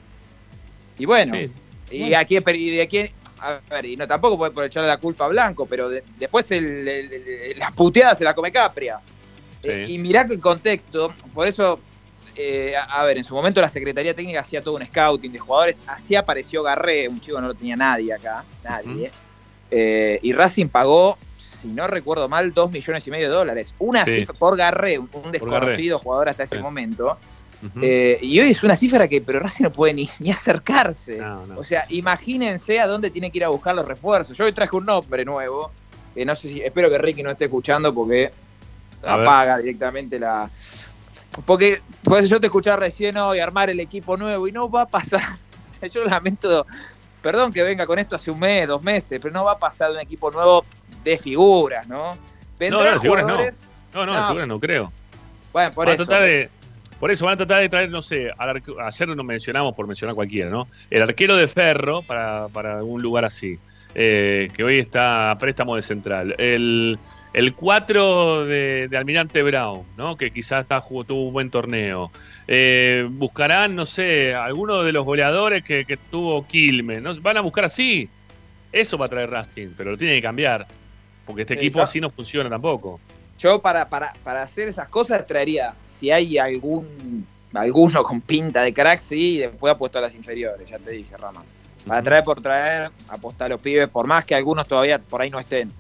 [SPEAKER 17] Y bueno,
[SPEAKER 1] Sí.
[SPEAKER 17] y aquí, y de aquí, a ver, y no tampoco puede por echarle la culpa a Blanco, pero de- después el- el- el- las puteadas se la come Capria.
[SPEAKER 1] Sí.
[SPEAKER 17] Eh, y mirá que el contexto, por eso, eh, a, a ver, en su momento la Secretaría Técnica hacía todo un scouting de jugadores, así apareció Garré, un chico no lo tenía nadie acá, nadie. Eh, y Racing pagó, si no recuerdo mal, 2 millones y medio de dólares. Una
[SPEAKER 1] Sí.
[SPEAKER 17] cifra por Garré, un, un
[SPEAKER 1] Garré.
[SPEAKER 17] desconocido jugador hasta ese momento. Eh, y hoy es una cifra que, pero Racing no puede ni, <laughs> ni acercarse.
[SPEAKER 1] No, no.
[SPEAKER 17] O sea, imagínense a dónde tiene que ir a buscar los refuerzos. Yo hoy traje un nombre nuevo. que no sé si, espero que Ricky no esté escuchando porque
[SPEAKER 1] A ver.
[SPEAKER 17] apaga directamente la. Porque pues yo te escuchaba recién hoy armar el equipo nuevo y no va a pasar. <laughs> O sea, yo lamento, perdón que venga con esto hace un mes, dos meses, pero no va a pasar un equipo nuevo de figuras, ¿no?
[SPEAKER 1] No, no, de figuras no.
[SPEAKER 17] jugadores.
[SPEAKER 1] No, no, de
[SPEAKER 17] No.
[SPEAKER 1] figuras no creo.
[SPEAKER 17] Bueno, por
[SPEAKER 1] Van a
[SPEAKER 17] eso.
[SPEAKER 1] tratar de- por eso van a tratar de traer, no sé, al ayer nos mencionamos por mencionar cualquiera, ¿no? El arquero de Ferro para, para un lugar así, eh, que hoy está a préstamo de central. El, el 4 de, de Almirante Brown, ¿no? Que quizás está, jugó, tuvo un buen torneo. Eh, buscarán, no sé, alguno de los goleadores que, que tuvo Quilmes. ¿no? Van a buscar así. Eso va a traer Racing, pero lo tiene que cambiar. Porque este equipo así no funciona tampoco.
[SPEAKER 17] Yo para, para, para hacer esas cosas traería, si hay algún alguno con pinta de crack, sí, y después apuesto a las inferiores, ya te dije, Rama. Para traer por traer, apostar a los pibes, por más que algunos todavía por ahí no estén.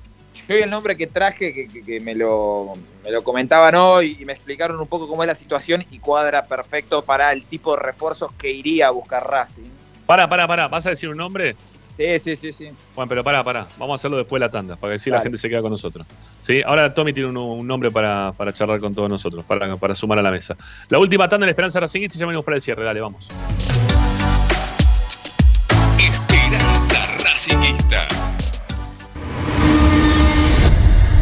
[SPEAKER 17] Yo el nombre que traje, que, que- que me, lo, me lo comentaban hoy y me explicaron un poco cómo es la situación y cuadra perfecto para el tipo de refuerzos que iría a buscar Racing.
[SPEAKER 1] Pará, pará, pará. ¿Vas a decir un nombre?
[SPEAKER 17] Sí, sí, sí, sí.
[SPEAKER 1] Bueno, pero pará, pará. Vamos a hacerlo después de la tanda, para que así la
[SPEAKER 17] Dale.
[SPEAKER 1] gente se queda con nosotros. ¿Sí? Ahora Tommy tiene un, un nombre para, para charlar con todos nosotros, para, para sumar a la mesa. La última tanda en la Esperanza Racingista y ya venimos para el cierre. Dale, vamos.
[SPEAKER 2] Esperanza Racingista.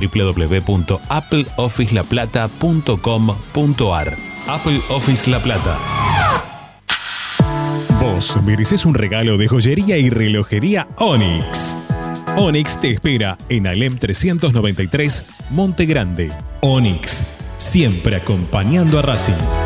[SPEAKER 18] www.appleofficelaplata.com.ar. Apple Office La Plata.
[SPEAKER 7] Vos mereces un regalo de joyería y relojería Onyx. Onyx te espera en Alem 393, Monte Grande. Onyx, siempre acompañando a Racing.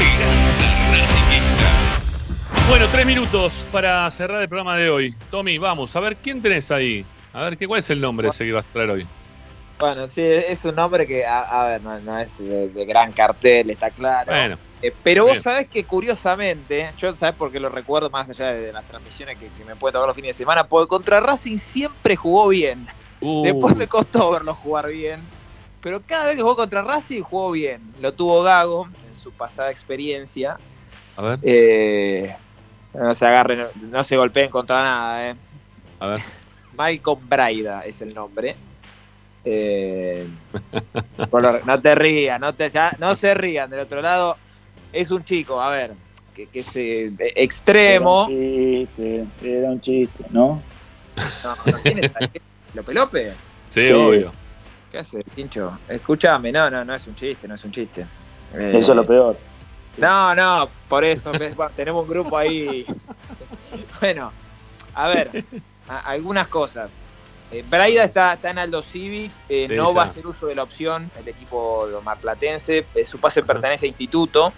[SPEAKER 1] Bueno, tres minutos para cerrar el programa de hoy. Tommy, vamos, a ver, ¿quién tenés ahí? A ver, ¿qué, ¿cuál es el nombre ese que vas a traer hoy?
[SPEAKER 17] Bueno, sí, es un nombre que, a, a ver, no, no es de, de gran cartel, está claro.
[SPEAKER 1] Bueno.
[SPEAKER 17] Eh, pero vos sabés que curiosamente, yo sabés por qué lo recuerdo más allá de las transmisiones que, que me puede tocar los fines de semana, porque contra Racing siempre jugó bien.
[SPEAKER 1] Uh.
[SPEAKER 17] Después me costó verlo jugar bien. Pero cada vez que jugó contra Racing jugó bien. Lo tuvo Gago en su pasada experiencia.
[SPEAKER 1] A ver,
[SPEAKER 17] Eh, no se agarren, no, se golpeen contra nada, eh.
[SPEAKER 1] a ver.
[SPEAKER 17] Malcolm Braida es el nombre. Eh, por no te rías, no, te, ya- no se rían. Del otro lado, es un chico, a ver, que, que es eh, extremo.
[SPEAKER 5] Era un chiste, era un chiste, ¿no?
[SPEAKER 17] No, no, ¿quién es? ¿Lope Lope?
[SPEAKER 1] Sí,
[SPEAKER 5] Sí.
[SPEAKER 1] obvio.
[SPEAKER 17] ¿Qué hace, Pincho? Escúchame, no, no, no es un chiste, no es un chiste. Eh,
[SPEAKER 5] Eso es lo peor.
[SPEAKER 17] No, no, por eso bueno, tenemos un grupo ahí. <laughs> Bueno, a ver, a- algunas cosas. Eh, Braida está, está en Aldo Civic, eh, no va a hacer uso de la opción, el equipo marplatense, eh, su pase pertenece a Instituto.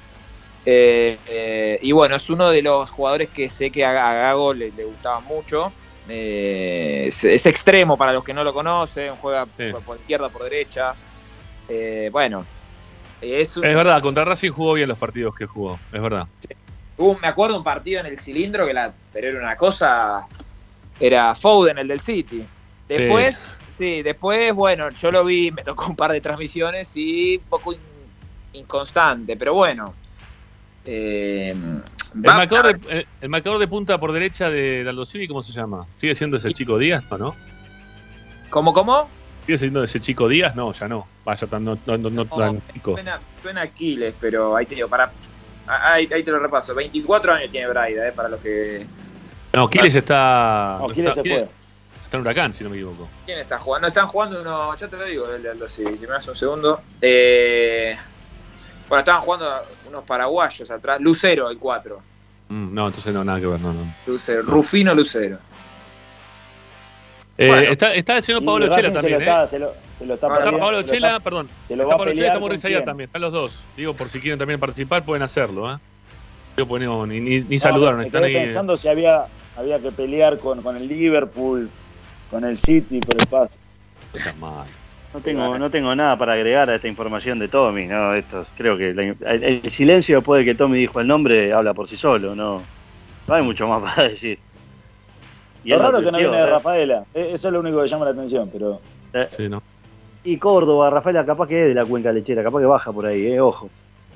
[SPEAKER 17] eh, y bueno, es uno de los jugadores que sé que a, a Gago le, le gustaba mucho. Es, es extremo para los que no lo conocen, juega
[SPEAKER 1] Sí.
[SPEAKER 17] por, por izquierda, por derecha. Bueno, es un-
[SPEAKER 1] Es verdad, contra Racing jugó bien los partidos que jugó, es verdad.
[SPEAKER 17] Hubo- me acuerdo un partido en el cilindro que la, pero era una cosa. Era Foden, el del City. Después, sí. después, bueno, yo lo vi, me tocó un par de transmisiones y un poco in- inconstante, pero bueno. Eh,
[SPEAKER 1] El marcador, de, el, el marcador de punta por derecha de, de Aldo Civi, ¿cómo se llama? ¿Sigue siendo ese chico Díaz? No, ¿no?
[SPEAKER 17] ¿Cómo, cómo?
[SPEAKER 1] ¿Sigue siendo ese chico Díaz? No, ya no. Vaya, tan, no, no, no, no tan chico.
[SPEAKER 17] Suena, suena Aquiles, pero ahí te digo, para. ah, Ahí, ahí te lo repaso. 24 años tiene Braida, eh, para los que.
[SPEAKER 1] No, Quiles está,
[SPEAKER 17] No, Quiles
[SPEAKER 1] está,
[SPEAKER 17] se fue.
[SPEAKER 1] está en Huracán, si no me equivoco.
[SPEAKER 17] ¿Quién está jugando? No, están jugando uno, ya te lo digo, que me das un segundo. Eh, bueno, estaban jugando unos paraguayos atrás. Lucero, el 4.
[SPEAKER 1] Mm, no, entonces no, nada que ver, no, no.
[SPEAKER 17] Lucero, Rufino Lucero.
[SPEAKER 1] Eh,
[SPEAKER 17] Bueno.
[SPEAKER 1] está, está el señor
[SPEAKER 5] Y
[SPEAKER 1] Pablo Chela
[SPEAKER 5] se
[SPEAKER 1] también,
[SPEAKER 5] lo está-
[SPEAKER 1] ¿eh?
[SPEAKER 5] se lo- se lo está
[SPEAKER 1] Está
[SPEAKER 5] perdiendo,
[SPEAKER 1] Pablo Chela,
[SPEAKER 5] está-
[SPEAKER 1] perdón.
[SPEAKER 5] se lo
[SPEAKER 1] está
[SPEAKER 5] va a
[SPEAKER 1] Pablo Chela y está Morris también. Están los dos. Digo, por si quieren también participar, pueden hacerlo, ¿eh? Yo ponemos, ni, ni, ni
[SPEAKER 5] No,
[SPEAKER 1] saludaron,
[SPEAKER 5] me
[SPEAKER 1] están
[SPEAKER 5] quedé
[SPEAKER 1] ahí.
[SPEAKER 5] pensando si había, había que pelear con, con el Liverpool, con el City por el pase.
[SPEAKER 1] Está mal.
[SPEAKER 4] No tengo, no tengo nada para agregar a esta información de Tommy, no, esto creo que la- el, el silencio después de que Tommy dijo el nombre habla por sí solo, no, no hay mucho más para <laughs> decir. Y
[SPEAKER 5] Lo raro que no viene de
[SPEAKER 4] ¿eh?
[SPEAKER 5] Rafaela. E- Eso es lo único que llama la atención, pero.
[SPEAKER 1] Sí, ¿no?
[SPEAKER 4] Y Córdoba, Rafaela, capaz que es de la cuenca lechera, capaz que baja por ahí, eh, ojo.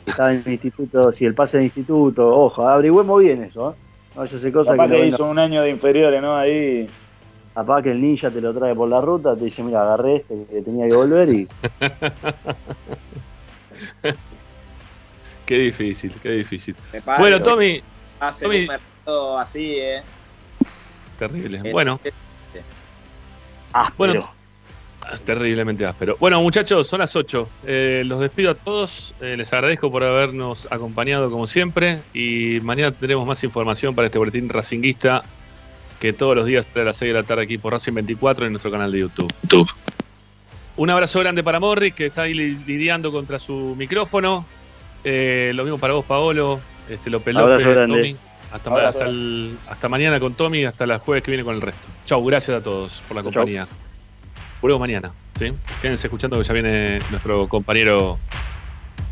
[SPEAKER 4] Está en el <laughs> instituto, si el pase de instituto, ojo, averigüemos bien eso, ¿eh? No vaya a ser cosa
[SPEAKER 5] Capaz
[SPEAKER 4] que,
[SPEAKER 5] que
[SPEAKER 4] venga-
[SPEAKER 5] hizo un año de inferiores, ¿no? Ahí.
[SPEAKER 4] capaz que el ninja te lo trae por la ruta, te dice, mira, agarré este que tenía que volver y <laughs>
[SPEAKER 1] Qué difícil, qué difícil. Bueno, Tommy,
[SPEAKER 17] Hace
[SPEAKER 1] Tommy-
[SPEAKER 17] un mercado así, ¿eh?
[SPEAKER 1] Terrible.
[SPEAKER 17] Eh,
[SPEAKER 1] Bueno,
[SPEAKER 17] eh,
[SPEAKER 1] bueno, terriblemente áspero. Bueno, muchachos, son las 8. Eh, los despido a todos. Eh, les agradezco por habernos acompañado como siempre. Y mañana tendremos más información para este boletín racinguista que todos los días trae a las 6 de la tarde aquí por Racing 24 en nuestro canal de YouTube. Un abrazo grande para Morris, que está ahí li- lidiando contra su micrófono. Eh, lo mismo para vos, Paolo. Este, López
[SPEAKER 4] Abrazo
[SPEAKER 1] López,
[SPEAKER 4] grande.
[SPEAKER 1] Tommy. Hasta, hasta el- hasta mañana con Tommy y hasta el jueves que viene con el resto. Chau, gracias a todos por la
[SPEAKER 4] Chau.
[SPEAKER 1] compañía. Volvemos mañana, ¿sí? Quédense escuchando que ya viene nuestro compañero.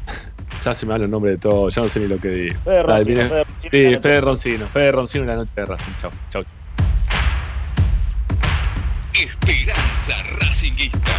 [SPEAKER 1] <laughs> ya se me da el nombre de todo, ya no sé ni lo que digo.
[SPEAKER 5] Fede Roncino, Fede
[SPEAKER 1] Sí. Fede Roncino. Fede Roncino en la noche de Racing. Chau, chau.
[SPEAKER 19] Esperanza Racinguista.